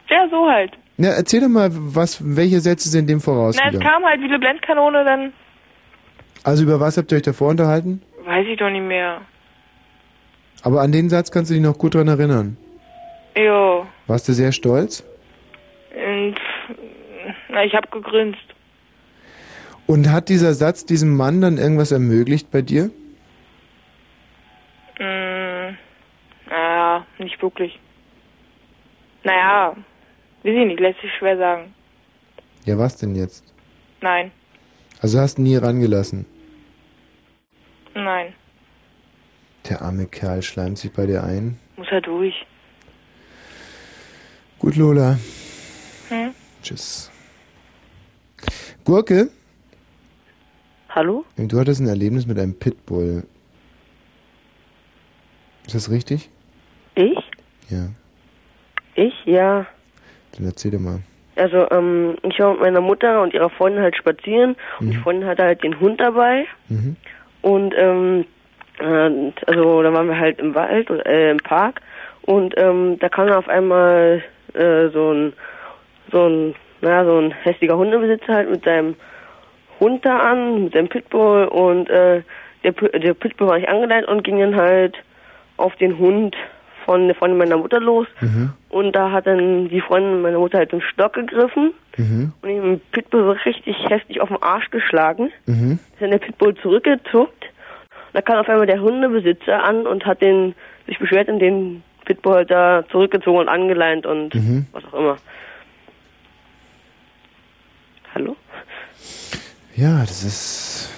Ja, so halt. Na, erzähl doch mal, was, welche Sätze sind dem Na, es kam halt wie eine Blendkanone, dann Also über was habt ihr euch davor unterhalten? weiß ich doch nicht mehr. Aber an den Satz kannst du dich noch gut dran erinnern. Jo. Warst du sehr stolz? Und, na, ich hab gegrinst. Und hat dieser Satz diesem Mann dann irgendwas ermöglicht bei dir? Mm, naja, nicht wirklich. Naja, weiß ich nicht, lässt sich schwer sagen. Ja, was denn jetzt? Nein, Also hast du nie rangelassen. nein, Der arme Kerl schleimt sich bei dir ein. muss er durch. Gut, Lola. Hm? Tschüss. Gurke, Hallo? du hattest ein Erlebnis mit einem Pitbull. Ist das richtig? Ich? Ja. Ich? Ja. Dann erzähl doch mal. Also, ähm, ich war mit meiner Mutter und ihrer Freundin halt spazieren. Und die Freundin hatte halt den Hund dabei. Mhm. und, ähm, äh, also da waren wir halt im Wald, oder, äh, im Park. Und, ähm, da kam dann auf einmal, äh, so ein, so ein, naja, so ein hässlicher Hundebesitzer halt mit seinem Hund da an, mit seinem Pitbull. Und, äh, der, der Pitbull war nicht angeleint und ging dann halt auf den Hund von der Freundin meiner Mutter los Mhm. und da hat dann die Freundin meiner Mutter halt den Stock gegriffen Mhm. und ihm Pitbull so richtig heftig auf den Arsch geschlagen. Mhm. Ist dann der Pitbull zurückgezuckt. Und da kam auf einmal der Hundebesitzer an und hat den sich beschwert und den Pitbull halt da zurückgezogen und angeleint und Mhm. was auch immer. Hallo? Ja, das ist.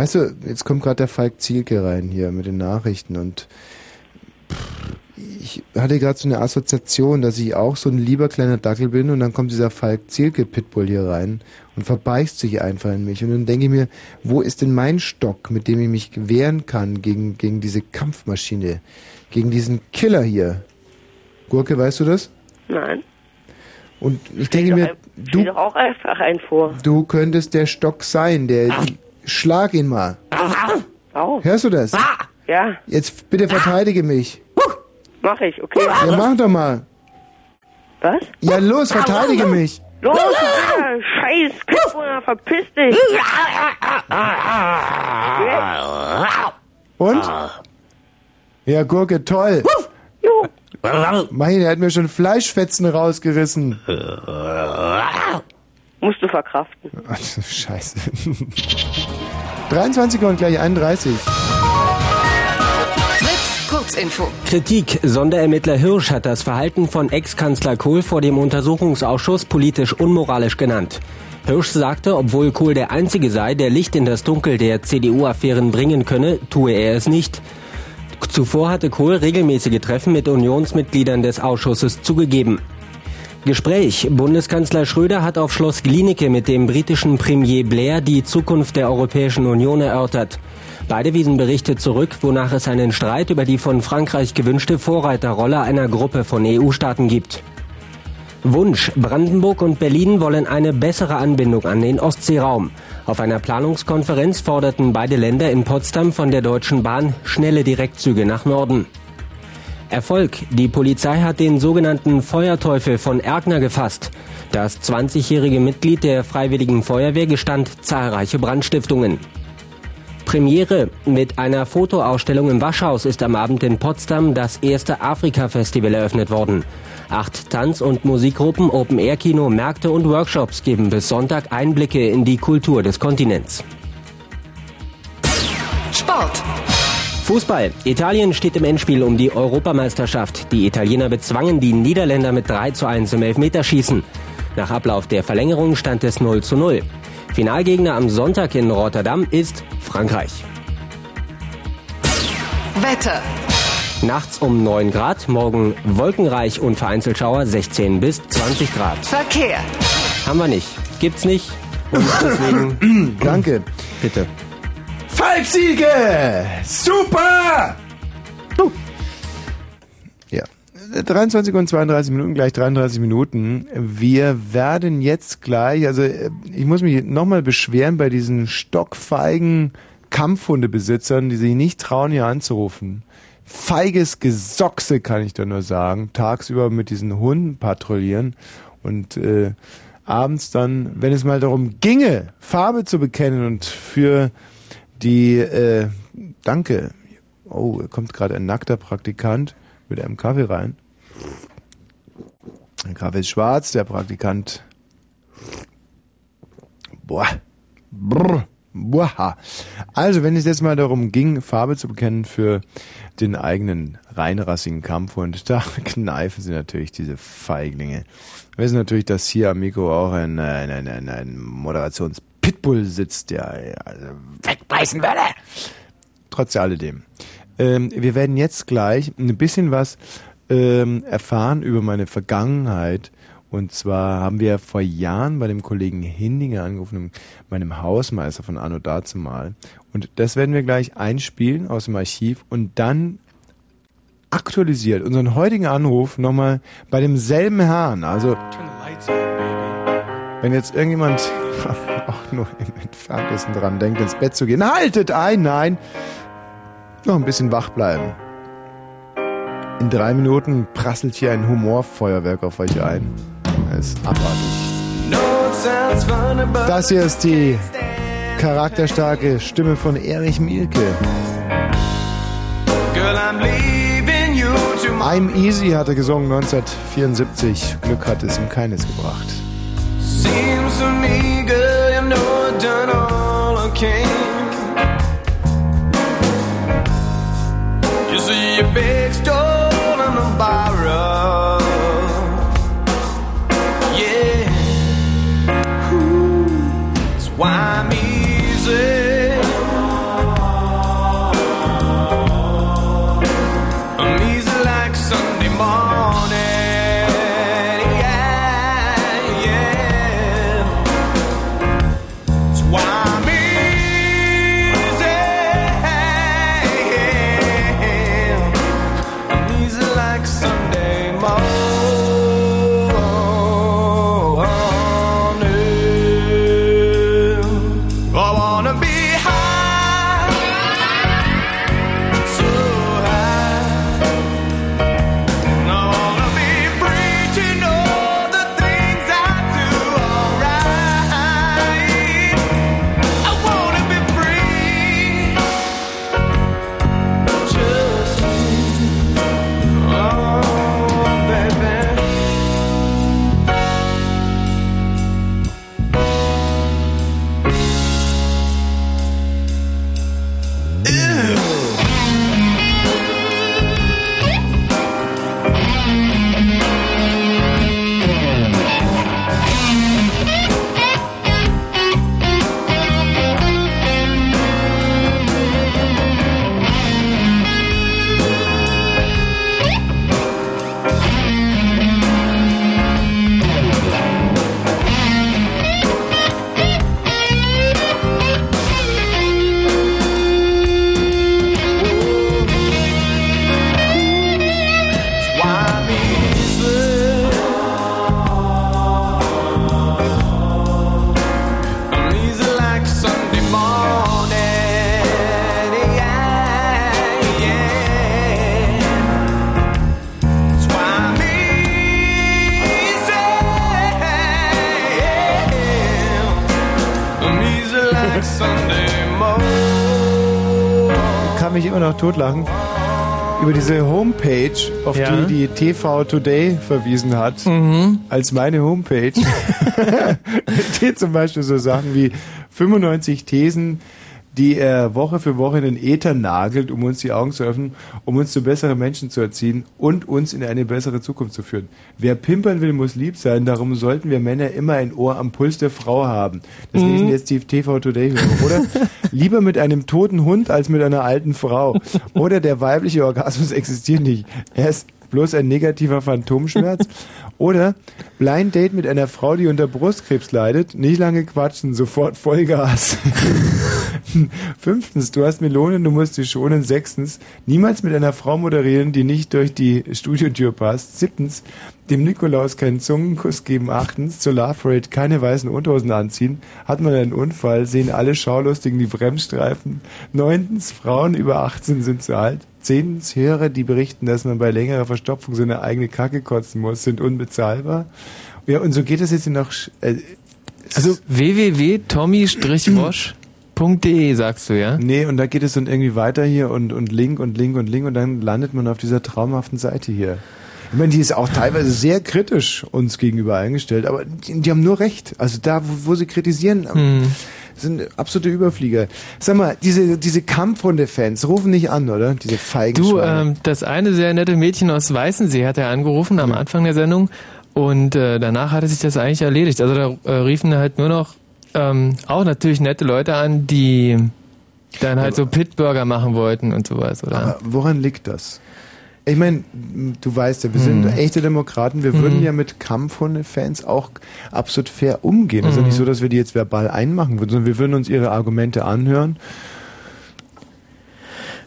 Weißt du, jetzt kommt gerade der Falk Zielke rein hier mit den Nachrichten und ich hatte gerade so eine Assoziation, dass ich auch so ein lieber kleiner Dackel bin und dann kommt dieser Falk Zielke Pitbull hier rein und verbeißt sich einfach in mich und dann denke ich mir, wo ist denn mein Stock, mit dem ich mich wehren kann gegen, gegen diese Kampfmaschine, gegen diesen Killer hier? Gurke, weißt du das? Nein. Und ich denke mir, doch auch einfach einen vor. Du könntest der Stock sein, der. Schlag ihn mal. Au. Hörst du das? Ja, Jetzt bitte verteidige mich. mach ich, okay. Ja, mach doch mal. Was? Ja, los, verteidige mich. Los, du scheiß Kitzbruder, verpiss dich! Und? Ja, Gurke, toll. Mein, der hat mir schon Fleischfetzen rausgerissen. Musst du verkraften. Ach, scheiße. 23 und gleich 31. Fritz, Kurzinfo. Kritik. Sonderermittler Hirsch hat das Verhalten von Ex-Kanzler Kohl vor dem Untersuchungsausschuss politisch unmoralisch genannt. Hirsch sagte, obwohl Kohl der Einzige sei, der Licht in das Dunkel der CDU-Affären bringen könne, tue er es nicht. Zuvor hatte Kohl regelmäßige Treffen mit Unionsmitgliedern des Ausschusses zugegeben. Gespräch. Bundeskanzler Schröder hat auf Schloss Glienicke mit dem britischen Premier Blair die Zukunft der Europäischen Union erörtert. Beide wiesen Berichte zurück, wonach es einen Streit über die von Frankreich gewünschte Vorreiterrolle einer Gruppe von EU-Staaten gibt. Wunsch. Brandenburg und Berlin wollen eine bessere Anbindung an den Ostseeraum. Auf einer Planungskonferenz forderten beide Länder in Potsdam von der Deutschen Bahn schnelle Direktzüge nach Norden. Erfolg. Die Polizei hat den sogenannten Feuerteufel von Erkner gefasst. Das 20-jährige Mitglied der Freiwilligen Feuerwehr gestand zahlreiche Brandstiftungen. Premiere. Mit einer Fotoausstellung im Waschhaus ist am Abend in Potsdam das erste Afrika-Festival eröffnet worden. Acht Tanz- und Musikgruppen, Open-Air-Kino, Märkte und Workshops geben bis Sonntag Einblicke in die Kultur des Kontinents. Sport. Fußball. Italien steht im Endspiel um die Europameisterschaft. Die Italiener bezwangen die Niederländer mit 3 zu 1 im Elfmeterschießen. Nach Ablauf der Verlängerung stand es 0 zu 0. Finalgegner am Sonntag in Rotterdam ist Frankreich. Wetter. Nachts um 9 Grad, morgen wolkenreich und vereinzelt Schauer 16 bis 20 Grad. Verkehr. Haben wir nicht. Gibt's nicht. Und deswegen. Danke. Bitte. Falksiege! Super! Ja. 23 und 32 Minuten, gleich 33 Minuten. Wir werden jetzt gleich, also äh, ich muss mich nochmal beschweren bei diesen stockfeigen Kampfhundebesitzern, die sich nicht trauen, hier anzurufen. Feiges Gesochse, kann ich da nur sagen. Tagsüber mit diesen Hunden patrouillieren und äh, abends dann, wenn es mal darum ginge, Farbe zu bekennen und für die, äh, danke, oh, kommt gerade ein nackter Praktikant mit einem Kaffee rein. Der Kaffee ist schwarz, der Praktikant, boah, brr, boah. Also, wenn es jetzt mal darum ging, Farbe zu bekennen für den eigenen reinrassigen Kampfhund, da kneifen sie natürlich diese Feiglinge. Wir wissen natürlich, dass hier am Mikro auch ein, ein, ein, ein, ein Moderations-Pitbull sitzt, der also wegbeißen würde. Trotz alledem. Ähm, wir werden jetzt gleich ein bisschen was ähm, erfahren über meine Vergangenheit. Und zwar haben wir vor Jahren bei dem Kollegen Hindinger angerufen, meinem Hausmeister von Anno dazumal. Und das werden wir gleich einspielen aus dem Archiv und dann aktualisiert unseren heutigen Anruf nochmal bei demselben Herrn. Also, wenn jetzt irgendjemand auch nur im Entferntesten dran denkt, ins Bett zu gehen, haltet ein, nein, noch ein bisschen wach bleiben. In drei Minuten prasselt hier ein Humorfeuerwerk auf euch ein. Das ist abartig. Das hier ist die charakterstarke Stimme von Erich Mielke. I'm Easy hat er gesungen 1974. Glück hat es ihm keines gebracht. Seems to me, girl, you know I've done all I can. You see your big on the borrow. Totlachen. Über diese Homepage, auf Ja. die die TV Today verwiesen hat, als meine Homepage, steht zum Beispiel so Sachen wie 95 Thesen, die er Woche für Woche in den Äther nagelt, um uns die Augen zu öffnen, um uns zu besseren Menschen zu erziehen und uns in eine bessere Zukunft zu führen. Wer pimpern will, muss lieb sein. Darum sollten wir Männer immer ein Ohr am Puls der Frau haben. Das Mhm. lesen jetzt die TV Today Hörer, oder? Lieber mit einem toten Hund als mit einer alten Frau. Oder der weibliche Orgasmus existiert nicht. Er ist bloß ein negativer Phantomschmerz. Oder Blind Date mit einer Frau, die unter Brustkrebs leidet. Nicht lange quatschen, sofort Vollgas. Fünftens, du hast Melonen, du musst sie schonen. Sechstens, niemals mit einer Frau moderieren, die nicht durch die Studiotür passt. Siebtens, dem Nikolaus keinen Zungenkuss geben. Achtens, zur Love Parade keine weißen Unterhosen anziehen. Hat man einen Unfall, sehen alle Schaulustigen die Bremsstreifen. Neuntens, Frauen über 18 sind zu alt. Zehntens, Hörer, die berichten, dass man bei längerer Verstopfung seine eigene Kacke kotzen muss, sind unbezahlbar. Ja, und so geht es jetzt noch. Äh, Also www.tommy-wosch.de sagst du, ja? Nee, und da geht es dann irgendwie weiter hier und, und Link und Link und Link und dann landet man auf dieser traumhaften Seite hier. Ich meine, die ist auch teilweise sehr kritisch uns gegenüber eingestellt, aber die, die haben nur recht. Also da, wo, wo sie kritisieren, Hm. sind absolute Überflieger. Sag mal, diese, diese Kampfhunde-Fans rufen nicht an, oder? Diese feigen Du, ähm, das eine sehr nette Mädchen aus Weißensee hat er angerufen am Anfang der Sendung und äh, danach hatte sich das eigentlich erledigt. Also da äh, riefen halt nur noch ähm, auch natürlich nette Leute an, die dann halt so Pitburger machen wollten und sowas, oder? Aber woran liegt das? Ich meine, du weißt ja, wir sind Hm. echte Demokraten, wir Hm. würden ja mit Kampfhunde-Fans auch absolut fair umgehen. Also Hm. nicht so, dass wir die jetzt verbal einmachen würden, sondern wir würden uns ihre Argumente anhören.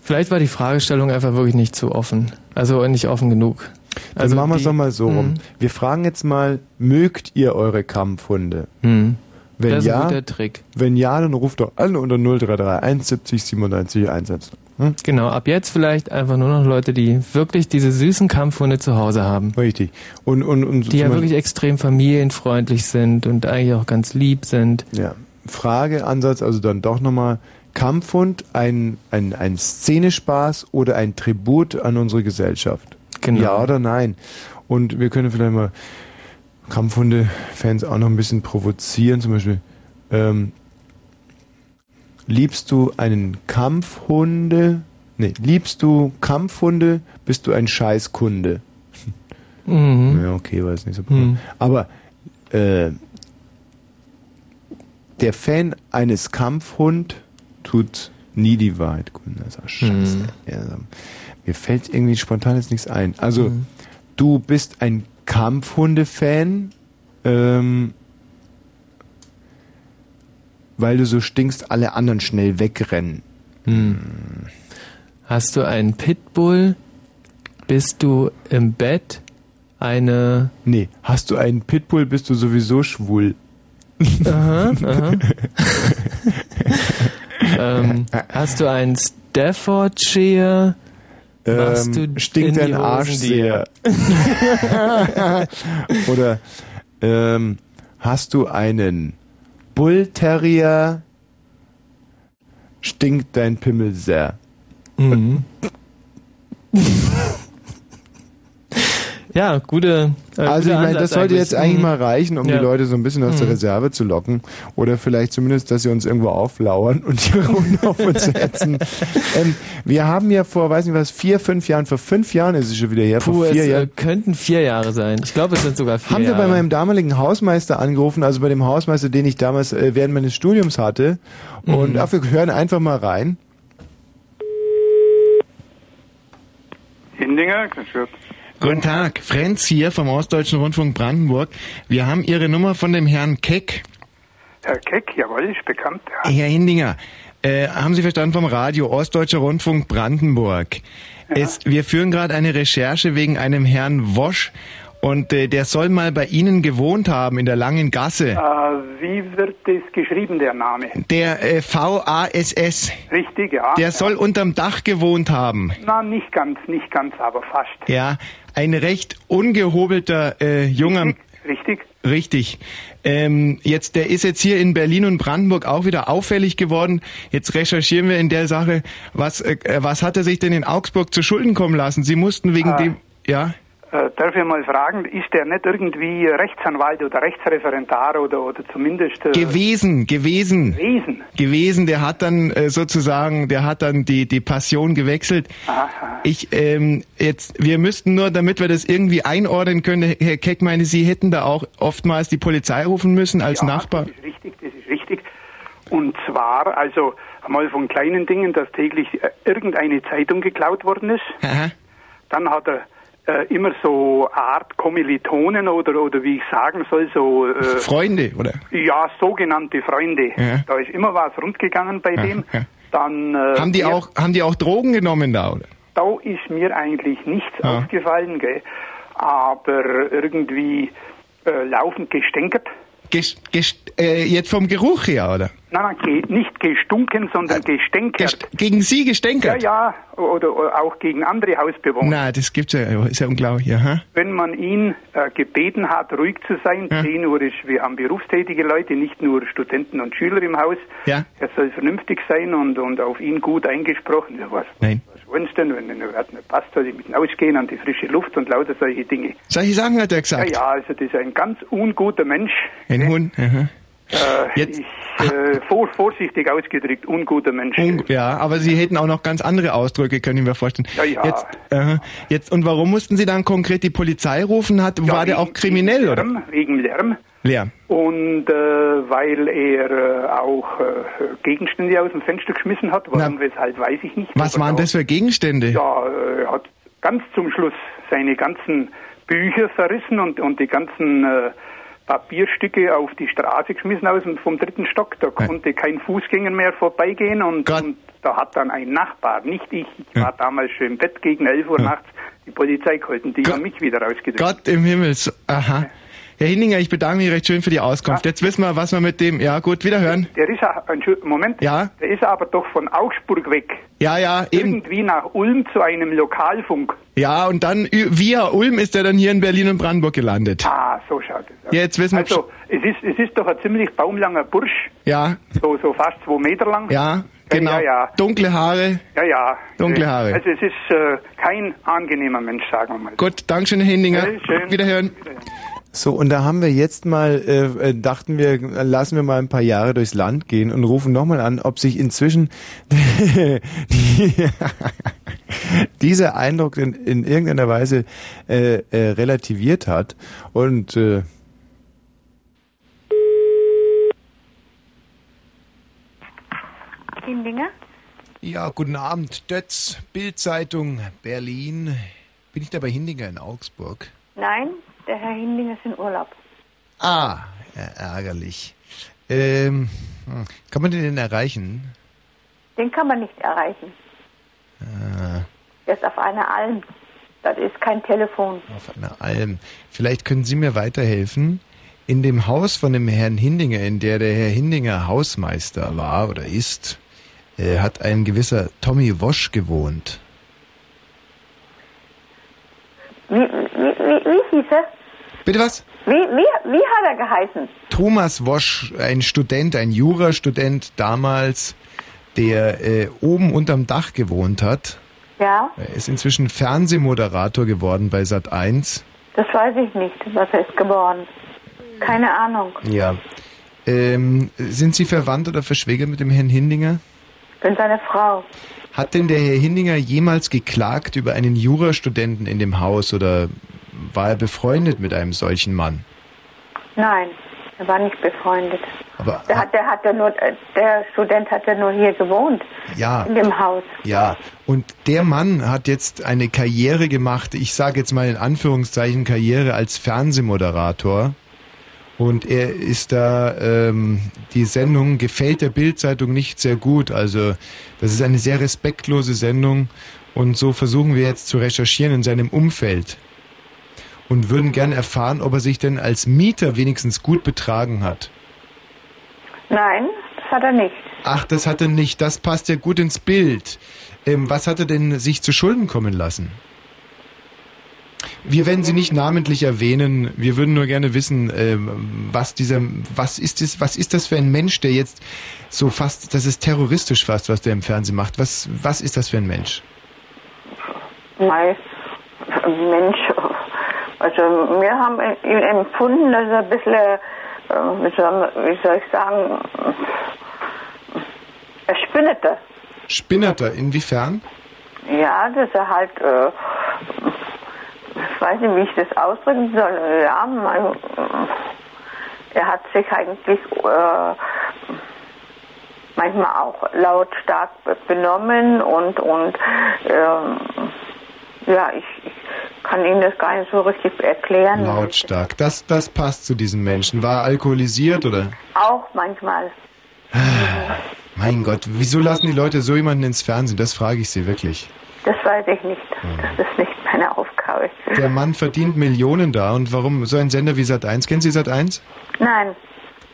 Vielleicht war die Fragestellung einfach wirklich nicht zu offen. Also nicht offen genug. Dann Also machen wir es doch mal so rum. Hm. Wir fragen jetzt mal, mögt ihr eure Kampfhunde? Hm. Wenn Das ist ein ja, guter Trick. wenn ja, dann ruft doch an unter 033 170 97 110. Hm? Genau, ab jetzt vielleicht einfach nur noch Leute, die wirklich diese süßen Kampfhunde zu Hause haben. Richtig. Und, und, und die ja wirklich extrem familienfreundlich sind und eigentlich auch ganz lieb sind. Ja. Frageansatz, also dann doch nochmal Kampfhund, ein, ein, ein Szenespaß oder ein Tribut an unsere Gesellschaft? Genau. Ja oder nein? Und wir können vielleicht mal Kampfhunde-Fans auch noch ein bisschen provozieren, zum Beispiel. Ähm, liebst du einen Kampfhunde? Nee, liebst du Kampfhunde, bist du ein Scheißkunde. Mhm. Ja, okay, weiß nicht so. Mhm. Aber äh, der Fan eines Kampfhund tut nie die Wahrheit kund. Das ist auch scheiße. Mhm. Ja, also, mir fällt irgendwie spontan jetzt nichts ein. Also, Mhm. du bist ein Kampfhunde-Fan, ähm, weil du so stinkst, alle anderen schnell wegrennen. Hm. Hast du einen Pitbull? Bist du im Bett eine... Nee, hast du einen Pitbull, bist du sowieso schwul. Aha, aha. ähm, hast du einen Staffordshire? Ähm, stinkt dein Arsch sehr. Oder ähm, hast du einen Bull Terrier? Stinkt dein Pimmel sehr. Mhm. ja, gute. Äh, Also ich meine, das sollte jetzt eigentlich Mhm. mal reichen, um Ja. die Leute so ein bisschen aus der Mhm. Reserve zu locken. Oder vielleicht zumindest, dass sie uns irgendwo auflauern und ihre Hunde auf uns setzen. ähm, wir haben ja vor, weiß nicht was, vier, fünf Jahren, vor fünf Jahren ist es schon wieder her, Puh, vor es vier äh, Jahren. könnten vier Jahre sein. Ich glaube, es sind sogar vier haben wir bei meinem damaligen Hausmeister angerufen, also bei dem Hausmeister, den ich damals äh, während meines Studiums hatte. Und Mhm. ach, wir hören einfach mal rein. Hindinger. Guten Tag, Frenz hier vom Ostdeutschen Rundfunk Brandenburg. Wir haben Ihre Nummer von dem Herrn Keck. Herr Keck, jawohl, ist bekannt. Ja. Herr Hindinger, äh, haben Sie verstanden vom Radio Ostdeutscher Rundfunk Brandenburg? Es, wir führen gerade eine Recherche wegen einem Herrn Wosch und äh, der soll mal bei Ihnen gewohnt haben in der Langen Gasse. Äh, wie wird das geschrieben, der Name? Der äh, VASS. Richtig, ja. Der soll unterm Dach gewohnt haben. Na, nicht ganz, nicht ganz, aber fast. Ja, ein recht ungehobelter äh, junger. Richtig? Richtig. Ähm, jetzt, der ist jetzt hier in Berlin und Brandenburg auch wieder auffällig geworden. Jetzt recherchieren wir in der Sache, was, äh, was hat er sich denn in Augsburg zu Schulden kommen lassen? Sie mussten wegen Ah. dem, ja, Äh, darf ich mal fragen, ist der nicht irgendwie Rechtsanwalt oder Rechtsreferendar oder, oder zumindest... Äh, Gewesen, gewesen. Gewesen. Gewesen, der hat dann äh, sozusagen, der hat dann die, die Passion gewechselt. Aha. Ich, ähm, jetzt, wir müssten nur, damit wir das irgendwie einordnen können, Herr Keck meinte, Sie hätten da auch oftmals die Polizei rufen müssen als Nachbar. Das ist richtig, das ist richtig. Und zwar, also einmal von kleinen Dingen, dass täglich äh, irgendeine Zeitung geklaut worden ist. Dann hat er äh, immer so Art Kommilitonen oder, oder wie ich sagen soll, so... Äh, Freunde, oder? Ja, sogenannte Freunde. Ja. Da ist immer was rundgegangen bei dem. Dann, äh, Haben die der- auch, haben die auch Drogen genommen da, oder? Da ist mir eigentlich nichts Ja. aufgefallen, gell? aber irgendwie äh, laufend gestänkert. Ges, ges, äh, jetzt vom Geruch her, oder? Nein, nein, nicht gestunken, sondern gestänkert. Gegen Sie gestänkert? Ja, ja, oder, oder auch gegen andere Hausbewohner. Na, das gibt's ja, ist ja unglaublich, aha. Wenn man ihn äh, gebeten hat, ruhig zu sein, 10 Uhr ist, wir haben berufstätige Leute, nicht nur Studenten und Schüler im Haus. Ja. Er soll vernünftig sein und, und auf ihn gut eingesprochen. Ja, was, Nein. Denn, wenn er hat nicht passt, soll ich mit ihm ausgehen an die frische Luft und lauter solche Dinge. Solche Sachen hat er gesagt. Ja, ja, also das ist ein ganz unguter Mensch. Ein Hund, aha. Äh, Jetzt- ich, äh, vor, vorsichtig ausgedrückt, unguter Mensch. Un ja, aber Sie hätten auch noch ganz andere Ausdrücke, können ich mir vorstellen. Ja, ja. Jetzt, aha. jetzt, und warum mussten Sie dann konkret die Polizei rufen? Hat, war der auch kriminell, oder? Lärm, wegen Lärm. Lärm. Und äh, weil er äh, auch äh, Gegenstände aus dem Fenster geschmissen hat, warum, weshalb, weiß ich nicht. Was waren das für Gegenstände? Ja, äh, er hat ganz zum Schluss seine ganzen Bücher zerrissen und, und die ganzen äh, Papierstücke auf die Straße geschmissen aus dem, vom dritten Stock. Da konnte kein Fußgänger mehr vorbeigehen und, und da hat dann ein Nachbar, nicht ich, ich war damals schon im Bett gegen 11 Uhr nachts, die Polizei gehalten, die haben mich wieder rausgedrückt. Gott im Himmel. so- Aha. Herr Hinninger, ich bedanke mich recht schön für die Auskunft. Jetzt wissen wir, was wir mit dem... Ja, gut, wiederhören. Der ist, ja- Moment, Ja? der ist aber doch von Augsburg weg. Ja, ja, eben. Irgendwie nach Ulm zu einem Lokalfunk. Ja, und dann via Ulm ist er dann hier in Berlin und Brandenburg gelandet. Ah, so schaut es aus. Jetzt wissen wir... Also, es ist, es ist doch ein ziemlich baumlanger Bursch, Ja, so, so fast zwei Meter lang. ja, genau. Ja, ja. Dunkle Haare. Ja, ja. Dunkle Haare. Also es ist äh, kein angenehmer Mensch, sagen wir mal. Gut, Dankeschön, Herr Hinninger. Ja, schön. Wiederhören. So, und da haben wir jetzt mal, äh, äh, dachten wir, lassen wir mal ein paar Jahre durchs Land gehen und rufen nochmal an, ob sich inzwischen die, dieser Eindruck in, in irgendeiner Weise äh, äh, relativiert hat. Und äh, Hindinger? Ja, guten Abend. Dötz, Bildzeitung, Berlin. Bin ich da bei Hindinger in Augsburg? Nein, der Herr Hindinger ist in Urlaub. Ah, ja, ärgerlich. Ähm, hm, kann man den denn erreichen? Den kann man nicht erreichen. Ah, Der ist auf einer Alm. Das ist kein Telefon. auf einer Alm. Vielleicht können Sie mir weiterhelfen. In dem Haus von dem Herrn Hindinger, in der der Herr Hindinger Hausmeister war oder ist, äh, hat ein gewisser Tommy Wosch gewohnt. Wie, wie, wie, wie hieß er? Bitte was? Wie, wie, wie hat er geheißen? Thomas Wosch, ein Student, ein Jurastudent damals, der äh, oben unterm Dach gewohnt hat. Ja, Er ist inzwischen Fernsehmoderator geworden bei Sat 1. das weiß ich nicht, was er ist geworden. Keine Ahnung. Ja. Ähm, sind Sie verwandt oder verschwägert mit dem Herrn Hindinger? Bin seine Frau. Hat denn der Herr Hindinger jemals geklagt über einen Jurastudenten in dem Haus oder war er befreundet mit einem solchen Mann? Nein, er war nicht befreundet. Aber Der, hat, der, hat ja nur, der Student hat ja nur hier gewohnt, ja, in dem Haus. ja. Und der Mann hat jetzt eine Karriere gemacht, ich sage jetzt mal in Anführungszeichen Karriere als Fernsehmoderator. Und er ist da, ähm, die Sendung gefällt der Bildzeitung nicht sehr gut. Also das ist eine sehr respektlose Sendung. Und so versuchen wir jetzt zu recherchieren in seinem Umfeld. Und würden gerne erfahren, ob er sich denn als Mieter wenigstens gut betragen hat. Nein, das hat er nicht. Ach, das hat er nicht. Das passt ja gut ins Bild. Ähm, was hat er denn sich zu Schulden kommen lassen? Wir werden Sie nicht namentlich erwähnen. Wir würden nur gerne wissen, ähm, was dieser, was ist das, was ist das für ein Mensch, der jetzt so fast, das ist terroristisch fast, was der im Fernsehen macht. Was, was ist das für ein Mensch? Mei, Mensch, Also wir haben ihn empfunden, dass er ein bisschen, äh, wie, soll, wie soll ich sagen, er spinnete. Spinnerter, inwiefern? Ja, dass er halt, äh, ich weiß nicht, wie ich das ausdrücken soll. Ja, man, er hat sich eigentlich äh, manchmal auch lautstark be- benommen und und ähm, ja, ich, ich kann Ihnen das gar nicht so richtig erklären. Lautstark. Das, das passt zu diesem Menschen. War er alkoholisiert oder? Auch manchmal. Mein Gott, wieso lassen die Leute so jemanden ins Fernsehen? Das frage ich sie wirklich. Das weiß ich nicht. Das ist nicht meine Aufgabe. Der Mann verdient Millionen da und warum so ein Sender wie Sat1? Kennen Sie Sat1? Nein,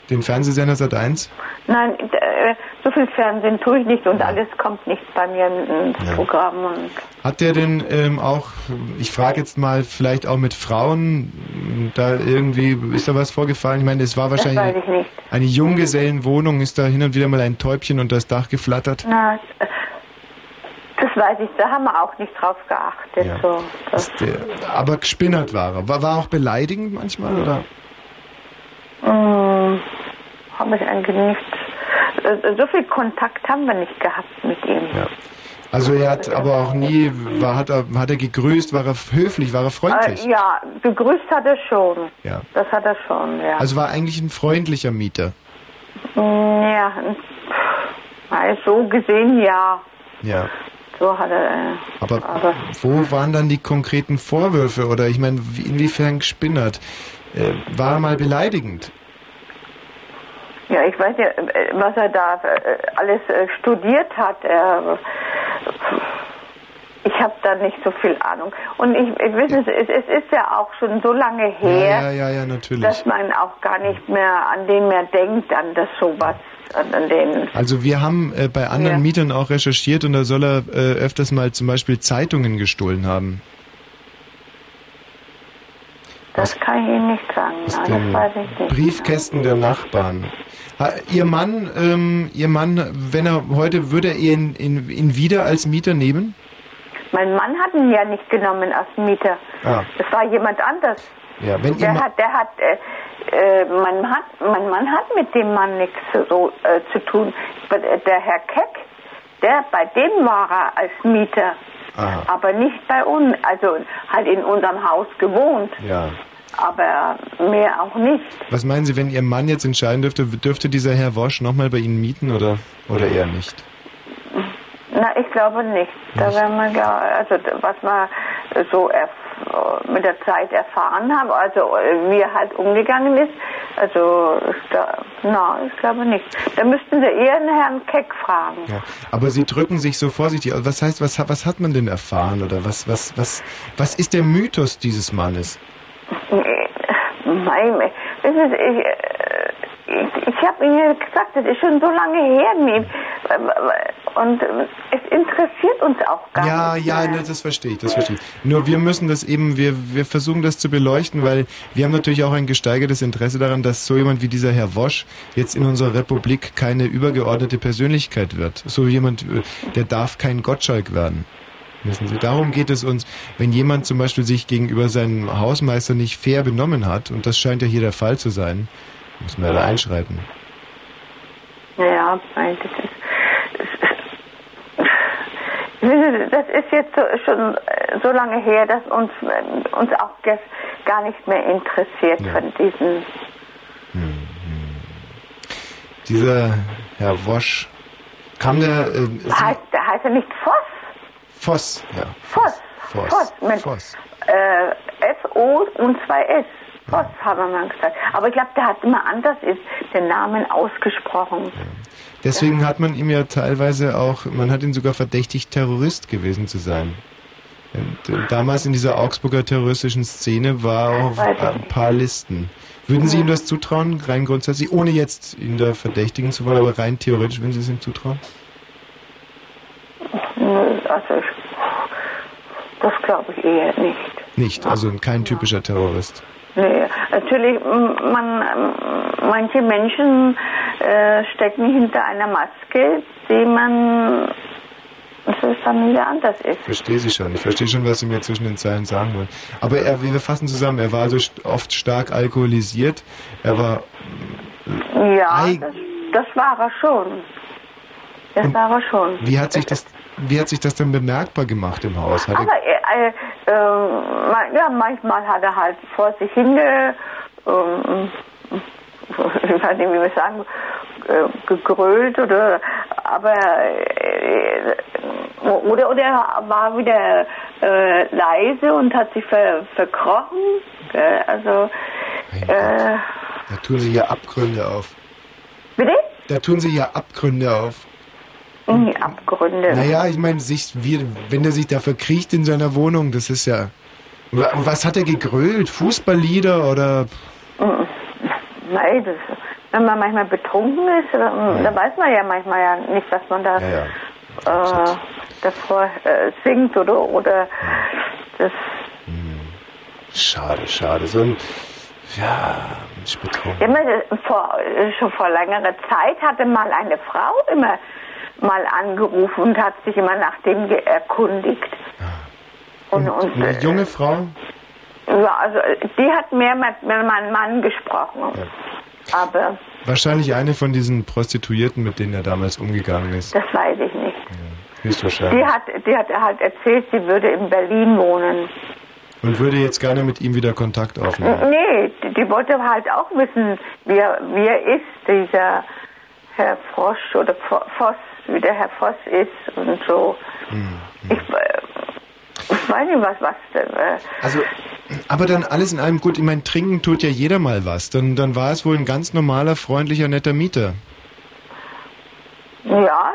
Den Fernsehsender Sat1? nein, d- äh, so viel Fernsehen tue ich nicht und alles kommt nicht bei mir ins Ja. Programm. Und Hat der denn ähm, auch, ich frage jetzt mal, vielleicht auch mit Frauen, da irgendwie, ist da was vorgefallen? Ich meine, es war wahrscheinlich ich nicht. eine Junggesellenwohnung, ist da hin und wieder mal ein Täubchen unter das Dach geflattert? Na, das weiß ich, da haben wir auch nicht drauf geachtet. Ja. So, der, aber gespinnert war er. War, war auch beleidigend manchmal, oder? Hm, habe ich eigentlich nicht. äh, So viel Kontakt haben wir nicht gehabt mit ihm. Also er hat aber auch nie, war, hat, er, hat er gegrüßt, war er höflich, war er freundlich? Äh, ja, begrüßt hat er schon. Ja. Das hat er schon, ja. Also war eigentlich ein freundlicher Mieter. Hm, ja, so gesehen ja. Ja. So hat er. Äh, Aber, aber wo waren dann die konkreten Vorwürfe? Oder ich meine, wie- inwiefern gespinnert? Äh, war er mal beleidigend? ja, ich weiß ja, äh, was er da äh, alles studiert hat. Ich habe da nicht so viel Ahnung. Und ich, ich weiß, es, es es ist ja auch schon so lange her. Ja, ja, ja, dass man auch gar nicht mehr an den mehr denkt, an das sowas. Also wir haben äh, bei anderen Ja. Mietern auch recherchiert und da soll er äh, öfters mal zum Beispiel Zeitungen gestohlen haben. Das kann ich Ihnen nicht sagen. Nein, das weiß ich nicht. Briefkästen der Nachbarn. Ihr Mann, ähm, Ihr Mann, wenn er heute, würde er ihn, ihn, ihn wieder als Mieter nehmen? Mein Mann hat ihn ja nicht genommen als Mieter. Ah, Das war jemand anders. ja, wenn Der hat, der hat, äh, äh, mein, hat, mein Mann hat mit dem Mann nichts so äh, zu tun. Aber Der Herr Keck, der, bei dem war er als Mieter, Aha, aber nicht bei uns. Also halt in unserem Haus gewohnt, ja. Aber mehr auch nicht. Was meinen Sie, wenn Ihr Mann jetzt entscheiden dürfte, dürfte dieser Herr Wosch nochmal bei Ihnen mieten oder, oder eher nicht? Na, ich glaube nicht. Da werden wir ja, also was wir so mit der Zeit erfahren haben, also wie er halt umgegangen ist, also da, na, ich glaube nicht. Da müssten Sie eher den Herrn Keck fragen. Ja. Aber Sie drücken sich so vorsichtig. Was heißt, was, hat- was hat man denn erfahren oder was, was, was, was ist der Mythos dieses Mannes? Nein, ich, äh, ich, ich habe Ihnen gesagt, das ist schon so lange her. Und es interessiert uns auch gar Ja, nicht. ja, ne, das verstehe ich, das verstehe ich. Nur wir müssen das eben, wir, wir versuchen das zu beleuchten, weil wir haben natürlich auch ein gesteigertes Interesse daran, dass so jemand wie dieser Herr Wosch jetzt in unserer Republik keine übergeordnete Persönlichkeit wird. So jemand, äh, der darf kein Gottschalk werden. Wissen Sie, darum geht es uns, wenn jemand zum Beispiel sich gegenüber seinem Hausmeister nicht fair benommen hat, und das scheint ja hier der Fall zu sein, muss man ja da einschreiten. Ja, das ist, das jetzt so, schon äh, so lange her, dass uns, äh, uns auch das gar nicht mehr interessiert von diesen. Dieser Herr Wosch, kam der, äh, Heißt, der heißt er nicht Voss? Voss, ja. Voss. Voss. Voss. Mit Voss. Äh, F-O und zwei S. Voss, haben wir mal gesagt. Aber ich glaube, der hat immer anders ist, den Namen ausgesprochen. Deswegen hat man ihm ja teilweise auch, man hat ihn sogar verdächtigt, Terrorist gewesen zu sein. Und, äh, damals in dieser Augsburger terroristischen Szene war auch ich ein paar Listen. Würden Sie ihm das zutrauen, rein grundsätzlich, ohne jetzt ihn da verdächtigen zu wollen, aber rein theoretisch, würden Sie es ihm zutrauen? Also, ich, das glaube ich eher nicht. Nicht, also kein typischer Terrorist. Nee, natürlich, man, manche Menschen äh, stecken hinter einer Maske, die man dass es dann wieder anders ist. Ich verstehe Sie schon. Ich verstehe schon, was Sie mir zwischen den Zeilen sagen wollen. Aber er, wir fassen zusammen, er war also oft stark alkoholisiert. Er war Ja, das, das war er schon. Das war er schon. Wie hat sich das, wie hat sich das denn bemerkbar gemacht im Haus? Hat er, Aber äh, äh, äh, ja, manchmal hat er halt vor sich hin, äh, ähm, ich weiß nicht, wie wir sagen, äh, gegrölt oder, aber äh, oder oder er war wieder äh, leise und hat sich ver, verkrochen. Gell? Also da tun Sie hier Abgründe auf. bitte? Da tun Sie hier Abgründe auf. Die Abgründe. Naja, ich meine, sich, wie, wenn er sich da verkriecht in seiner Wohnung, das ist ja. Wa- Was hat er gegrölt? Fußballlieder oder. Mm, Nein, das, wenn man manchmal betrunken ist, dann, da weiß man ja manchmal ja nicht, was man da äh, davor äh, singt oder oder das Schade, schade. So ein. Ja, ich betrunken. vor, schon vor längerer Zeit hatte mal eine Frau immer mal angerufen und hat sich immer nach dem erkundigt. Und, und, Eine äh, junge Frau? ja, also die hat mehr mit, mit meinem Mann gesprochen. Aber Wahrscheinlich eine von diesen Prostituierten, mit denen er damals umgegangen ist. das weiß ich nicht. Die Höchstwahrscheinlich. hat, die hat halt erzählt, sie würde in Berlin wohnen. Und würde jetzt gerne mit ihm wieder Kontakt aufnehmen. Nee, die, die wollte halt auch wissen, wie er, wie er ist, dieser Herr Frosch oder Voss, wie der Herr Voss ist und so. Ich, äh, ich weiß nicht, was, was denn. Äh, Also, aber dann alles in allem gut. Ich meine, trinken tut ja jeder mal was. Dann, dann war es wohl ein ganz normaler, freundlicher, netter Mieter. ja,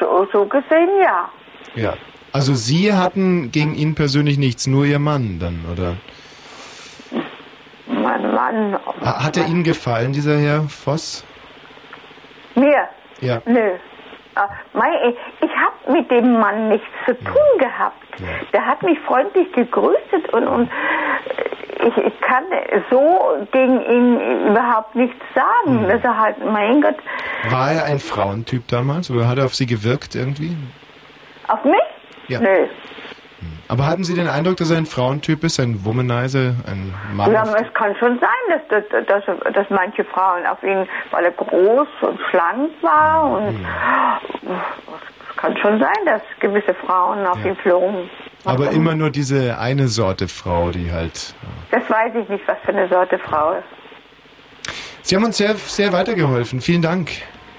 so, so gesehen ja. Ja. Also Sie hatten gegen ihn persönlich nichts, nur Ihr Mann dann, oder? Mein Mann. Ha- Hat er Ihnen gefallen, dieser Herr Voss? Mir? Ja. Nö. Ah, Mei, ich habe mit dem Mann nichts zu tun gehabt. Der hat mich freundlich gegrüßt und, und äh, ich, kann so gegen ihn überhaupt nichts sagen. Hm. Dass er halt, mein Gott, War er ein Frauentyp damals oder hat er auf Sie gewirkt irgendwie? auf mich? Ja. Nö. Aber hatten Sie den Eindruck, dass er ein Frauentyp ist, ein Womanizer, ein Mann? Ja, aber es kann schon sein, dass, dass, dass, dass manche Frauen auf ihn, weil er groß und schlank war und Hm. es kann schon sein, dass gewisse Frauen auf ihn flogen. Aber immer nur diese eine Sorte Frau, die halt. Das weiß ich nicht, was für eine Sorte Frau ist. Sie haben uns sehr, sehr weitergeholfen. Vielen Dank.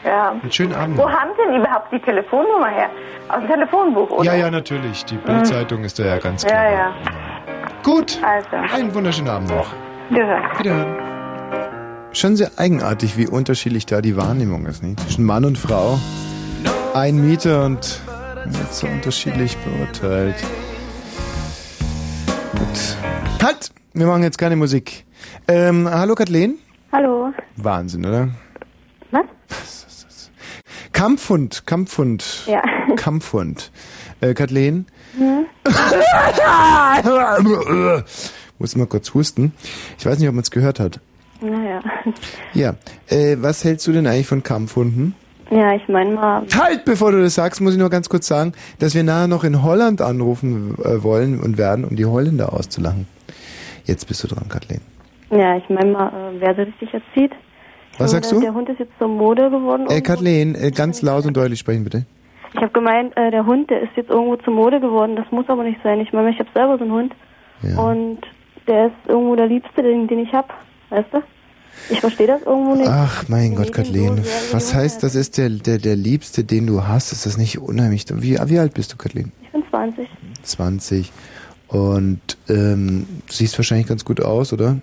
Ja. Einen schönen Abend. Wo haben Sie denn überhaupt die Telefonnummer her? Aus dem Telefonbuch, oder? Ja, ja, natürlich. Die Bildzeitung ist da ja ganz klar. Ja, ja. Gut. Also. Einen wunderschönen Abend noch. Wiederhören. Wiederhören. Schon sehr eigenartig, wie unterschiedlich da die Wahrnehmung ist, nicht? Zwischen Mann und Frau. Ein Mieter und wird so unterschiedlich beurteilt. Gut. Halt! Wir machen jetzt keine Musik. Ähm, hallo Kathleen? Hallo. Wahnsinn, oder? Was? Kampfhund, Kampfhund. Ja. Kampfhund. Äh, Kathleen? Hm? Muss mal kurz husten. Ich weiß nicht, ob man es gehört hat. Naja. Ja. Äh, was hältst du denn eigentlich von Kampfhunden? Ja, ich meine mal. Halt, bevor du das sagst, muss ich nur ganz kurz sagen, dass wir nachher noch in Holland anrufen äh, wollen und werden, um die Holländer auszulachen. Jetzt bist du dran, Kathleen. Ja, ich meine mal, äh, wer sich jetzt zieht. Was meine, sagst du? Der Hund ist jetzt zur Mode geworden. Äh, irgendwo. Kathleen, äh, ganz laut und deutlich sprechen, bitte. Ich habe gemeint, äh, der Hund, der ist jetzt irgendwo zur Mode geworden. Das muss aber nicht sein. Ich meine, ich habe selber so einen Hund. Und der ist irgendwo der Liebste, den, den ich habe. Weißt du? Ich verstehe das irgendwo nicht. Ach, mein Gott, Kathleen. Was heißt, das ist der, der, der Liebste, den du hast? Ist das nicht unheimlich? Wie, wie alt bist du, Kathleen? Ich bin 20. 20. Und ähm, du siehst wahrscheinlich ganz gut aus, oder?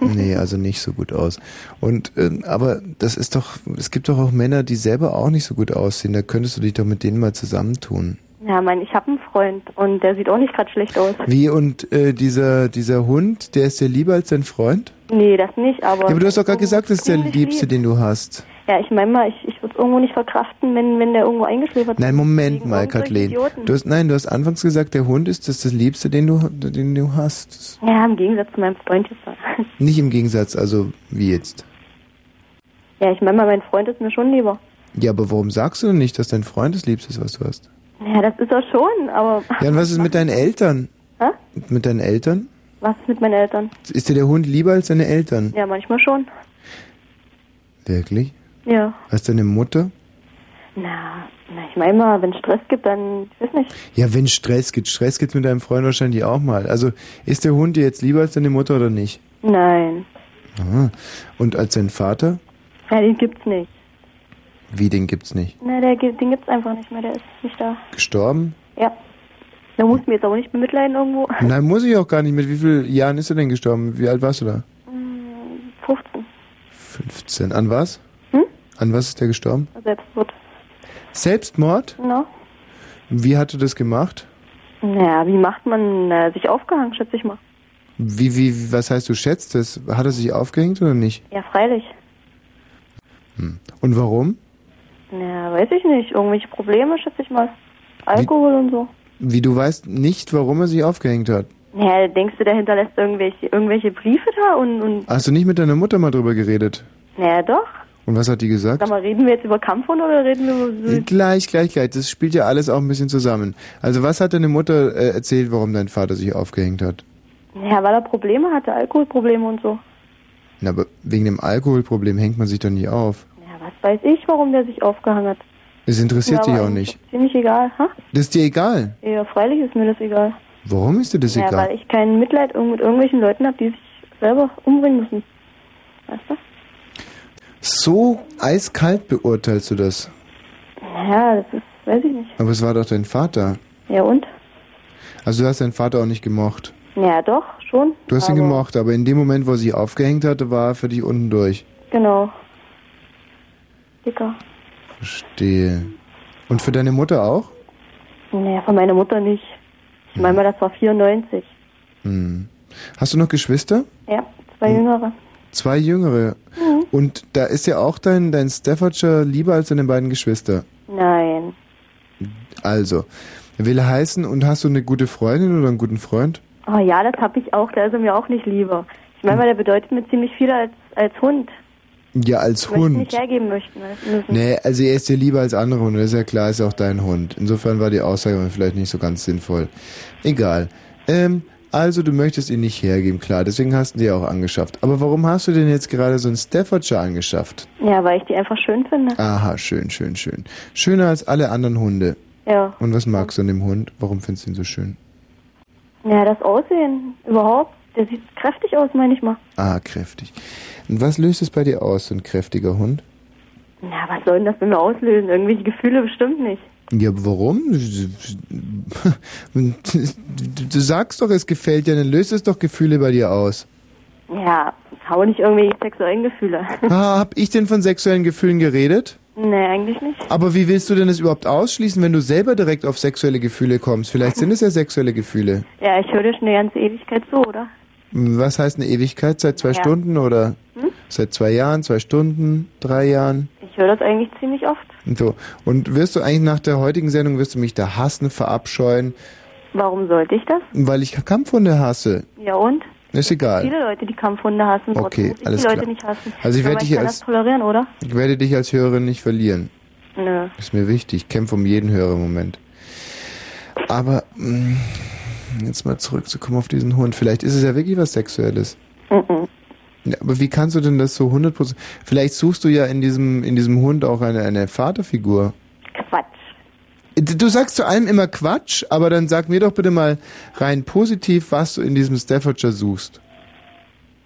Nee, also nicht so gut aus. Und ähm, aber das ist doch, es gibt doch auch Männer, die selber auch nicht so gut aussehen. Da könntest du dich doch mit denen mal zusammentun. Ja, mein, ich habe einen Freund und der sieht auch nicht gerade schlecht aus. Wie und äh, dieser dieser Hund, der ist dir lieber als dein Freund? Nee, das nicht, aber. Ja, aber du hast doch gerade gesagt, das ist der liebste, lieb. den du hast. Ja, ich meine mal, ich, ich würde es irgendwo nicht verkraften, wenn, wenn der irgendwo eingeschläfert Nein, Moment mal, Kathleen. Du hast, nein, du hast anfangs gesagt, der Hund ist das, das Liebste, den du, den du hast. Ja, im Gegensatz zu meinem Freund jetzt. Nicht im Gegensatz, also wie jetzt. Ja, ich meine mal, mein Freund ist mir schon lieber. Ja, aber warum sagst du denn nicht, dass dein Freund das Liebste ist, was du hast? Ja, das ist er schon, aber Ja, und was ist mit deinen Eltern? Hä? Mit deinen Eltern? was ist mit meinen Eltern? Ist dir der Hund lieber als deine Eltern? Ja, manchmal schon. Wirklich? Ja. Als deine Mutter? Na, na ich meine mal, wenn es Stress gibt, dann, ich weiß nicht. Ja, wenn Stress gibt. Stress gibt's mit deinem Freund wahrscheinlich auch mal. Also, ist der Hund dir jetzt lieber als deine Mutter oder nicht? Nein. Aha. Und als dein Vater? Ja, den gibt's nicht. Wie, den gibt's nicht? Na, der, den gibt's einfach nicht mehr, der ist nicht da. Gestorben? Ja. Da muss mir jetzt aber nicht bemitleiden irgendwo. Nein, muss ich auch gar nicht. Mit wie vielen Jahren ist er denn gestorben? Wie alt warst du da? Hm, 15. 15. An was? Hm? An was ist der gestorben? Selbstmord. Selbstmord? No? Wie hat er das gemacht? Naja, wie macht man äh, sich aufgehangen, schätze ich mal. Wie, wie, was heißt, du schätzt es? Hat er sich aufgehängt oder nicht? Ja, freilich. Und warum? Naja, weiß ich nicht. Irgendwelche Probleme, schätze ich mal. Alkohol und so. Wie du weißt nicht, warum er sich aufgehängt hat. Naja, denkst du, der hinterlässt irgendwelche, irgendwelche Briefe da und, und Hast du nicht mit deiner Mutter mal drüber geredet? naja, doch. Und was hat die gesagt? Sag mal, reden wir jetzt über Kampfhunde oder reden wir über so... Gleich, gleich, gleich. Das spielt ja alles auch ein bisschen zusammen. Also was hat deine Mutter äh, erzählt, warum dein Vater sich aufgehängt hat? Ja, weil er Probleme hatte, Alkoholprobleme und so. Na, aber wegen dem Alkoholproblem hängt man sich doch nicht auf. Ja, was weiß ich, warum der sich aufgehangen hat. Es interessiert Ja, dich auch nicht. Ziemlich egal, ha? Das ist dir egal. Ja, freilich ist mir das egal. Warum ist dir das ja, egal? weil ich kein Mitleid mit irgendwelchen Leuten habe, die sich selber umbringen müssen. Weißt du? So eiskalt beurteilst du das. Ja, das ist, weiß ich nicht. Aber es war doch dein Vater. Ja und? Also du hast deinen Vater auch nicht gemocht. Ja, doch, schon. Du hast ihn aber, gemocht, aber in dem Moment, wo er sich aufgehängt hatte, war er für dich unten durch. Genau. Dicker. Verstehe. Und für deine Mutter auch? Naja, von meiner Mutter nicht. Ich meine mal, das war 94. Hm. Hast du noch Geschwister? Ja, zwei Jüngere. Zwei jüngere. Mhm. Und da ist ja auch dein, dein Staffordshire lieber als deine beiden Geschwister. Nein. Also, will heißen, und hast du eine gute Freundin oder einen guten Freund? Oh ja, das habe ich auch. Der ist er mir auch nicht lieber. Ich meine mal, der bedeutet mir ziemlich viel als, als Hund. Ja, als möchte Hund. nicht hergeben möchten. müssen. Nee, also er ist dir lieber als andere Hunde, das ist ja klar, ist auch dein Hund. Insofern war die Aussage vielleicht nicht so ganz sinnvoll. Egal. Ähm, also du möchtest ihn nicht hergeben, klar, deswegen hast du ihn dir auch angeschafft. Aber warum hast du denn jetzt gerade so einen Staffordshire angeschafft? Ja, weil ich die einfach schön finde. Aha, schön, schön, schön. Schöner als alle anderen Hunde. Ja. Und was magst du an dem Hund? Warum findest du ihn so schön? Ja, das Aussehen überhaupt. Der sieht kräftig aus, meine ich mal. Ah, kräftig. Und was löst es bei dir aus, so ein kräftiger Hund? Na, was soll denn das mir auslösen? Irgendwelche Gefühle bestimmt nicht. Ja, aber warum? Du, sagst doch, es gefällt dir, dann löst es doch Gefühle bei dir aus. Ja, habe nicht irgendwelche sexuellen Gefühle. Ah, hab ich denn von sexuellen Gefühlen geredet? nee, eigentlich nicht. Aber wie willst du denn das überhaupt ausschließen, wenn du selber direkt auf sexuelle Gefühle kommst? Vielleicht sind es ja sexuelle Gefühle. Ja, ich höre dir schon eine ganze Ewigkeit zu, oder? Was heißt eine Ewigkeit? Seit zwei Ja. Stunden oder Hm? seit zwei Jahren, zwei Stunden, drei Jahren? Ich höre das eigentlich ziemlich oft. Und so. Und wirst du eigentlich nach der heutigen Sendung, wirst du mich da hassen, verabscheuen, Warum sollte ich das? weil ich Kampfhunde hasse? Ja und? Ist egal. Viele Leute, die Kampfhunde hassen, Okay, alles die Leute klar. nicht hassen. Also ich werde dich als- tolerieren, oder? Ich werde dich als Hörerin nicht verlieren. Nö. Ist mir wichtig. Ich kämpfe um jeden Hörer im Moment. Aber mh, jetzt mal zurückzukommen auf diesen Hund. Vielleicht ist es ja wirklich was Sexuelles. Mhm. Ja, aber wie kannst du denn das so 100%? Vielleicht suchst du ja in diesem, in diesem Hund auch eine, eine Vaterfigur. Quatsch. Du sagst zu allem immer Quatsch, aber dann sag mir doch bitte mal rein positiv, was du in diesem Staffordshire suchst.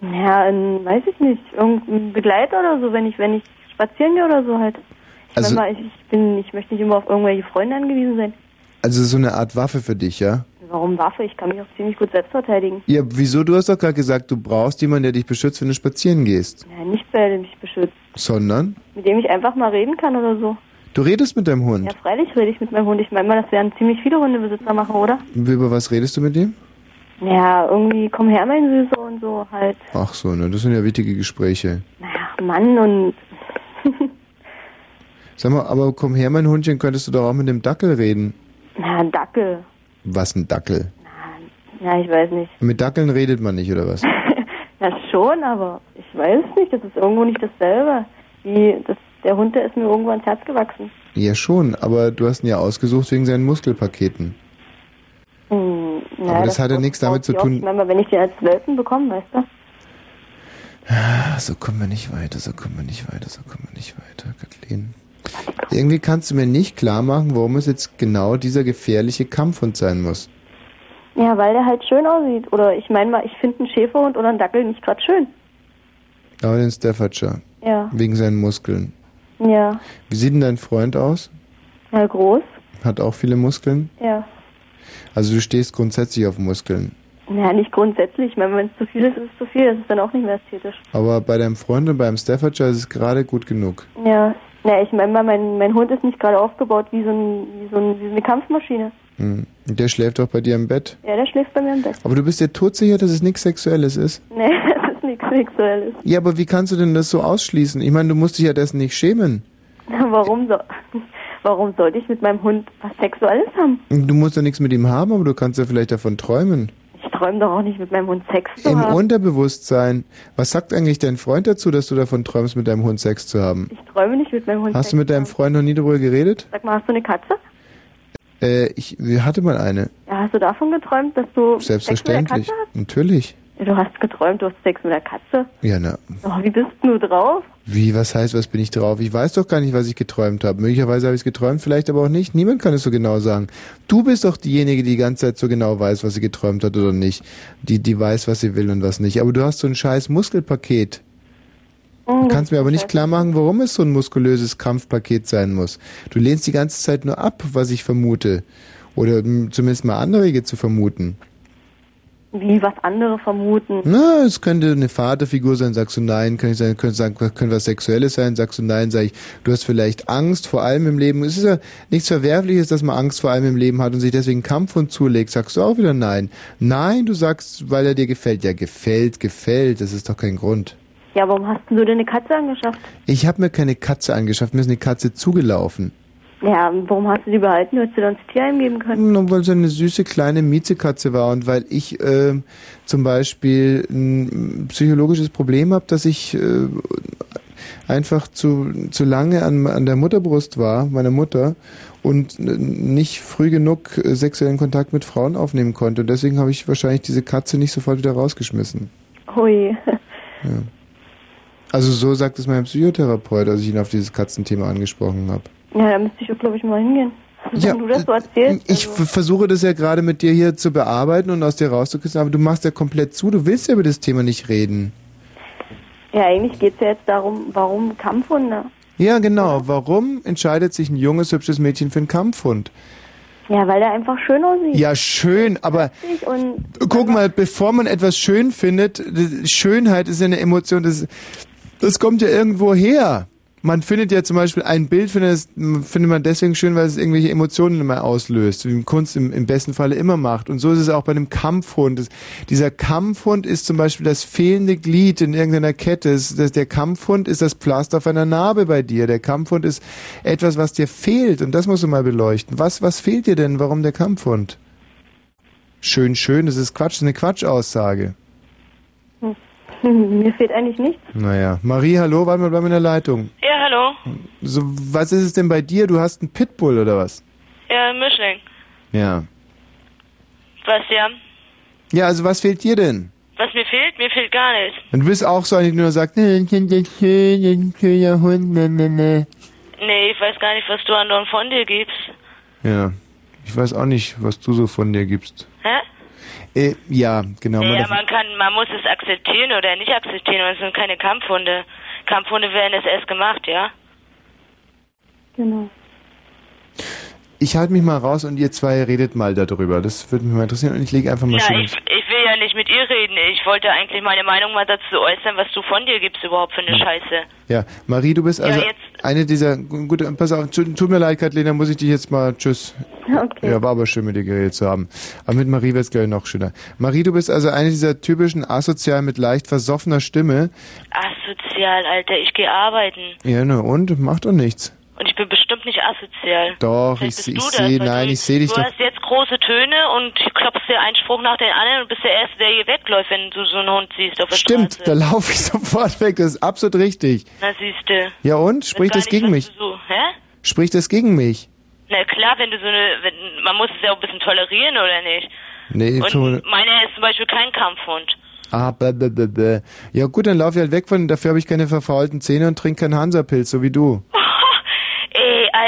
Ja, ein, weiß ich nicht, irgendein Begleiter oder so, wenn ich, wenn ich spazieren gehe oder so halt. Ich Also- mal, ich, ich bin, ich möchte nicht immer auf irgendwelche Freunde angewiesen sein. Also so eine Art Waffe für dich, ja? Warum Waffe? Ich kann mich auch ziemlich gut selbst verteidigen. Ja, wieso? Du hast doch gerade gesagt, du brauchst jemanden, der dich beschützt, wenn du spazieren gehst. Ja, nicht wer mich beschützt. Sondern? Mit dem ich einfach mal reden kann oder so. Du redest mit deinem Hund. Ja, freilich rede ich mit meinem Hund. Ich meine mal, das werden ziemlich viele Hundebesitzer machen, oder? Über was redest du mit ihm? Ja, irgendwie, komm her, mein Süßer und so halt. Ach so, ne, das sind ja wichtige Gespräche. Ach, Mann und... Sag mal, aber komm her, mein Hundchen, könntest du doch auch mit dem Dackel reden. Na, Dackel. Was ein Dackel? Ja, ich weiß nicht. Mit Dackeln redet man nicht, oder was? Ja, schon, aber ich weiß nicht, das ist irgendwo nicht dasselbe. Wie, das, der Hund, der ist mir irgendwann ins Herz gewachsen. Ja schon, aber du hast ihn ja ausgesucht wegen seinen Muskelpaketen. Hm, naja, Aber das hat ja nichts damit zu tun- meine, wenn ich den als Welpen bekomme, weißt du? Ah, So kommen wir nicht weiter, so kommen wir nicht weiter, so kommen wir nicht weiter, Kathleen. Irgendwie kannst du mir nicht klar machen, warum es jetzt genau dieser gefährliche Kampfhund sein muss. Ja, weil der halt schön aussieht. Oder ich meine mal, ich finde einen Schäferhund oder einen Dackel nicht gerade schön. Aber den Staffordshire. Ja. Wegen seinen Muskeln. Ja. Wie sieht denn dein Freund aus? Ja, groß. Hat auch viele Muskeln? Ja. Also du stehst grundsätzlich auf Muskeln. Ja, nicht grundsätzlich. Ich meine, wenn es zu viel ist, ist es zu viel. Das ist dann auch nicht mehr ästhetisch. Aber bei deinem Freund und beim Staffordshire ist es gerade gut genug. Ja. Ja, ich meine mal, mein, mein Hund ist nicht gerade aufgebaut wie so, ein, wie so ein, wie eine Kampfmaschine. Hm. Und Der schläft doch bei dir im Bett. Ja, der schläft bei mir im Bett. Aber du bist dir todsicher, dass es nichts Sexuelles ist? Nee, das ist nichts Sexuelles. Ja, aber wie kannst du denn das so ausschließen? Ich meine, du musst dich ja dessen nicht schämen. Warum so? Warum sollte ich mit meinem Hund was Sexuelles haben? Du musst ja nichts mit ihm haben, aber du kannst ja vielleicht davon träumen. Ich träume doch auch nicht mit meinem Hund Sex zu Im haben. Unterbewusstsein. Was sagt eigentlich dein Freund dazu, dass du davon träumst, mit deinem Hund Sex zu haben? Ich träume nicht mit meinem Hund Hast Sex du mit deinem. Freund noch nie darüber geredet? Sag mal, hast du eine Katze? Äh, ich hatte mal eine. Ja, hast du davon geträumt, dass du Selbstverständlich. Sex mit der Katze Natürlich. hast? Ja, du hast geträumt, du hast Sex mit der Katze. Ja, na. Oh, wie bist du drauf? Wie, was heißt, was bin ich drauf? Ich weiß doch gar nicht, was ich geträumt habe. Möglicherweise habe ich es geträumt, vielleicht aber auch nicht. Niemand kann es so genau sagen. Du bist doch diejenige, die die ganze Zeit so genau weiß, was sie geträumt hat oder nicht. Die, die weiß, was sie will und was nicht. Aber du hast so ein scheiß Muskelpaket. Oh, Du kannst mir aber nicht klar machen, warum es so ein muskulöses Kampfpaket sein muss. Du lehnst die ganze Zeit nur ab, was ich vermute. Oder m, zumindest mal anrege zu vermuten. Wie was andere vermuten. Na, es könnte eine Vaterfigur sein, sagst du nein, kann ich sagen, könnte sagen, könnte was Sexuelles sein, sagst du nein, sag ich, du hast vielleicht Angst vor allem im Leben. Es ist ja nichts Verwerfliches, dass man Angst vor allem im Leben hat und sich deswegen Kampfhund zulegt, sagst du auch wieder nein. Nein, du sagst, weil er dir gefällt. Ja, gefällt, gefällt, das ist doch kein Grund. Ja, warum hast du dir eine Katze angeschafft? Ich habe mir keine Katze angeschafft, mir ist eine Katze zugelaufen. Ja, warum hast du die behalten? Du hättest sie dann ins Tierheim geben können. Nur weil es eine süße kleine Miezekatze war und weil ich äh, zum Beispiel ein psychologisches Problem habe, dass ich äh, einfach zu, zu lange an, an der Mutterbrust war, meiner Mutter, und nicht früh genug sexuellen Kontakt mit Frauen aufnehmen konnte. Und deswegen habe ich wahrscheinlich diese Katze nicht sofort wieder rausgeschmissen. Hui. Ja. Also so sagt es mein Psychotherapeut, als ich ihn auf dieses Katzenthema angesprochen habe. Ja, da müsste ich auch, glaube ich, mal hingehen. Ja, Wenn du das so erzählst. Ich v- versuche das ja gerade mit dir hier zu bearbeiten und aus dir rauszukriegen, aber du machst ja komplett zu. Du willst ja über das Thema nicht reden. Ja, eigentlich geht es ja jetzt darum, warum Kampfhunde? Ja, genau. Warum entscheidet sich ein junges, hübsches Mädchen für einen Kampfhund? Ja, weil der einfach schön aussieht. Ja, schön, aber guck mal, bevor man etwas schön findet, Schönheit ist ja eine Emotion, das, das kommt ja irgendwo her. Man findet ja zum Beispiel ein Bild, findet, findet man deswegen schön, weil es irgendwelche Emotionen immer auslöst, wie Kunst im, im besten Falle immer macht. Und so ist es auch bei einem Kampfhund. Das, dieser Kampfhund ist zum Beispiel das fehlende Glied in irgendeiner Kette. Das, das, der Kampfhund ist das Pflaster auf einer Narbe bei dir. Der Kampfhund ist etwas, was dir fehlt. Und das musst du mal beleuchten. Was, was fehlt dir denn? Warum der Kampfhund? Schön, schön, das ist Quatsch, das ist eine Quatschaussage. Mir fehlt eigentlich nichts. Naja. Marie, hallo, warte mal, bleib in der Leitung. Ja, hallo. So, was ist es denn bei dir? Du hast einen Pitbull oder was? Ja, Mischling. Ja. Was, ja? Ja, also was fehlt dir denn? Was mir fehlt? Mir fehlt gar nichts. Und du bist auch so eine, die nur sagt, "Äh, ein ne, ne, ne. Nee, ich weiß gar nicht, was du anderen von dir gibst. Ja. Ich weiß auch nicht, was du so von dir gibst. Hä? Äh, ja, genau. man ja, darf- man kann, man muss es akzeptieren oder nicht akzeptieren. Und es sind keine Kampfhunde. Kampfhunde werden es erst gemacht, ja? Genau. Ich halte mich mal raus und ihr zwei redet mal darüber. Das würde mich mal interessieren und ich lege einfach mal Ja, schön. ich, ich will ja nicht mit ihr reden. Ich wollte eigentlich meine Meinung mal dazu äußern, was du von dir gibst überhaupt für eine Scheiße. Ja, Marie, du bist Ja, also jetzt- eine dieser. Gut, pass auf, tut mir leid, Kathleen, muss ich dich jetzt mal. Tschüss. Okay. Ja, war aber schön, mit dir geredet zu haben. Aber mit Marie wird es gleich noch schöner. Marie, du bist also eine dieser typischen asozial mit leicht versoffener Stimme. Asozial, Alter. Ich gehe arbeiten. Ja, ne, und? Macht doch nichts. Und ich bin bestimmt nicht asozial. Doch, Vielleicht ich, ich du sehe, nein, du, ich sehe dich Du doch. hast jetzt große Töne und klopfst dir einen Spruch nach dem anderen und bist der Erste, der hier wegläuft, wenn du so einen Hund siehst auf der Stimmt, Straße. da laufe ich sofort weg, das ist absolut richtig. Na siehste. Ja und? Spricht das gegen mich? du So, hä? Spricht das gegen mich? Na klar, wenn du so eine, wenn, man muss es ja auch ein bisschen tolerieren, oder nicht? Nee, Und so- meiner ist zum Beispiel kein Kampfhund. Ah, bäh, bäh, bäh, bäh. Ja gut, dann laufe ich halt weg von, dafür habe ich keine verfaulten Zähne und trinke keinen Hansapilz, so wie du.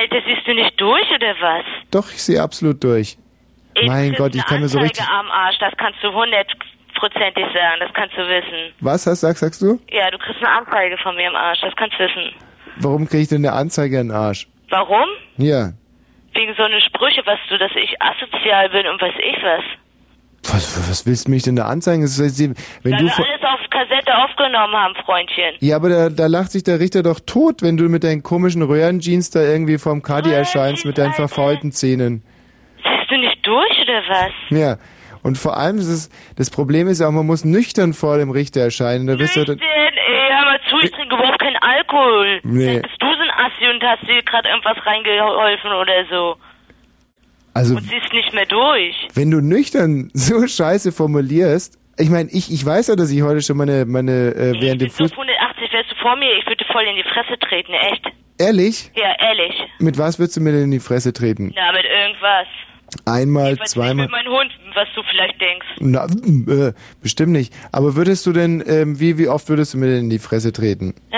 Alter, siehst du nicht durch, oder was? Doch, ich sehe absolut durch. Du mein Gott, ich kann mir so Anzeige richtig... am Arsch, das kannst du hundertprozentig sagen, das kannst du wissen. Was hast, sagst, sagst du? Ja, du kriegst eine Anzeige von mir am Arsch, das kannst du wissen. Warum kriege ich denn eine Anzeige den Arsch? Warum? Ja. Wegen so eine Sprüche, was du, dass ich asozial bin und weiß ich was. Was, was willst du mich denn da anzeigen? Das heißt, Wenn Weil du wir alles auf Kassette aufgenommen haben, Freundchen. ja, aber da, da lacht sich der Richter doch tot, wenn du mit deinen komischen Röhrenjeans da irgendwie vorm Kadi erscheinst mit deinen verfaulten Zähnen. Siehst du nicht durch, oder was? Ja. Und vor allem ist es, das Problem ist ja auch, man muss nüchtern vor dem Richter erscheinen. Da wirst du dann, ey, hör mal zu, ich trinke überhaupt keinen Alkohol. Nee. Bist du so ein Assi und hast dir gerade irgendwas reingeholfen oder so. Also, Und siehst nicht mehr durch. wenn du nüchtern so scheiße formulierst, ich meine, ich, ich weiß ja, dass ich heute schon meine, meine, äh, während dem Fuß, auf 180 wärst du vor mir, ich würde voll in die Fresse treten, echt. ehrlich? Ja, ehrlich. Mit was würdest du mir denn in die Fresse treten? Na, mit irgendwas. Einmal, Ich zweimal? mit meinem Hund, was du vielleicht denkst. Na, äh, bestimmt nicht. Aber würdest du denn, ähm, wie, wie oft würdest du mir denn in die Fresse treten? Hä?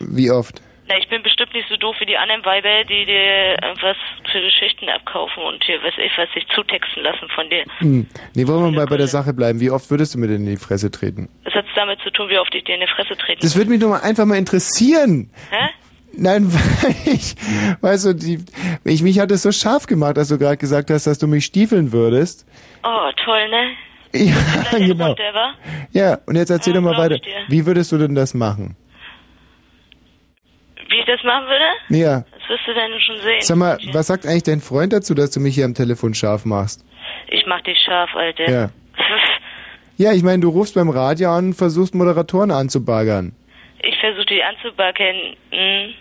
Wie oft? Na, ich bin bestimmt nicht so doof wie die anderen Weiber, die dir irgendwas für Geschichten abkaufen und hier, weiß ich, was sich zutexten lassen von dir. Hm. Nee, wollen wir mal bei der Sache bleiben. Wie oft würdest du mir denn in die Fresse treten? Das hat damit zu tun, wie oft ich dir in die Fresse treten Das würde mich doch mal einfach mal interessieren. Hä? Nein, weil ich, weißt du, die, ich, mich hat es so scharf gemacht, als du gerade gesagt hast, dass du mich stiefeln würdest. Oh, toll, ne? Ja, genau. War? Ja, und jetzt erzähl doch mal weiter. Wie würdest du denn das machen? Wie ich das machen würde? Ja. Das wirst du dann schon sehen. Sag mal, was sagt eigentlich dein Freund dazu, dass du mich hier am Telefon scharf machst? Ich mach dich scharf, Alter. Ja. Ja, ich meine, du rufst beim Radio an und versuchst Moderatoren anzubaggern. Ich versuche dich anzubacken. Mm,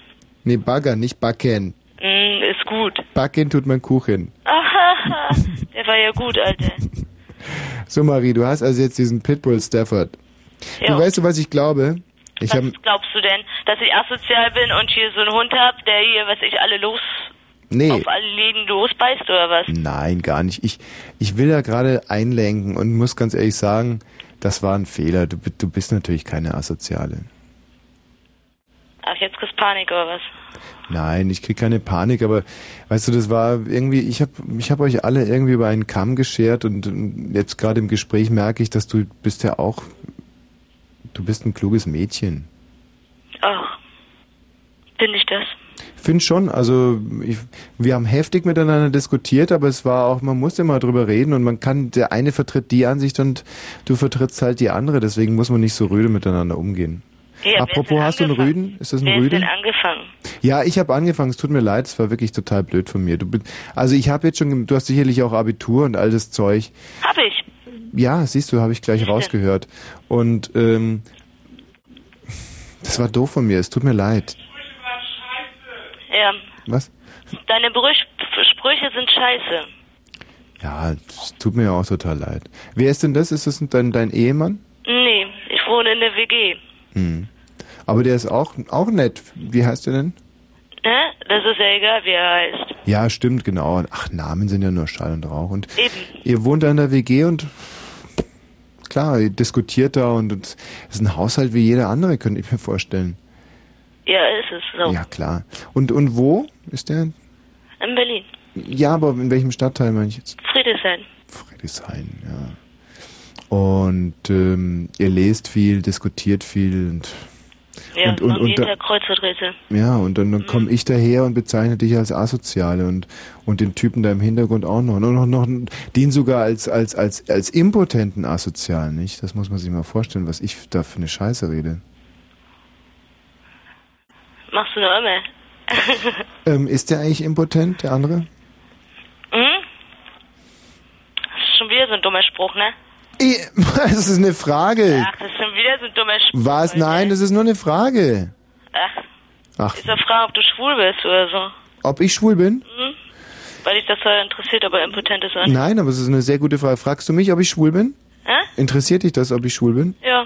Nee, baggern, nicht backen. mm, ist gut. Backen tut man Kuchen. Aha, der war ja gut, Alter. So, Marie, du hast also jetzt diesen Pitbull Stafford. Ja. Du weißt du, was ich glaube? Ich was glaubst du denn? Dass ich asozial bin und hier so einen Hund hab, der hier, was ich, alle los, Nee. auf alle Läden losbeißt oder was? Nein, gar nicht. Ich, ich will da gerade einlenken und muss ganz ehrlich sagen, das war ein Fehler. Du, du bist natürlich keine Asoziale. Ach, jetzt kriegst Panik oder was? Nein, ich krieg keine Panik, aber weißt du, das war irgendwie, ich habe ich hab euch alle irgendwie über einen Kamm geschert und jetzt gerade im Gespräch merke ich, dass du bist ja auch, du bist ein kluges Mädchen. Ach, bin ich das? Find schon, also ich, wir haben heftig miteinander diskutiert, aber es war auch, man muss immer drüber reden und man kann, der eine vertritt die Ansicht und du vertrittst halt die andere, deswegen muss man nicht so rüde miteinander umgehen. Ja, Apropos, hast du einen angefangen? Rüden? Ist das ein Wer hat Rüde? denn angefangen? Ja, ich habe angefangen, es tut mir leid, es war wirklich total blöd von mir. Du, also ich habe jetzt schon, du hast sicherlich auch Abitur und all das Zeug. Hab ich. Ja, siehst du, habe ich gleich rausgehört. Und ähm, das war doof von mir, es tut mir leid. Ja, Was? deine Brüch Sprüche sind scheiße. Ja, es tut mir auch total leid. Wer ist denn das? Ist das dein, dein Ehemann? Nee, ich wohne in der WG. Hm. Aber der ist auch, auch nett. Wie heißt der denn? Ne? Das ist ja egal, wie er heißt. Ja, stimmt, genau. Ach, Namen sind ja nur Schall und Rauch. Und Eben. ihr wohnt da in der WG und klar, ihr diskutiert da und es ist ein Haushalt wie jeder andere, könnte ich mir vorstellen. Ja, ist es so. Ja, klar. Und, und wo ist der? In Berlin. Ja, aber in welchem Stadtteil meine ich jetzt? Friedrichshain. Friedrichshain, ja. Und ähm, ihr lest viel, diskutiert viel und Ja, und, und, und da, ja, und dann, dann komme ich daher und bezeichne dich als Asoziale und, und den Typen da im Hintergrund auch noch. Und noch, noch den sogar als, als, als, als impotenten Asozialen, nicht? Das muss man sich mal vorstellen, was ich da für eine Scheiße rede. Machst du noch immer? Ähm, ist der eigentlich impotent, der andere? hm? Das ist schon wieder so ein dummer Spruch, ne? Das ist eine Frage. Ach, das ist schon wieder so ein dummer Spruch. Was? Nein, das ist nur eine Frage. Ach, Ach, Ist ja fragen, ob du schwul bist oder so. ob ich schwul bin? Hm? Weil dich das so interessiert, aber impotent ist. nicht? Nein, aber es ist eine sehr gute Frage. Fragst du mich, ob ich schwul bin? Hä? Interessiert dich das, ob ich schwul bin? Ja.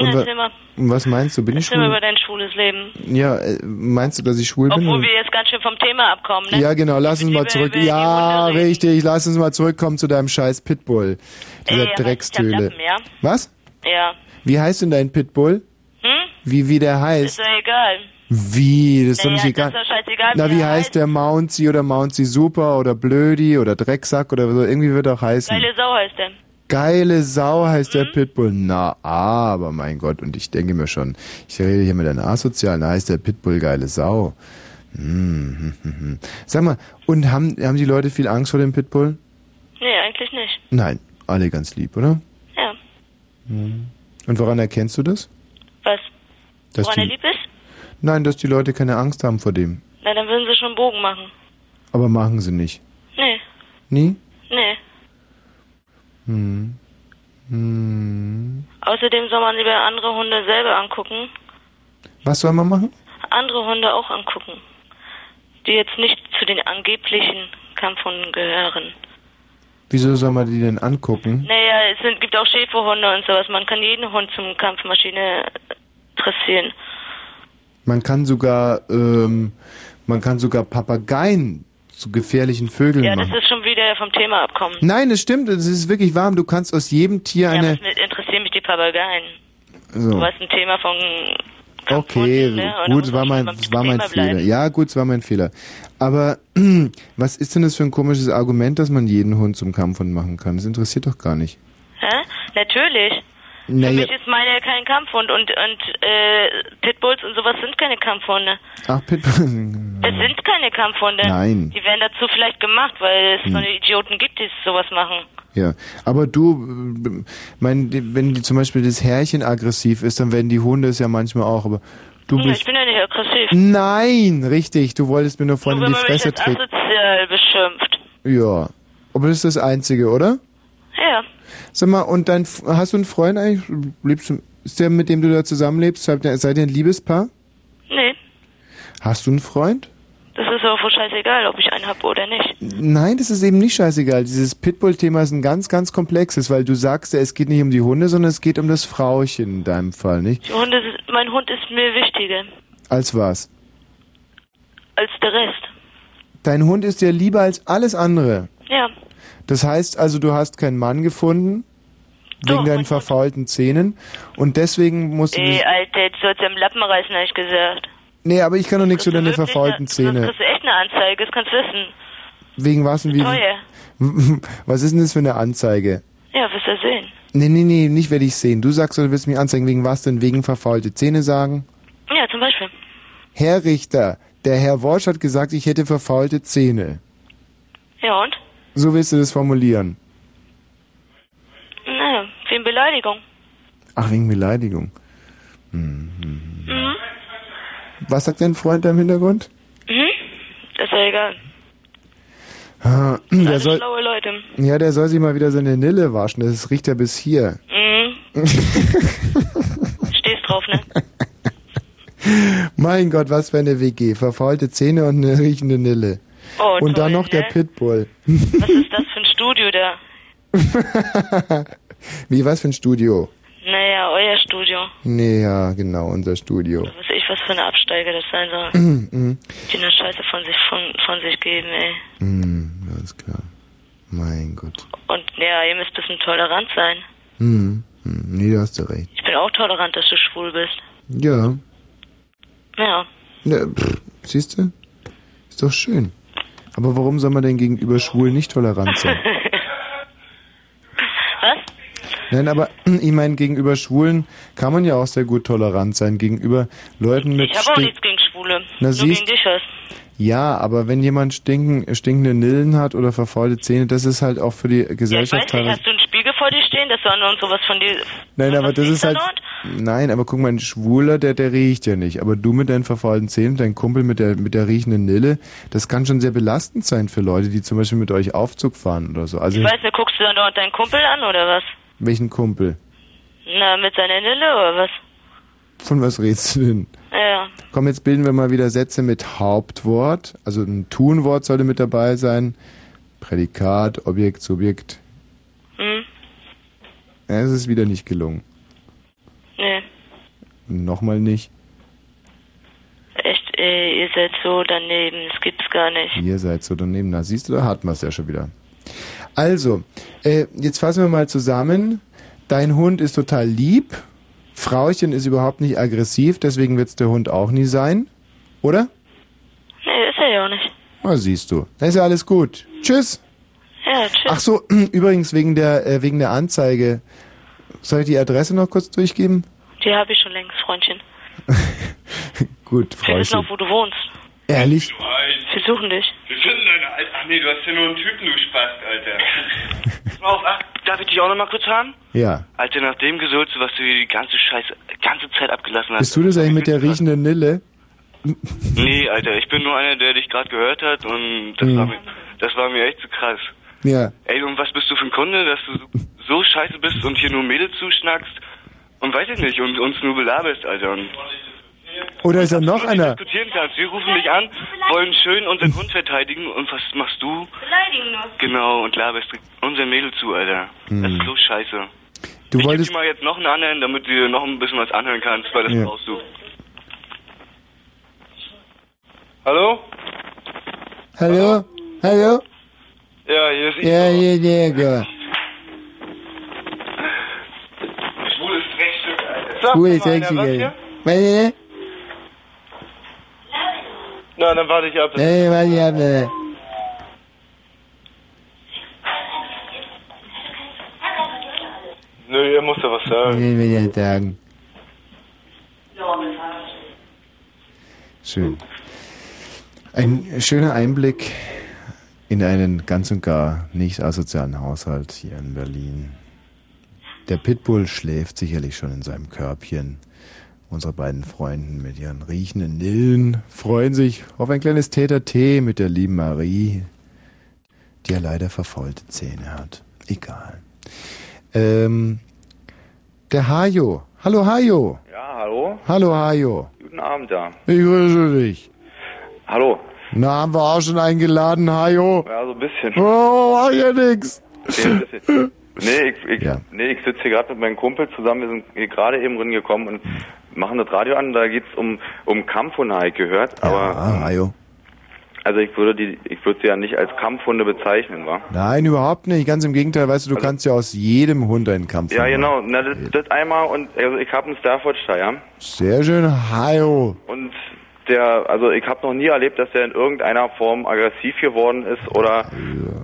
Und ja wa- erzähl. Und was meinst du? Bin ich Erzähl mal über schwul? dein schwules Leben. Ja, äh, meinst du, dass ich schwul bin? Obwohl wir jetzt ganz schön vom Thema abkommen, ne? Ja, genau, lass uns mal zurück. Ja, richtig, lass uns mal zurückkommen zu deinem scheiß Pitbull. Dieser ich hab Dreckstöle. Lappen, ja? Was? Ja. Wie heißt denn dein Pitbull? Hm? Wie, wie der Ist heißt? ja egal. Wie? Das ist doch Naja, nicht egal. Ist doch scheißegal. Na, wie wie er heißt der Mouncy oder Mouncy Super oder Blödi oder Drecksack oder so? Irgendwie wird er auch heißen. Geile Sau heißt der. Geile Sau heißt Mhm. der Pitbull. Na, aber mein Gott, und ich denke mir schon, ich rede hier mit einer Asozialen, da heißt der Pitbull geile Sau. Hm, hm, hm, hm. Sag mal, und haben, haben die Leute viel Angst vor dem Pitbull? Nee, eigentlich nicht. Nein, alle ganz lieb, oder? Ja. Hm. Und woran erkennst du das? Was? Dass Woran er die, lieb ist? nein, dass die Leute keine Angst haben vor dem. Na, dann würden sie schon einen Bogen machen. Aber machen sie nicht. Nee, Nie? nee. Hm. Hm. Außerdem soll man lieber andere Hunde selber angucken. Was soll man machen? Andere Hunde auch angucken. Die jetzt nicht zu den angeblichen Kampfhunden gehören. Wieso soll man die denn angucken? Naja, es sind, gibt auch Schäferhunde und sowas. Man kann jeden Hund zum Kampfmaschine dressieren. Man kann sogar, ähm, man kann sogar Papageien zu gefährlichen Vögeln Ja, das machen. ist schon wieder vom Thema abkommen. Nein, das stimmt, es ist wirklich warm. Du kannst aus jedem Tier Ja, eine. mit- interessieren mich die Papageien. So. Du hast ein Thema von Okay, ne? Gut, muss war man mein, es war mein Fehler. bleiben. Ja, gut, es war mein Fehler. Aber was ist denn das für ein komisches Argument, dass man jeden Hund zum Kampfhund machen kann? Das interessiert doch gar nicht. Hä? Natürlich. Für Naja, mich ist meine kein Kampfhund und und äh, Pitbulls und sowas sind keine Kampfhunde. ach, Pitbull. Das sind keine Kampfhunde. Nein. Die werden dazu vielleicht gemacht, weil es Hm. so eine Idioten gibt, die sowas machen. Ja, aber du, mein, wenn die zum Beispiel das Herrchen aggressiv ist, dann werden die Hunde es ja manchmal auch. Aber du ja, bist ich bin ja nicht aggressiv. Nein, richtig. Du wolltest mir nur vorhin in die mich Fresse als treten. asozial beschimpft. Ja. Aber das ist das Einzige, oder? Ja. Sag mal, und dein, F- hast du einen Freund eigentlich? Lebst du, ist der, mit dem du da zusammenlebst? Seid ihr, ein Liebespaar? Nee, Hast du einen Freund? das ist auch wohl scheißegal, ob ich einen hab oder nicht. Nein, das ist eben nicht scheißegal. Dieses Pitbull-Thema ist ein ganz, ganz komplexes, weil du sagst ja, es geht nicht um die Hunde, sondern es geht um das Frauchen in deinem Fall, nicht? Die Hunde, mein Hund ist mir wichtiger Als was? als der Rest. Dein Hund ist dir lieber als alles andere. Ja. Das heißt also, du hast keinen Mann gefunden, wegen deinen verfaulten Zähnen, und deswegen musst du... Ey, Alter, jetzt sollst du am Lappen reißen, hab ich gesagt. Nee, aber ich kann doch nichts für deine verfaulten Sonst Zähne. kriegst du echt eine Anzeige, das kannst du wissen. Wegen was und wie... Teuer. Was ist denn das für eine Anzeige? Ja, wirst du sehen. Nee, nee, nee, nicht werde ich sehen. Du sagst, du willst mich anzeigen, wegen was denn? Wegen verfaulte Zähne sagen? Ja, zum Beispiel. Herr Richter, der Herr Worsch hat gesagt, ich hätte verfaulte Zähne. Ja, und? So willst du das formulieren. Naja, wegen Beleidigung. Ach, wegen Beleidigung. Hm, hm. Mhm. Was sagt dein Freund da im Hintergrund? Mhm. Das ist ja egal. Ah, Der soll, schlaue Leute. ja, der soll sich mal wieder seine Nille waschen. Das riecht ja bis hier. Mhm. Stehst drauf, ne? mein Gott, was für eine WG. Verfaulte Zähne und eine riechende Nille. Oh, und dann noch der ne? Pitbull. Was ist das für ein Studio da? Wie, was für ein Studio? Naja, euer Studio. Nee, ja, genau, unser Studio. Was weiß ich, was für eine Absteige das sein soll. Mhm. Die eine Scheiße von sich, von, von sich geben, ey. Hm, alles klar. Mein Gott. Und ja, ihr müsst ein bisschen tolerant sein. Hm, hm, nee, du hast ja recht. Ich bin auch tolerant, dass du schwul bist. Ja. Ja. ja siehst du? Ist doch schön. Aber warum soll man denn gegenüber Schwulen nicht tolerant sein? Was? Nein, aber ich meine, gegenüber Schwulen kann man ja auch sehr gut tolerant sein. Gegenüber Leuten mit Ich habe auch nichts gegen Schwule. Na, Nur siehst- gegen dich was. Ja, aber wenn jemand stinken, stinkende Nillen hat oder verfaulte Zähne, das ist halt auch für die Ja, ich weiß Gesellschaft nicht, hast du einen Spiegel vor dir stehen, dass du andauernd sowas von dir... Nein, aber das ist halt. andauernd? Nein, aber guck mal, ein Schwuler, der, der riecht ja nicht. Aber du mit deinen verfaulten Zähnen, dein Kumpel mit der, mit der riechenden Nille, das kann schon sehr belastend sein für Leute, die zum Beispiel mit euch Aufzug fahren oder so. Also, Ich weiß nicht, guckst du andauernd deinen Kumpel an, oder was? welchen Kumpel? Na, mit seiner Nille, oder was? Von was redest du denn? Ja. Komm, jetzt bilden wir mal wieder Sätze mit Hauptwort. Also ein Tunwort sollte mit dabei sein. Prädikat, Objekt, Subjekt. Hm? Ja, es ist wieder nicht gelungen. Nee. Nochmal nicht. Echt, äh, ihr seid so daneben, das gibt's gar nicht. Ihr seid so daneben. Na, siehst du, da wir es ja schon wieder. Also, äh, jetzt fassen wir mal zusammen. Dein Hund ist total lieb. Frauchen ist überhaupt nicht aggressiv, deswegen wird es der Hund auch nie sein. Oder? Nee, ist er ja auch nicht. Na, siehst du. Dann ist ja alles gut. Tschüss. Ja, tschüss. Ach so, übrigens wegen der, äh, wegen der Anzeige. Soll ich die Adresse noch kurz durchgeben? Die habe ich schon längst, Freundchen. Gut, Wir wissen auch, wo du wohnst. Ehrlich? Wir suchen dich. Wir finden deine Alter. Ach nee, du hast ja nur einen Typen, du Spast, Alter. Pass mal auf, ach, darf ich dich auch noch mal kurz haben? Ja. Alter, nach dem Gesulze, was du hier die ganze Scheiße, ganze Zeit abgelassen hast. Bist du das eigentlich mit der riechenden Nille? Nee, Alter, ich bin nur einer, der dich gerade gehört hat und das, Hm. war mir, das war mir echt zu krass. Ja. Ey, und was bist du für ein Kunde, dass du so, so scheiße bist und hier nur Mädels zuschnackst und weiß ich nicht, und uns nur belaberst, Alter. Und Oder ist da noch einer? diskutieren kannst. Wir rufen dich an, wollen schön unseren Hund verteidigen und was machst du? Beleidigen nur. Genau, und laberst unser Mädel zu, Alter. Das Hm. ist so scheiße. Du ich wolltest. geb dir mal jetzt noch einen anderen, damit du dir noch ein bisschen was anhören kannst, weil das Ja. brauchst du. Hallo? Hallo? Hallo? Ja, hier ist Ja, hier, Diego. Schwules Sag mal, einer, was sexy. hier? Meine? Na, dann warte ich ab. Nee, warte, ich hab ne. Nö, ihr muss ja was sagen. Ich will ja sagen. Schön. Ein schöner Einblick in einen ganz und gar nicht asozialen Haushalt hier in Berlin. Der Pitbull schläft sicherlich schon in seinem Körbchen. Unsere beiden Freunden mit ihren riechenden Nillen freuen sich auf ein kleines Täter-Tee mit der lieben Marie, die ja leider verfaulte Zähne hat. Egal. Ähm, der Hajo. Hallo Hajo. Ja, hallo. Hallo Hajo. Guten Abend, ja. Ich grüße dich. Hallo. Na, haben wir auch schon eingeladen, Hajo. Ja, so ein bisschen. Oh, mach ja nix. Nee, ich, ich, nee, ich sitze hier gerade mit meinem Kumpel zusammen. Wir sind hier gerade eben reingekommen und machen das Radio an. Da geht's um, um Kampfhunde, habe ich gehört. Aber, Ah, Hajo. also ich würde die, ich würde sie ja nicht als Kampfhunde bezeichnen, wa? Nein, überhaupt nicht. Ganz im Gegenteil, weißt du, du kannst ja aus jedem Hund einen Kampf Ja, machen. genau. Na, das, das einmal und, also ich habe einen Staffordshire, ja. Sehr schön, Hajo. Und der, also ich habe noch nie erlebt, dass der in irgendeiner Form aggressiv geworden ist oder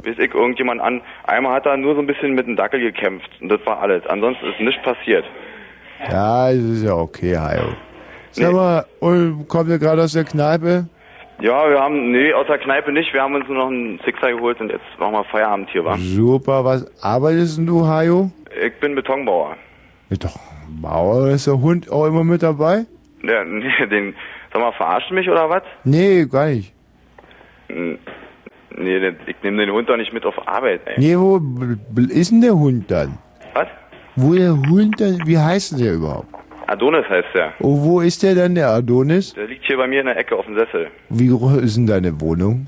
weiß ich irgendjemand an. Einmal hat er nur so ein bisschen mit dem Dackel gekämpft und das war alles. Ansonsten ist nichts passiert. Ja, das ist ja okay, Hajo. Sag mal, und kommt ihr gerade aus der Kneipe? Ja, wir haben, nee, aus der Kneipe nicht. Wir haben uns nur noch einen Sixer geholt und jetzt machen wir Feierabend hier, wa? Super, was arbeitest denn du, Hajo? Ich bin Betonbauer. Ist doch Bauer, ist der Hund auch immer mit dabei? Ja, nee, den, sag mal, verarscht du mich oder was? Nee, gar nicht. Nee, ich nehme den Hund doch nicht mit auf Arbeit, ey. Nee, wo ist denn der Hund dann? Was? Wo der Hund dann, wie heißt denn der überhaupt? Adonis heißt der. Oh, wo ist der dann, der Adonis? Der liegt hier bei mir in der Ecke auf dem Sessel. Wie groß ist denn deine Wohnung?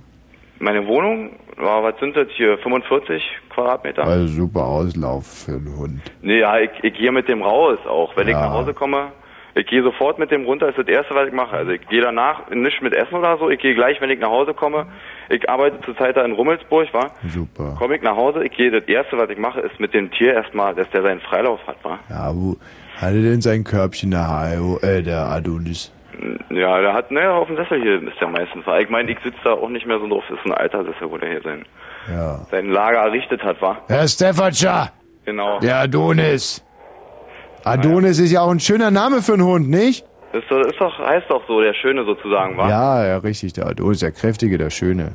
Meine Wohnung, ja, was sind das hier, 45 Quadratmeter? Also super Auslauf für einen Hund. Nee, ja, ich, ich gehe mit dem raus auch. Wenn ich Ja. nach Hause komme, ich gehe sofort mit dem runter, ist das Erste, was ich mache. Also ich gehe danach nicht mit Essen oder so, ich gehe gleich, wenn ich nach Hause komme. Ich arbeite zurzeit da in Rummelsburg, wa? Super. Komme ich nach Hause, ich gehe, das Erste, was ich mache, ist mit dem Tier erstmal, dass der seinen Freilauf hat, wa? Ja, wo hat er denn sein Körbchen, der Hajo, äh, der Adonis? Ja, der hat, naja, auf dem Sessel hier ist der meistens. wa? Ich meine, ich sitze da auch nicht mehr so drauf, das ist ein alter Sessel, wo der hier sein, Ja. sein Lager errichtet hat, wa? Herr Stefanscher, Genau. der Adonis. Adonis ist ja auch ein schöner Name für einen Hund, nicht? Das ist doch, ist doch, heißt doch so, der Schöne sozusagen, wa? Ja, ja, richtig, der Adonis, der kräftige, der schöne.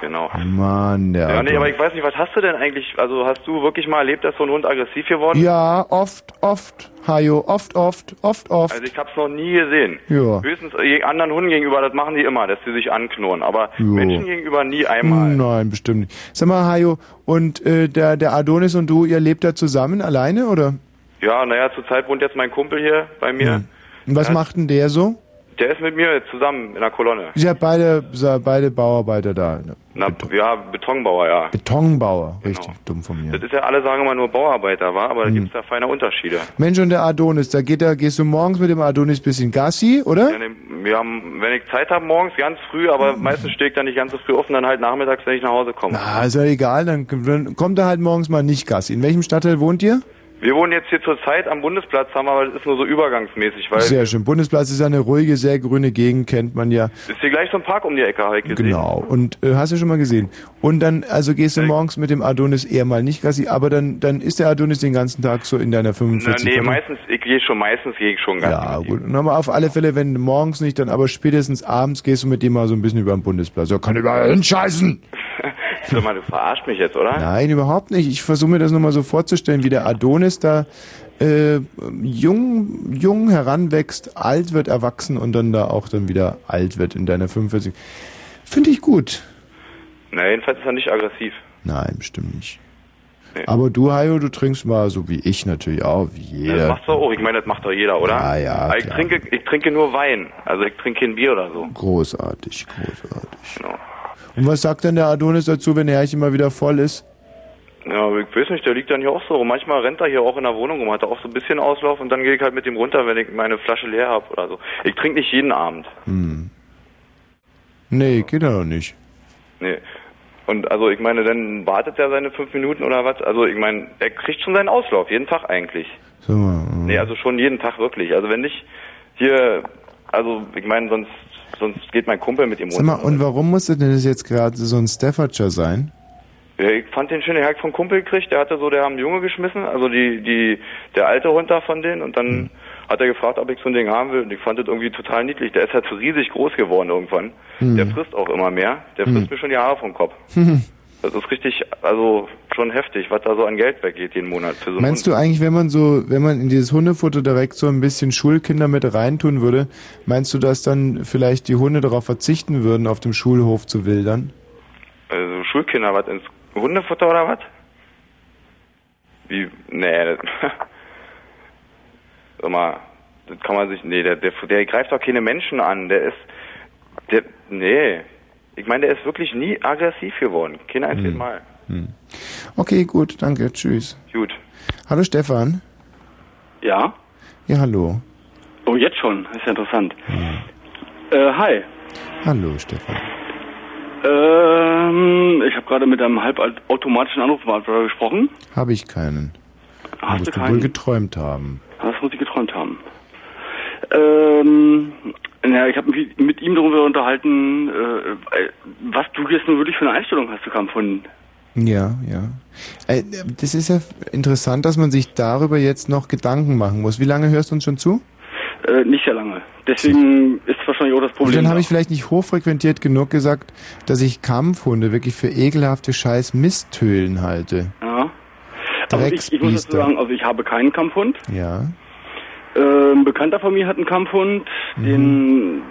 Genau. Mann, der Ja, nee, aber Adonis. ich weiß nicht, was hast du denn eigentlich, also hast du wirklich mal erlebt, dass so ein Hund aggressiv geworden ist? Ja, oft, oft, Hajo, oft, oft, oft, oft. Also ich hab's noch nie gesehen. Ja. Höchstens äh, anderen Hunden gegenüber, das machen die immer, dass sie sich anknurren. Aber Jo. Menschen gegenüber nie einmal. Nein, bestimmt nicht. Sag mal, Hajo, und äh, der, der Adonis und du, ihr lebt da zusammen, alleine, oder? Ja, naja, zurzeit wohnt jetzt mein Kumpel hier bei mir. Und was Ja. macht denn der so? Der ist mit mir zusammen in der Kolonne. Ihr seid beide, seid beide Bauarbeiter da. ne? Na, ja, Betonbauer, ja. Betonbauer, richtig dumm von mir. Das ist ja, alle sagen immer nur Bauarbeiter, war, aber da Hm. gibt's da feine Unterschiede. Mensch, und der Adonis, da geht da, gehst du morgens mit dem Adonis bisschen Gassi, oder? Ja, ne, wir haben, wenn ich Zeit habe, morgens ganz früh, aber meistens stehe ich dann nicht ganz so früh und dann halt nachmittags, wenn ich nach Hause komme. Ah, ist ja egal, dann, dann kommt er halt morgens mal nicht Gassi. In welchem Stadtteil wohnt ihr? Wir wohnen jetzt hier zur Zeit am Bundesplatz, haben aber das ist nur so übergangsmäßig, weil Sehr schön. Bundesplatz ist ja eine ruhige, sehr grüne Gegend, kennt man ja. ist hier gleich so ein Park um die Ecke, habe ich gesehen. Genau. Und äh, hast du schon mal gesehen. Und dann, also gehst du morgens mit dem Adonis eher mal nicht Gassi, aber dann, dann ist der Adonis den ganzen Tag so in deiner Na, 45. nee, oder? meistens, ich gehe schon, meistens gehe ich schon ganz. Ja, gut. Und aber auf alle Fälle, wenn morgens nicht, dann aber spätestens abends gehst du mit dem mal so ein bisschen über den Bundesplatz. Ja, kann überall hinscheißen. Sag mal, du verarscht mich jetzt, oder? Nein, überhaupt nicht. Ich versuche mir das nur mal so vorzustellen, wie der Adonis da äh, jung, jung heranwächst, alt wird, erwachsen und dann da auch dann wieder alt wird in deiner 45. Finde ich gut. Na, jedenfalls ist er nicht aggressiv. Nein, bestimmt nicht. Nee. Aber du, Hajo, du trinkst mal so wie ich natürlich auch, wie Das jeder. machst du auch. Ich meine, das macht doch jeder, oder? Ja, ja, Aber Ich klar. trinke, ich trinke nur Wein. Also ich trinke kein Bier oder so. Großartig, großartig. Genau. Und was sagt denn der Adonis dazu, wenn er immer wieder voll ist? Ja, ich weiß nicht, der liegt dann hier auch so rum. Manchmal rennt er hier auch in der Wohnung rum, hat er auch so ein bisschen Auslauf und dann gehe ich halt mit ihm runter, wenn ich meine Flasche leer habe oder so. Ich trinke nicht jeden Abend. Hm. Nee, geht er doch nicht. Nee. Und also ich meine, dann wartet er seine fünf Minuten oder was? Also ich meine, er kriegt schon seinen Auslauf, jeden Tag eigentlich. Mal, hm. Nee, also schon jeden Tag wirklich. Also wenn nicht hier, also ich meine, sonst sonst geht mein Kumpel mit ihm Sag mal, runter. und warum musste denn das jetzt gerade so ein Staffordshire sein? Ja, ich fand den schön, den hab ich vom Kumpel gekriegt, der hatte so, der haben Junge geschmissen, also die, die, der alte Hund da von denen und dann Hm. hat er gefragt, ob ich so ein Ding haben will und ich fand das irgendwie total niedlich. Der ist halt so riesig groß geworden irgendwann. Hm. Der frisst auch immer mehr. Der frisst mir schon die Haare vom Kopf. Das ist richtig, also schon heftig, was da so an Geld weggeht jeden Monat für so Meinst Hund. du eigentlich, wenn man so, wenn man in dieses Hundefutter direkt so ein bisschen Schulkinder mit reintun würde, meinst du, dass dann vielleicht die Hunde darauf verzichten würden, auf dem Schulhof zu wildern? Also Schulkinder, was ins Hundefutter oder was? Wie, nee, das, sag mal, das kann man sich, nee, der, der, der greift doch keine Menschen an, der ist, der, nee, ich meine, der ist wirklich nie aggressiv geworden, kein einziges Hm. Mal. Hm. Okay, gut, danke, tschüss. Gut. Hallo Stefan. Ja? Ja, hallo. Oh, jetzt schon. Ist ja interessant. Äh, hi. Hallo Stefan. Ähm, ich habe gerade mit einem halbautomatischen Anrufbeantworter gesprochen. Habe ich keinen. Hast Musst du du wohl keinen? geträumt haben. Das muss ich geträumt haben. Ähm, ja, ich habe mich mit ihm darüber unterhalten, äh, was du jetzt nun wirklich für eine Einstellung hast zu Kampfhunden. Ja, ja. Äh, das ist ja interessant, dass man sich darüber jetzt noch Gedanken machen muss. Wie lange hörst du uns schon zu? Äh, nicht sehr lange. Deswegen ist wahrscheinlich auch das Und Problem. dann da. habe ich vielleicht nicht hochfrequentiert genug gesagt, dass ich Kampfhunde wirklich für ekelhafte scheiß Misthöhlen halte. ja. Also ich, ich muss dazu sagen, also ich habe keinen Kampfhund. Ja. Äh, ein Bekannter von mir hat einen Kampfhund, Mhm. den,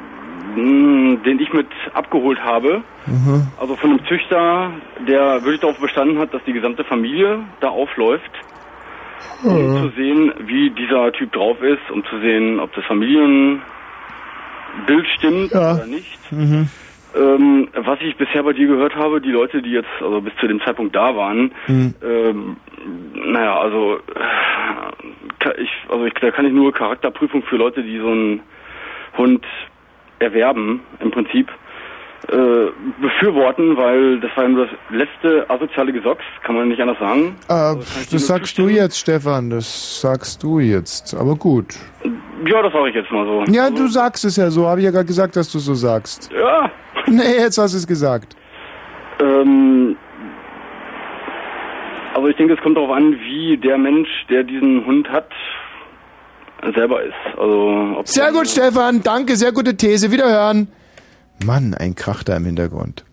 mh, den ich mit abgeholt habe. Mhm. Also von einem Züchter, der wirklich darauf bestanden hat, dass die gesamte Familie da aufläuft, um zu sehen, wie dieser Typ drauf ist, um zu sehen, ob das Familienbild stimmt Ja. oder nicht. Mhm. Ähm, was ich bisher bei dir gehört habe, die Leute, die jetzt also bis zu dem Zeitpunkt da waren, Mhm. ähm, naja, also äh, ich, also ich, da kann ich nur Charakterprüfung für Leute, die so einen Hund erwerben, im Prinzip äh, befürworten, weil das war ja nur das letzte asoziale Gesocks, kann man nicht anders sagen. Äh, das sagst du jetzt, Stefan. Das sagst du jetzt. Aber gut. Ja, das sage ich jetzt mal so. Ja, du sagst es ja so. Habe ich ja gerade gesagt, dass du so sagst. Ja. Nee, jetzt hast du es gesagt. Ähm, also ich denke, es kommt darauf an, wie der Mensch, der diesen Hund hat, selber ist. Also ob Sehr gut, Stefan. Danke, sehr gute These. Wiederhören. Mann, ein Krach da im Hintergrund.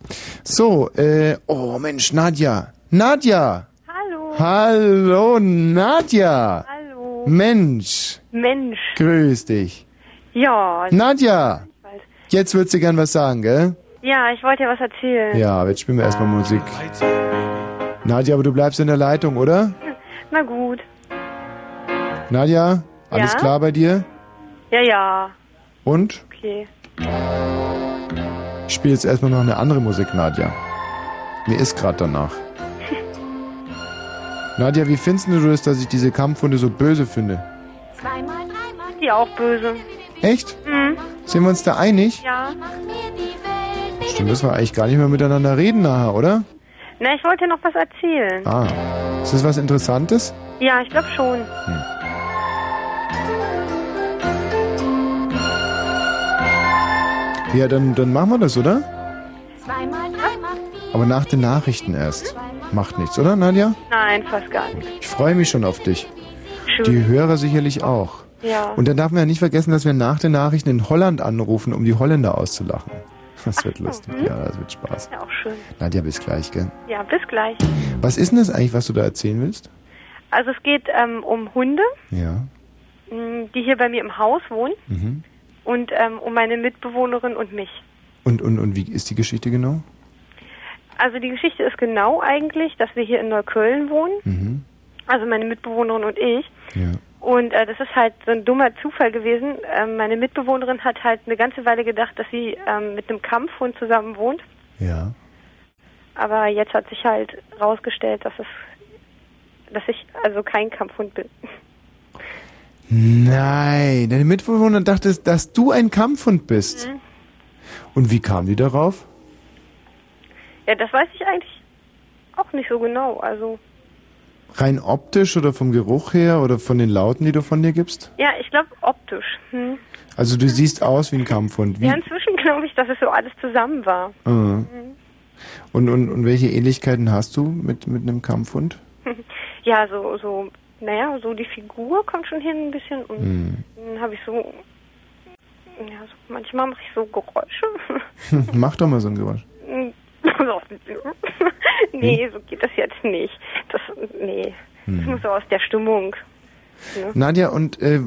So, äh, oh Mensch, Nadja. Nadja. Hallo. Hallo, Nadja. Hallo. Mensch. Mensch. Grüß dich. Ja. Nadja. Jetzt würdest du gern was sagen, gell? Ja, ich wollte dir was erzählen. Ja, aber jetzt spielen wir erstmal Musik. Nadja, aber du bleibst in der Leitung, oder? Na gut. Nadja, alles Ja? klar bei dir? Ja, ja. Und? je. Ich spiele jetzt erstmal noch eine andere Musik, Nadja. Mir ist gerade danach. Nadja, wie findest du das, dass ich diese Kampfhunde so böse finde? Die auch böse. Echt? Mhm. Sind wir uns da einig? Ja. Stimmt, müssen wir eigentlich gar nicht mehr miteinander reden nachher, oder? Na, ich wollte noch was erzählen. Ah. Ist das was Interessantes? Ja, ich glaube schon. Ja, dann, dann machen wir das, oder? Aber nach den Nachrichten erst. Macht nichts, oder, Nadja? Nein, fast gar nicht. Ich freue mich schon auf dich. Schön. Die Hörer sicherlich auch. Ja. Und dann darf man ja nicht vergessen, dass wir nach den Nachrichten in Holland anrufen, um die Holländer auszulachen. Das wird lustig, hm? ja, das wird Spaß. Ja, auch schön. Nadja, bis gleich, gell? Ja, bis gleich. Was ist denn das eigentlich, was du da erzählen willst? Also es geht ähm, um Hunde, Ja. mh, die hier bei mir im Haus wohnen Mhm. und ähm, um meine Mitbewohnerin und mich. Und, und, und wie ist die Geschichte genau? Also die Geschichte ist genau eigentlich, dass wir hier in Neukölln wohnen, Mhm. also meine Mitbewohnerin und ich. Ja. Und äh, das ist halt so ein dummer Zufall gewesen. Ähm, meine Mitbewohnerin hat halt eine ganze Weile gedacht, dass sie ähm, mit einem Kampfhund zusammen wohnt. Ja. Aber jetzt hat sich halt rausgestellt, dass es, dass ich also kein Kampfhund bin. Nein, deine Mitbewohner dachte, dass du ein Kampfhund bist. Mhm. Und wie kam die darauf? Ja, das weiß ich eigentlich auch nicht so genau. Also Rein optisch oder vom Geruch her oder von den Lauten, die du von dir gibst? ja, ich glaube optisch. Hm. Also du siehst aus wie ein Kampfhund. Wie? Ja, inzwischen glaube ich, dass es so alles zusammen war. Ah. Mhm. Und, und, und welche Ähnlichkeiten hast du mit, mit einem Kampfhund? ja, so so naja, so die Figur kommt schon hin ein bisschen und Hm. dann habe ich so ja, so, manchmal mache ich so Geräusche. Mach doch mal so ein Geräusch. nee, so geht das jetzt nicht. Das, nee, das Hm. muss so aus der Stimmung. Ne? Nadja, und äh,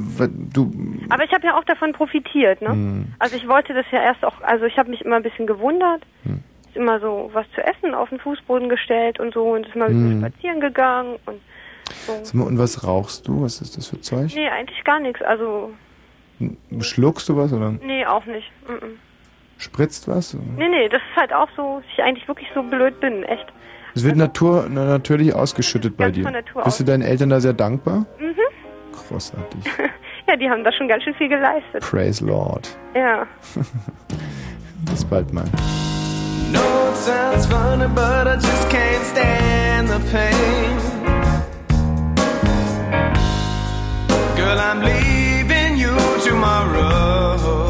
du... Aber ich habe ja auch davon profitiert, ne? Hm. Also ich wollte das ja erst auch, also ich habe mich immer ein bisschen gewundert. Hm. Ist immer so was zu essen auf den Fußboden gestellt und so und ist mal Hm. spazieren gegangen und so. Mal, und was rauchst du? Was ist das für Zeug? Nee, eigentlich gar nichts. Also, Schluckst du was oder nee, auch nicht. Mm -mm. Spritzt was? Nee, nee, das ist halt auch so, dass ich eigentlich wirklich so blöd bin, echt. Es wird Natur, na, natürlich ausgeschüttet bei dir. von Natur Bist du aus. deinen Eltern da sehr dankbar? Mhm. Großartig. ja, die haben da schon ganz schön viel geleistet. Praise Lord. Ja. Bis bald mal. No, it sounds funny, but I just can't stand the pain. Girl, I'm leaving you tomorrow.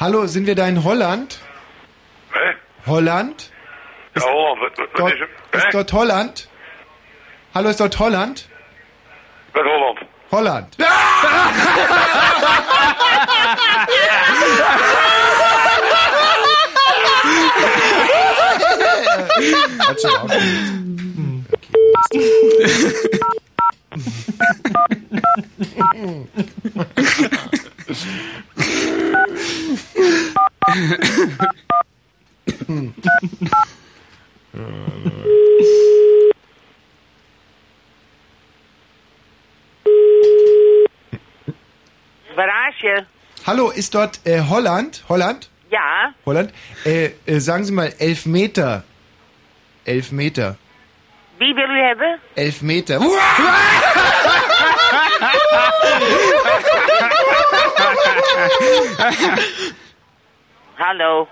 Hallo, sind wir da in Holland? Hä? Holland? Ja, Holland, wat, wat Dort, is er? ist dort Holland? Hallo, ist dort Holland? Met Holland. Holland. Hat schon aufgelegt. Barrage. Hallo, ist dort äh, Holland? Holland? Ja. Holland? Äh, äh, sagen Sie mal, elf Meter. Elf Meter. Wie wil u hebben? Elf Meter. Hallo.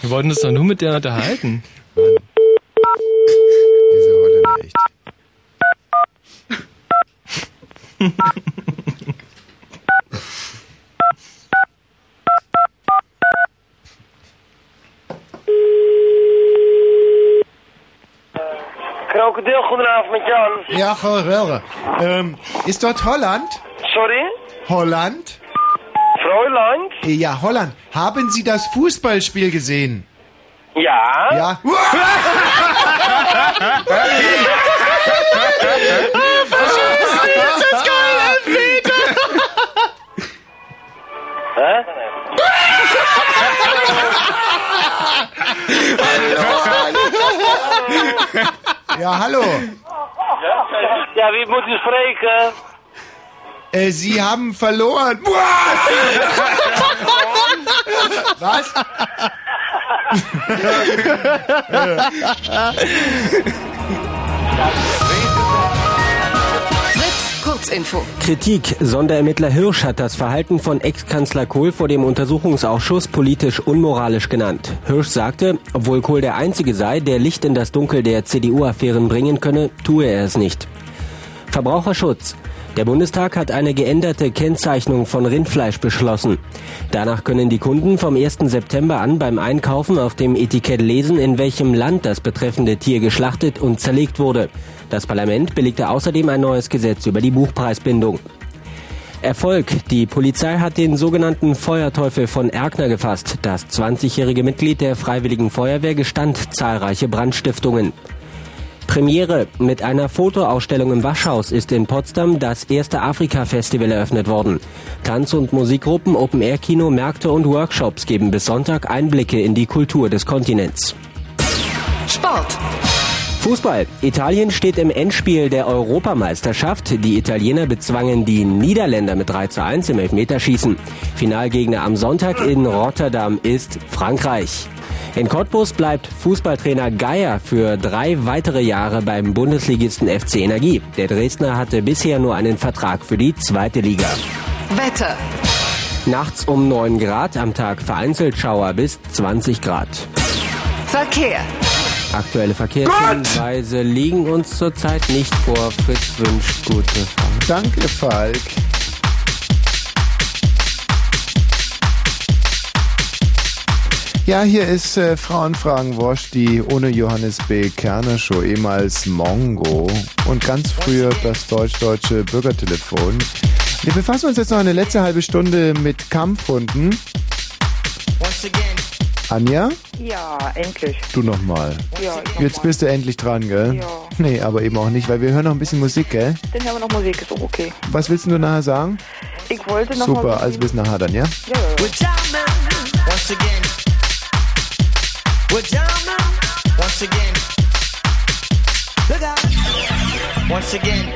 Wir wollten uns doch nur mit der unterhalten. Diese Holländer echt. Krokodil, goedenavond met Jan. Ja, geweldig. Ähm, ist dort Holland? Sorry? Holland? Fräulein? Ja, Holland. Haben Sie das Fußballspiel gesehen? Ja. Ja. Hä? Ja, hallo. Ja, wie moet u spreken? Äh, Sie haben verloren. Was? Fritz, Kurzinfo. Kritik. Sonderermittler Hirsch hat das Verhalten von Ex-Kanzler Kohl vor dem Untersuchungsausschuss politisch unmoralisch genannt. Hirsch sagte, obwohl Kohl der Einzige sei, der Licht in das Dunkel der CDU-Affären bringen könne, tue er es nicht. Verbraucherschutz. Der Bundestag hat eine geänderte Kennzeichnung von Rindfleisch beschlossen. Danach können die Kunden vom 1. September an beim Einkaufen auf dem Etikett lesen, in welchem Land das betreffende Tier geschlachtet und zerlegt wurde. Das Parlament billigte außerdem ein neues Gesetz über die Buchpreisbindung. Erfolg. Die Polizei hat den sogenannten Feuerteufel von Erkner gefasst. Das 20-jährige Mitglied der Freiwilligen Feuerwehr gestand zahlreiche Brandstiftungen. Premiere. Mit einer Fotoausstellung im Waschhaus ist in Potsdam das erste Afrika-Festival eröffnet worden. Tanz- und Musikgruppen, Open-Air-Kino, Märkte und Workshops geben bis Sonntag Einblicke in die Kultur des Kontinents. Sport. Fußball. Italien steht im Endspiel der Europameisterschaft. Die Italiener bezwangen die Niederländer mit 3 zu 1 im Elfmeterschießen. Finalgegner am Sonntag in Rotterdam ist Frankreich. In Cottbus bleibt Fußballtrainer Geier für drei weitere Jahre beim Bundesligisten FC Energie. Der Dresdner hatte bisher nur einen Vertrag für die zweite Liga. Wetter. Nachts um 9 Grad, am Tag vereinzelt Schauer bis 20 Grad. Verkehr. Aktuelle Verkehrshinweise liegen uns zurzeit nicht vor. Fritz wünscht gute Fahrt. Danke, Falk. Ja, hier ist äh, Frauenfragen Wosch, die ohne Johannes B. Kerner Show, ehemals Mongo und ganz früher das deutsch-deutsche Bürgertelefon. Wir befassen uns jetzt noch eine letzte halbe Stunde mit Kampfhunden. Anja, Ja, endlich. du nochmal. Ja, ich Jetzt bist du endlich dran, gell? Ja. Nee, aber eben auch nicht, weil wir hören noch ein bisschen Musik, gell? Dann hören wir noch Musik, ist auch okay. Was willst du nachher sagen? Ich wollte noch Super, mal also bis nachher dann, ja? Ja, ja, ja. Once again. We're jamming once again. Look out. Once again.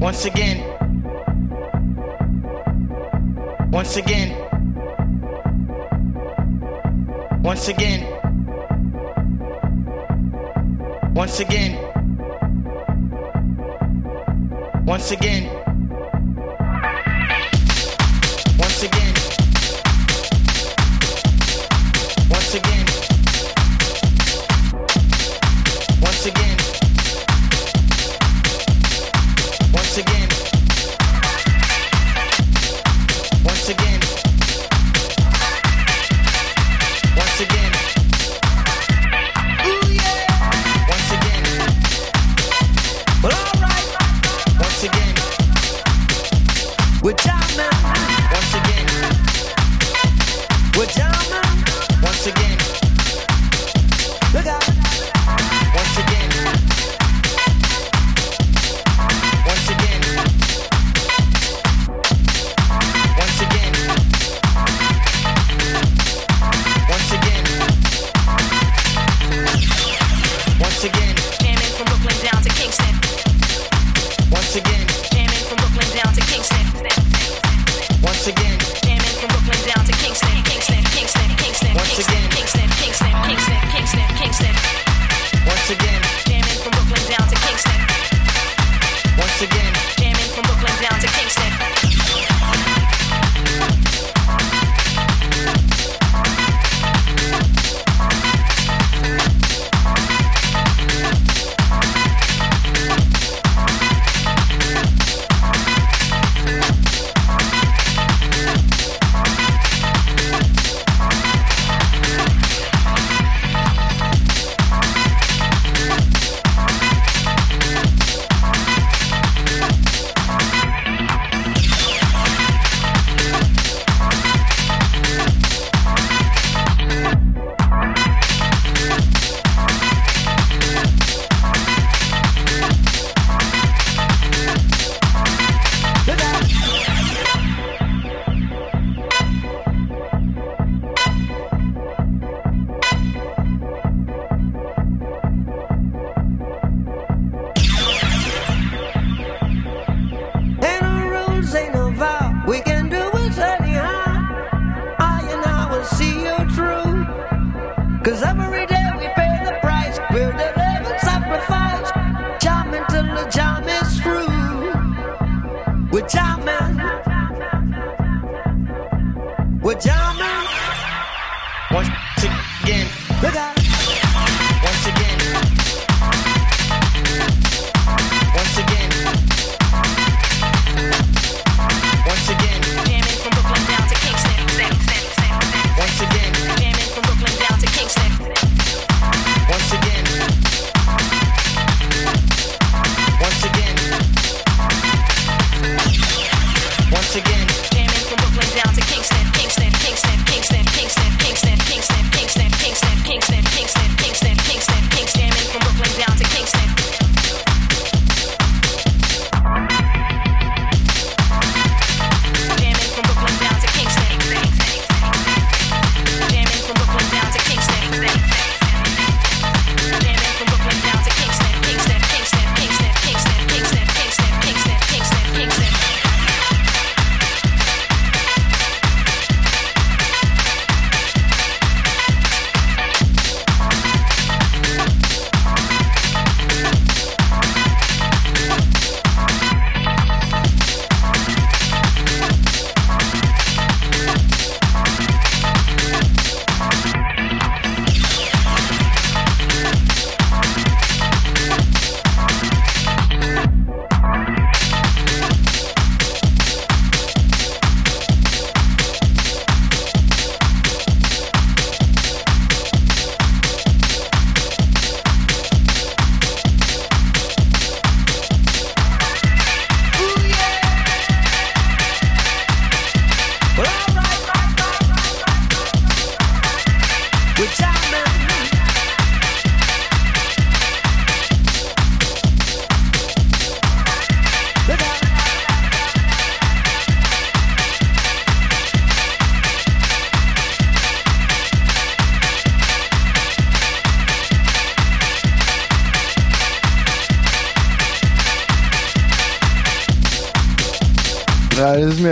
Once again. Once again. Once again. Once again. Once again. We're jamming. We're jamming.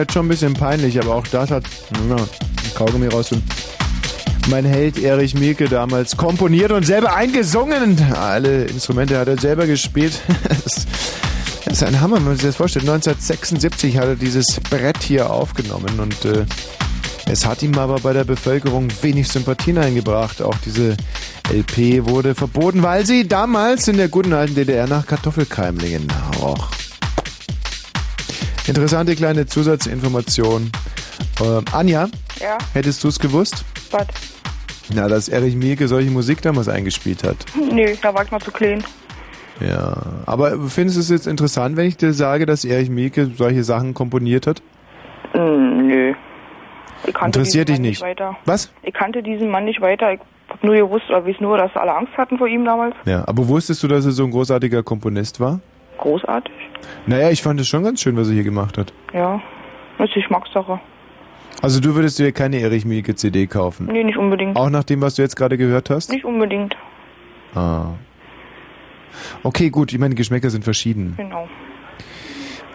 Jetzt schon ein bisschen peinlich, aber auch das hat ein Kaugummi raus. Mein Held Erich Mielke damals komponiert und selber eingesungen. Alle Instrumente hat er selber gespielt. Das ist ein Hammer, wenn man sich das vorstellt. 1976 hat er dieses Brett hier aufgenommen und äh, es hat ihm aber bei der Bevölkerung wenig Sympathien eingebracht. Auch diese LP wurde verboten, weil sie damals in der guten alten DDR nach Kartoffelkeimlingen roch. Interessante kleine Zusatzinformation. Ähm, Anja, Ja? hättest du es gewusst? Was? Na, dass Erich Mielke solche Musik damals eingespielt hat. Nö, da war ich noch zu klein. Ja, aber findest du es jetzt interessant, wenn ich dir sage, dass Erich Mielke solche Sachen komponiert hat? Hm, nö. Ich kannte Interessiert dich nicht? weiter. Was? Ich kannte diesen Mann nicht weiter. Ich hab nur gewusst, oder weiß nur, dass alle Angst hatten vor ihm damals. Ja, aber wusstest du, dass er so ein großartiger Komponist war? Großartig. Naja, ich fand es schon ganz schön, was er hier gemacht hat. Ja. Das ist Geschmackssache. Also du würdest dir keine Erich Mielke CD kaufen? Nee, nicht unbedingt. Auch nach dem, was du jetzt gerade gehört hast? Nicht unbedingt. Ah. Okay, gut, ich meine, die Geschmäcker sind verschieden. Genau.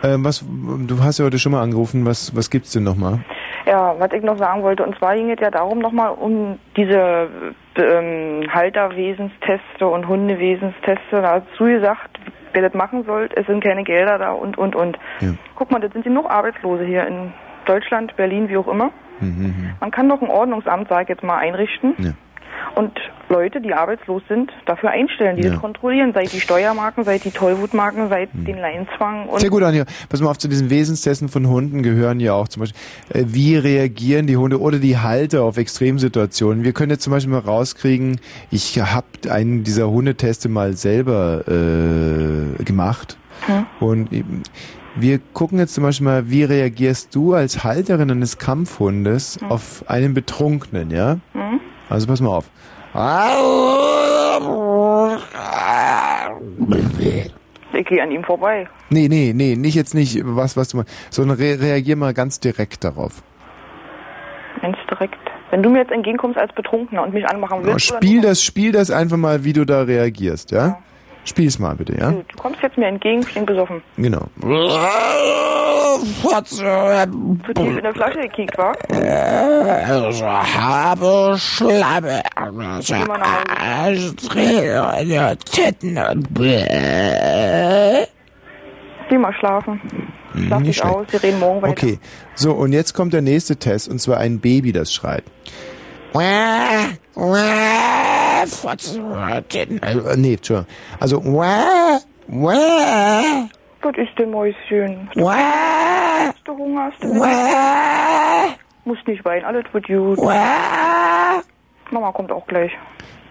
Ähm, was, du hast ja heute schon mal angerufen, was, was gibt's denn nochmal? Ja, was ich noch sagen wollte, und zwar ging es ja darum nochmal um diese ähm, Halterwesensteste und Hundewesensteste. Da hast du gesagt, wer das machen soll, es sind keine Gelder da und, und, und. Ja. Guck mal, das sind genug Arbeitslose hier in Deutschland, Berlin, wie auch immer. Man kann doch ein Ordnungsamt, sag ich jetzt mal, einrichten Ja. Und Leute, die arbeitslos sind, dafür einstellen, die Ja. das kontrollieren, seit die Steuermarken, seit die Tollwutmarken, seit den Leinzwang Sehr gut, Anja. Pass mal auf, zu diesen Wesenstesten von Hunden gehören ja auch zum Beispiel, äh, wie reagieren die Hunde oder die Halter auf Extremsituationen. Wir können jetzt zum Beispiel mal rauskriegen, ich habe einen dieser Hundeteste mal selber äh, gemacht. Hm. Und wir gucken jetzt zum Beispiel mal, wie reagierst du als Halterin eines Kampfhundes Hm. auf einen Betrunkenen, ja? Also pass mal auf. ich gehe an ihm vorbei. Nee, nee, nee, nicht jetzt nicht, was, was du meinst, sondern re reagier mal ganz direkt darauf. Ganz direkt. Wenn du mir jetzt entgegenkommst als Betrunkener und mich anmachen willst, oder spiel das, spiel das einfach mal, wie du da reagierst, ja? Spiel's mal bitte, ja? du kommst jetzt mir entgegen, ich bin besoffen. Genau. Zu tief in der Flasche gekickt, wa? Ich habe Schlamme. Titten und Geh mal schlafen. Hm, Schlaf nicht dich schlecht. aus, wir reden morgen weiter. Okay, so und jetzt kommt der nächste Test und zwar ein Baby, das schreit. Äh, nee, Entschuldigung. Also, Was ist denn, Mäuschen? Hast du Hunger? Hast du Musst nicht weinen, alles wird gut. Mama kommt auch gleich.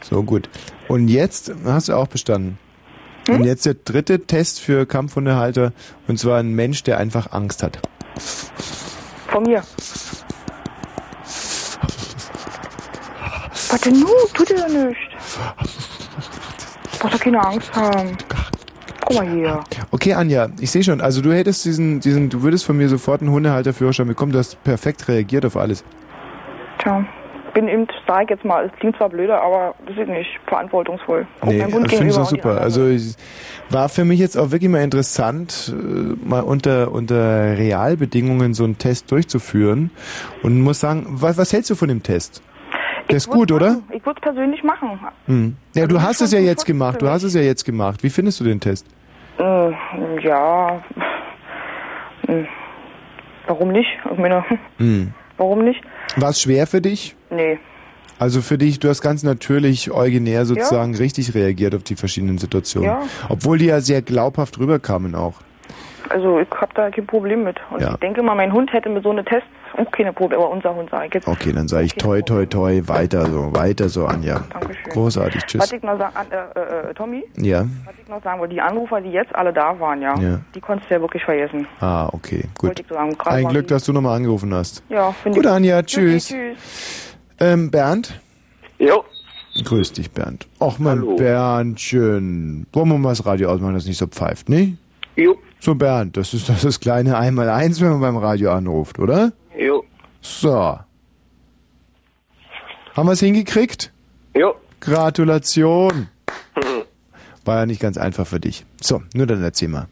so gut. Und jetzt hast du auch bestanden. Und jetzt der dritte Test für Kampfhundehalter und zwar ein Mensch, der einfach Angst hat. Von mir. Was denn nun? Tut dir doch nichts. Du brauchst doch keine Angst haben. Guck mal hier. Okay, Anja, ich sehe schon. Also du hättest diesen, diesen, du würdest von mir sofort einen Hundehalterführerschein bekommen. Du hast perfekt reagiert auf alles. Tja, bin eben, sag ich jetzt mal, es klingt zwar blöder, aber das ist nicht verantwortungsvoll. Auch Nee, ich finde es gegenüber auch super. Also ich, war für mich jetzt auch wirklich mal interessant, äh, mal unter, unter Realbedingungen so einen Test durchzuführen. Und muss sagen, was, was hältst du von dem Test? Der ist gut, oder? Ich würde es persönlich machen. Hm. Ja, du hast es ja jetzt gemacht. Du hast es ja jetzt gemacht. Wie findest du den Test? Äh, ja. Hm. Warum nicht? Ich meine, Hm. warum nicht? War es schwer für dich? Nee. Also für dich, du hast ganz natürlich originär sozusagen richtig reagiert auf die verschiedenen Situationen. Ja. Obwohl die ja sehr glaubhaft rüberkamen auch. Also ich habe da kein Problem mit. Und Ja. ich denke mal, mein Hund hätte mit so einem Test auch keine Probleme. Aber unser Hund sage ich jetzt. Okay, dann sage ich toi toi toi, weiter so, weiter so, Anja. Dankeschön. Großartig, Was tschüss. ich noch sagen, äh, äh, äh, Tommy, Ja. was ich noch sagen wollte, die Anrufer, die jetzt alle da waren, ja, Ja. die konntest du ja wirklich vergessen. Ah, okay, gut. ich sagen. Ein Glück, dass du nochmal angerufen hast. Ja, finde Gut, ich. Anja, Tschüssi, tschüss. tschüss. Ähm, Bernd? Jo. Grüß dich, Bernd. Och, mein Berndchen. Wollen wir mal das Radio ausmachen, das nicht so pfeift, ne? Jo. So, Bernd, das ist das, ist kleine Einmal-Eins, wenn man beim Radio anruft, oder? Jo. So. Haben wir es hingekriegt? Jo. Gratulation. War ja nicht ganz einfach für dich. So, nur dann erzähl mal.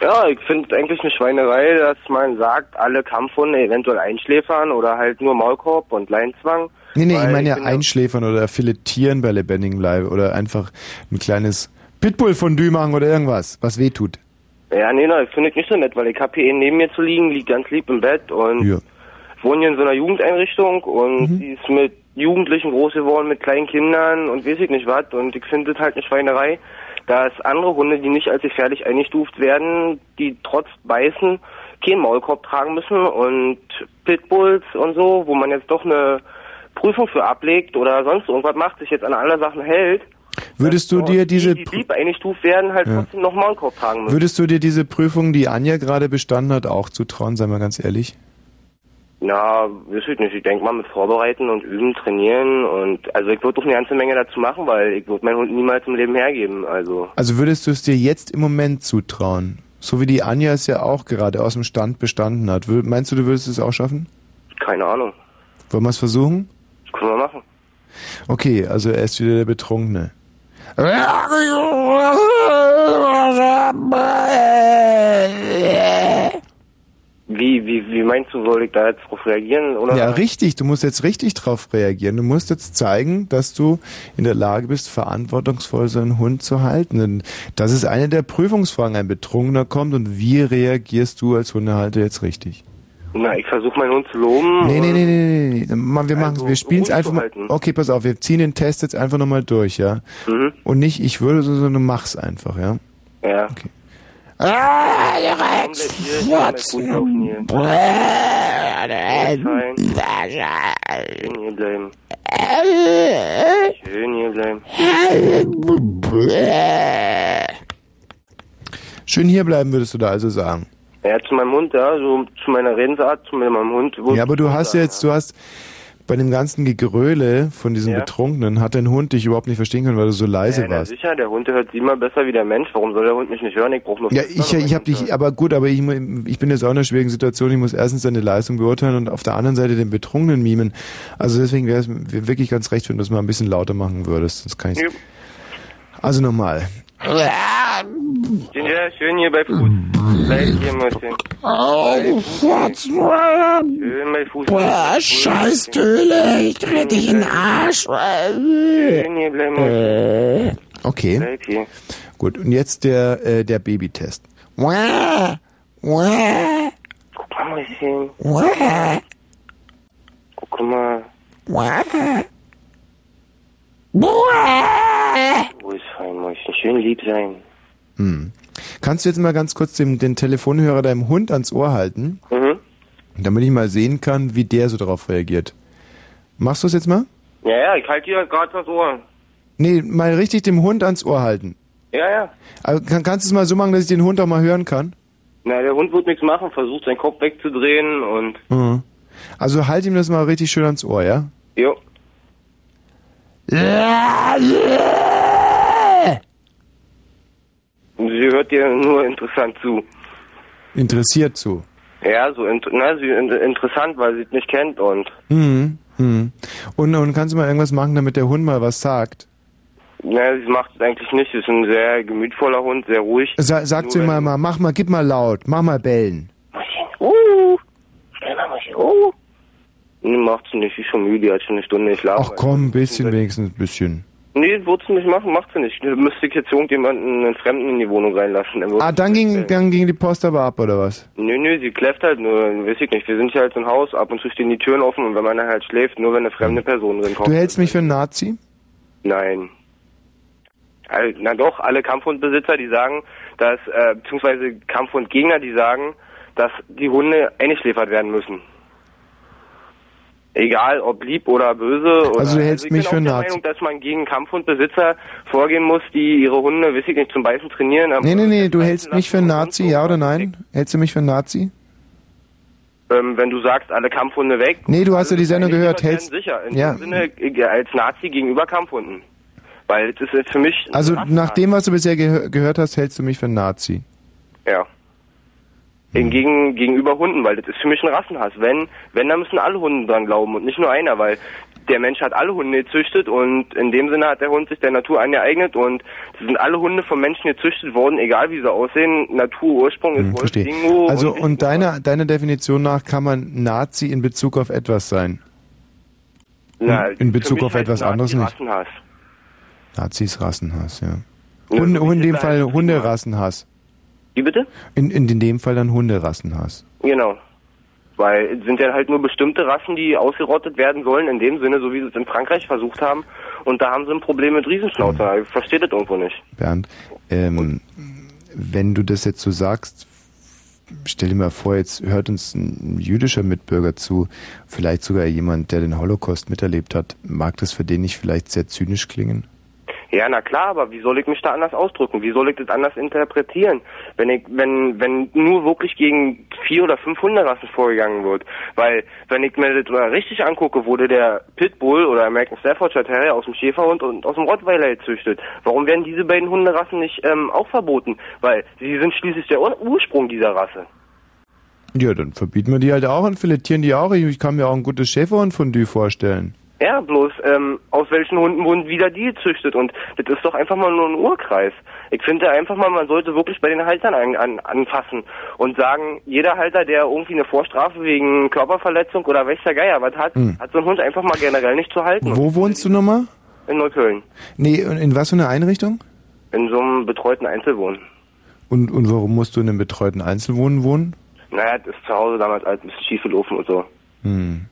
Ja, ich finde es eigentlich eine Schweinerei, dass man sagt, alle Kampfhunde eventuell einschläfern oder halt nur Maulkorb und Leinzwang. Nee, nee, ich meine ja einschläfern oder filetieren bei lebendigem Leib oder einfach ein kleines Pitbull-Fondue machen oder irgendwas, was weh tut. Ja, nee, nein, finde ich nicht so nett, weil ich hab hier einen neben mir zu liegen, liegt ganz lieb im Bett und Ja. wohne hier in so einer Jugendeinrichtung und Mhm. die ist mit Jugendlichen groß geworden, mit kleinen Kindern und weiß ich nicht was und ich finde das halt eine Schweinerei, dass andere Hunde, die nicht als gefährlich eingestuft werden, die trotz Beißen keinen Maulkorb tragen müssen und Pitbulls und so, wo man jetzt doch eine Prüfung für ablegt oder sonst irgendwas macht, sich jetzt an alle Sachen hält, Würdest du dir diese die, die eingestuft werden, halt Ja. trotzdem noch Maulkorb tragen müssen. Würdest du dir diese Prüfung, die Anja gerade bestanden hat, auch zutrauen, sei mal ganz ehrlich? Na, weiß ich nicht. Ich denke mal mit Vorbereiten und Üben, trainieren und also ich würde doch eine ganze Menge dazu machen, weil ich würde meinen Hund niemals im Leben hergeben. Also Also würdest du es dir jetzt im Moment zutrauen? So wie die Anja es ja auch gerade aus dem Stand bestanden hat. Meinst du, du würdest es auch schaffen? keine Ahnung. Wollen wir es versuchen? Können wir machen. Okay, also er ist wieder der Betrunkene. Wie, wie, wie meinst du, soll ich da jetzt drauf reagieren? Oder? Ja, richtig. Du musst jetzt richtig drauf reagieren. Du musst jetzt zeigen, dass du in der Lage bist, verantwortungsvoll so einen Hund zu halten. Denn das ist eine der Prüfungsfragen. Ein Betrunkener kommt und wie reagierst du als Hundehalter jetzt richtig? Na, ich versuche meinen Hund zu loben. Nee, nee, nee, nee, nee, Wir machen, wir spielen es einfach mal. Okay, pass auf, wir ziehen den Test jetzt einfach nochmal durch, ja? Mhm. Und nicht, ich würde, so, sondern du mach's einfach, ja? Ja. Okay. Ah, Rex! Schön hier bleiben. Schön hier bleiben. Schön hier bleiben, würdest du da also sagen. Ja, zu meinem Hund, ja, so zu meiner Redensart, zu meinem Hund. Ja, aber du hast jetzt, du hast bei dem ganzen Gegröle von diesen Ja. Betrunkenen, hat dein Hund dich überhaupt nicht verstehen können, weil du so leise Ja, warst. sicher, der Hund hört siebenmal besser wie der Mensch. Warum soll der Hund mich nicht hören? Ich brauche nur Ja, ich, ich habe dich, aber gut, aber ich, ich bin jetzt auch in einer schwierigen Situation. Ich muss erstens deine Leistung beurteilen und auf der anderen Seite den Betrunkenen mimen. Also deswegen wäre es wirklich ganz recht, wenn du es mal ein bisschen lauter machen würdest. Das kann ich. Ja. Also nochmal. Ginger, schön hier bei Fuß. Bleib hier, Mäuschen. Oh, Schön bei Fuß. Boah, scheiß Töle, ich dreh dich in den Arsch. Schön hier Mäuschen. Okay. Bleib hier. Gut. Und jetzt der äh, der Babytest. Guck mal, Mäuschen. Guck mal. wah. Wo ist fein, Mäuschen? Schön lieb sein. Hm. Kannst du jetzt mal ganz kurz den, den Telefonhörer deinem Hund ans Ohr halten, Mhm. damit ich mal sehen kann, wie der so darauf reagiert? Machst du es jetzt mal? Ja, ja, ich halte dir gerade das Ohr. Nee, mal richtig dem Hund ans Ohr halten. Ja, ja. Also, kann, kannst du es mal so machen, dass ich den Hund auch mal hören kann? Na, der Hund wird nichts machen, versucht seinen Kopf wegzudrehen und. Mhm. Also halt ihm das mal richtig schön ans Ohr, ja? Jo. Sie hört dir nur interessant zu. Interessiert zu. Ja, so int na, sie in interessant, weil sie es nicht kennt und. Mhm. Mhm. Und, und kannst du mal irgendwas machen, damit der Hund mal was sagt? Na, sie macht es eigentlich nicht. Sie ist ein sehr gemütvoller Hund, sehr ruhig. Sa sag Nur zu ihm wenn- mal, mal, mach mal, gib mal laut, mach mal bellen. Uh, schnell mal, uh. Nee, macht sie nicht. Sie ist schon müde, hat schon eine Stunde geschlafen. Ach komm, ein bisschen wenigstens, ein bisschen. Nee, wird sie nicht machen, macht sie nicht. Müsste ich jetzt irgendjemanden, einen Fremden in die Wohnung reinlassen. Ah, dann ging, dann ging die Post aber ab, oder was? Nö, nö, sie kläfft halt nur, weiß ich nicht. Wir sind hier halt so ein Haus, ab und zu stehen die Türen offen und wenn man halt schläft, nur wenn eine fremde Person drin kommt. Du hältst mich für einen Nazi? Nein. All- Na doch, alle Kampfhundbesitzer, die sagen, dass, äh, beziehungsweise Kampfhundgegner, die sagen, dass die Hunde eingeschläfert werden müssen. Egal, ob lieb oder böse. Oder, Also du hältst ich mich bin für auch der Nazi. Meinung, dass man gegen Kampfhundbesitzer vorgehen muss, die ihre Hunde, weiß ich nicht, zum Beißen trainieren. Nee, nee, nee, du hältst mich für einen Nazi, ja oder nein? Hältst du mich für einen Nazi? Ähm, wenn du sagst, alle Kampfhunde weg. Nee, du hast ja die Sendung gehört, Hältst sicher. In Ja. dem Sinne äh, als Nazi gegenüber Kampfhunden. Weil das ist für mich. Also nach dem, was du bisher gehö gehört hast, hältst du mich für einen Nazi. Ja. Hingegen gegenüber Hunden, weil das ist für mich ein Rassenhass. Wenn, wenn, dann müssen alle Hunde dran glauben und nicht nur einer, weil der Mensch hat alle Hunde gezüchtet und in dem Sinne hat der Hund sich der Natur angeeignet und es sind alle Hunde vom Menschen gezüchtet worden, egal wie sie aussehen. Naturursprung ist Wolf, Hm, Verstehe. Dingo Also und, und deiner deiner Definition nach kann man Nazi in Bezug auf etwas sein? Na, in Bezug auf etwas heißt anderes Nazi nicht. Rassenhass. Nazis Rassenhass, ja. Ja, Hunde, in dem Fall Hunderassenhass. Wie bitte? In, in, in dem Fall dann Hunderassen hast. Genau. Weil es sind ja halt nur bestimmte Rassen, die ausgerottet werden sollen, in dem Sinne, so wie sie es in Frankreich versucht haben. Und da haben sie ein Problem mit Riesenschnauzer. Ich verstehe das irgendwo nicht. Bernd, ähm, wenn du das jetzt so sagst, stell dir mal vor, jetzt hört uns ein jüdischer Mitbürger zu, vielleicht sogar jemand, der den Holocaust miterlebt hat. Mag das für den nicht vielleicht sehr zynisch klingen? Ja, na klar, aber wie soll ich mich da anders ausdrücken? Wie soll ich das anders interpretieren? Wenn ich, wenn, wenn nur wirklich gegen vier oder fünf Hunderassen vorgegangen wird. Weil, wenn ich mir das richtig angucke, wurde der Pitbull oder American Staffordshire Terrier aus dem Schäferhund und aus dem Rottweiler gezüchtet. Warum werden diese beiden Hunderassen nicht ähm, auch verboten? Weil sie sind schließlich der Ur Ursprung dieser Rasse. Ja, dann verbieten wir die halt auch und filetieren die auch. Ich kann mir auch ein gutes Schäferhund-Fondue vorstellen. Ja, bloß ähm, aus welchen Hunden wurden wieder die gezüchtet und das ist doch einfach mal nur ein Urkreis. Ich finde einfach mal, man sollte wirklich bei den Haltern an, an, anfassen und sagen, jeder Halter, der irgendwie eine Vorstrafe wegen Körperverletzung oder welcher Geier was hat, Hm. hat so einen Hund einfach mal generell nicht zu halten. Wo wohnst du nochmal? In Neukölln. Nee, und in was für eine Einrichtung? In so einem betreuten Einzelwohn. Und, und warum musst du in einem betreuten Einzelwohnen wohnen? Naja, das ist zu Hause damals alles ein bisschen schief gelaufen und so. Hm.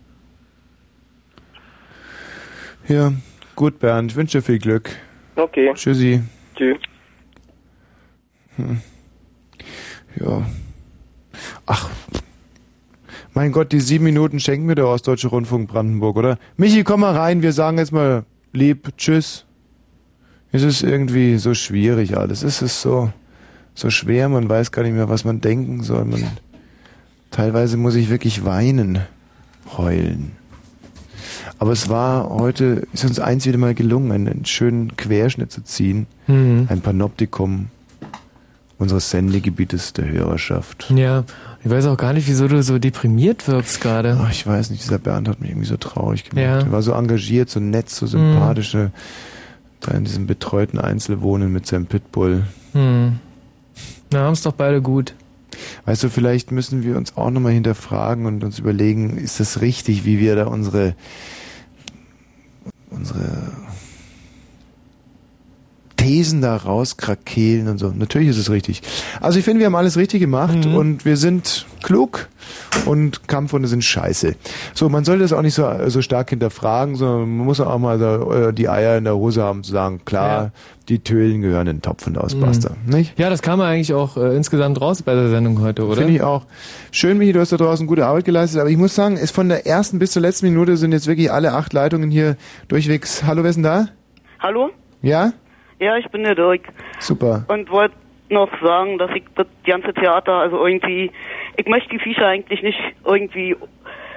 Ja, gut, Bernd. Ich wünsche dir viel Glück. Okay. Tschüssi. Tschüss. Hm. Ja. Ach. Mein Gott, die sieben Minuten schenken mir der Ostdeutsche Rundfunk Brandenburg, oder? Michi, komm mal rein. Wir sagen jetzt mal lieb Tschüss. Es ist irgendwie so schwierig alles. Es ist so, so schwer. Man weiß gar nicht mehr, was man denken soll. Man, teilweise muss ich wirklich weinen, heulen. Aber es war heute, ist uns eins wieder mal gelungen, einen, schönen Querschnitt zu ziehen. Mhm. Ein Panoptikum unseres Sendegebietes der Hörerschaft. Ja, ich weiß auch gar nicht, wieso du so deprimiert wirkst gerade. Ach, ich weiß nicht, dieser Bernd hat mich irgendwie so traurig gemacht. Ja. Er war so engagiert, so nett, so sympathisch. äh, Da in diesem betreuten Einzelwohnen mit seinem Pitbull. Hm. Na, haben's doch beide gut. Weißt du, vielleicht müssen wir uns auch nochmal hinterfragen und uns überlegen, ist das richtig, wie wir da unsere, unsere Thesen da rauskrakehlen und so. Natürlich ist es richtig. Also ich finde, wir haben alles richtig gemacht und wir sind klug und Kampfhunde sind scheiße. So, man sollte das auch nicht so, so stark hinterfragen, sondern man muss auch mal äh, die Eier in der Hose haben zu sagen, klar, die Tölen gehören in den Topf und aus, basta. Nicht? Ja, das kam eigentlich auch äh, insgesamt raus bei der Sendung heute, oder? Finde ich auch. Schön, Michi, du hast da draußen gute Arbeit geleistet, aber ich muss sagen, ist von der ersten bis zur letzten Minute sind jetzt wirklich alle acht Leitungen hier durchwegs. Hallo, wer ist denn da? Hallo? Ja? Ja, ich bin der Dirk. Super. Und wollte noch sagen, dass ich das ganze Theater, also irgendwie, ich möchte die Viecher eigentlich nicht irgendwie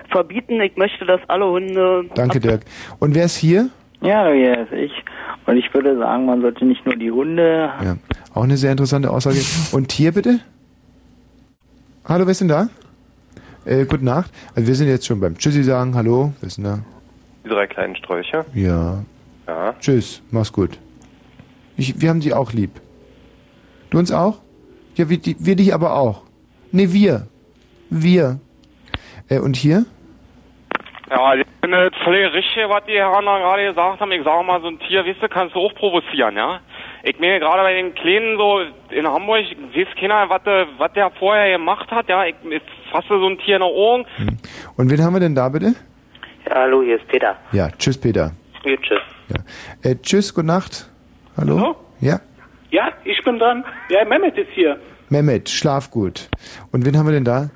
verbieten. Ich möchte, dass alle Hunde. Danke, Dirk. Und wer ist hier? Ja, hier ist ich. Und ich würde sagen, man sollte nicht nur die Hunde. Ja. Auch eine sehr interessante Aussage. Und hier bitte? Hallo, wer ist denn da? Äh, gute Nacht. Also wir sind jetzt schon beim Tschüssi sagen. Hallo, wer ist denn da? Die drei kleinen Sträucher. Ja. Ja. Tschüss, mach's gut. Ich, wir haben sie auch lieb. Du uns auch? Ja, wir, die, wir dich aber auch. Nee, wir. Wir. Äh, und hier? Ja, ich finde das völlig richtig, was die Herren da gerade gesagt haben. Ich sage mal, so ein Tier, weißt du, kannst du auch provozieren, ja? Ich meine, gerade bei den Kleinen so in Hamburg, weiß keiner, was der, was der vorher gemacht hat, ja? Ich, ich fasse so ein Tier in die Ohren. Und wen haben wir denn da bitte? Ja, hallo, hier ist Peter. Ja, tschüss Peter. Ja, tschüss. Äh, tschüss, gute Nacht. Hallo? Hallo? Ja, Ja, ich bin dran. Ja, Mehmet ist hier. Mehmet, schlaf gut. Und wen haben wir denn da?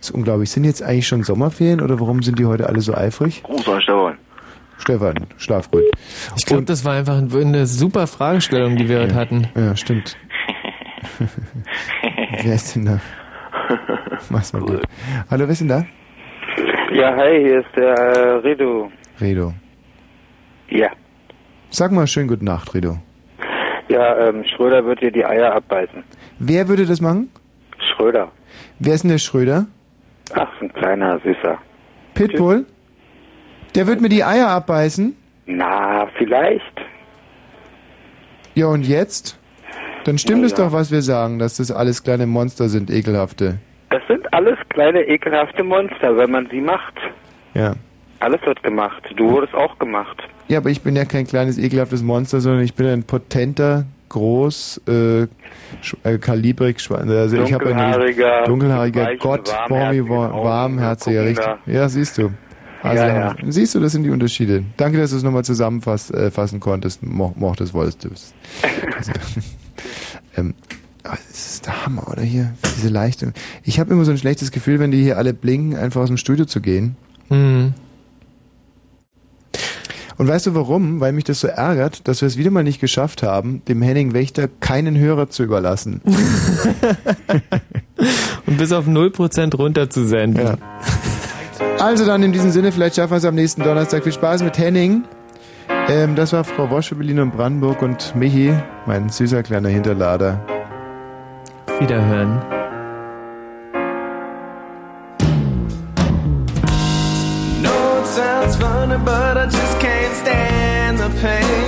ist unglaublich. Sind jetzt eigentlich schon Sommerferien oder warum sind die heute alle so eifrig? Großer Stefan. Stefan, schlaf gut. Ich glaube, das war einfach eine super Fragestellung, die wir heute hatten. Ja, stimmt. Wer ist denn da? Mach's mal gut. Hallo, wer ist denn da? Ja, hi, hier ist der äh, Redo. Redo. Ja. Sag mal schön gute Nacht, Redo. Ja, ähm, Schröder wird dir die Eier abbeißen. Wer würde das machen? Schröder. Wer ist denn der Schröder? Ach, so ein kleiner Süßer. Pitbull? Der wird mir die Eier abbeißen? Na, vielleicht. Ja, und jetzt? Dann stimmt es doch, was wir sagen, dass das alles kleine Monster sind, ekelhafte. Das sind alles kleine, ekelhafte Monster, wenn man sie macht. Ja. Alles wird gemacht. Du wurdest auch gemacht. Ja, aber ich bin ja kein kleines, ekelhaftes Monster, sondern ich bin ein potenter, groß, äh, sch- äh, kalibrig, also ich habe eine Dunkelhaariger, Gott, Augen, warmherziger, richtig. Ja, siehst du. Also, Ja, ja. siehst du, das sind die Unterschiede. Danke, dass du es nochmal zusammenfassen äh, fassen konntest, mo mochtest, wolltest du es. Also, ähm, das ist der Hammer, oder hier? Diese leichte. Ich habe immer so ein schlechtes Gefühl, wenn die hier alle blinken, einfach aus dem Studio zu gehen. Mhm. Und weißt du warum? Weil mich das so ärgert, dass wir es wieder mal nicht geschafft haben, dem Henning Wächter keinen Hörer zu überlassen. Und bis auf 0% runter zu senden. Also dann in diesem Sinne, vielleicht schaffen wir es am nächsten Donnerstag. Viel Spaß mit Henning. Ähm, das war Frau Wosch für Berlin und Brandenburg und Michi, mein süßer kleiner Hinterlader. Wiederhören. Pain.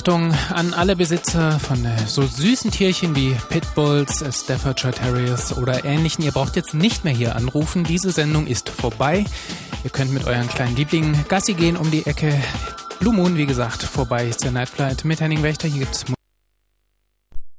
Achtung, an alle Besitzer von äh, so süßen Tierchen wie Pitbulls, äh, Staffordshire Terriers oder ähnlichen. Ihr braucht jetzt nicht mehr hier anrufen. Diese Sendung ist vorbei. Ihr könnt mit euren kleinen Lieblingen Gassi gehen um die Ecke. Blue Moon, wie gesagt, vorbei ist der Night Flight mit Henning Wächter. Hier gibt's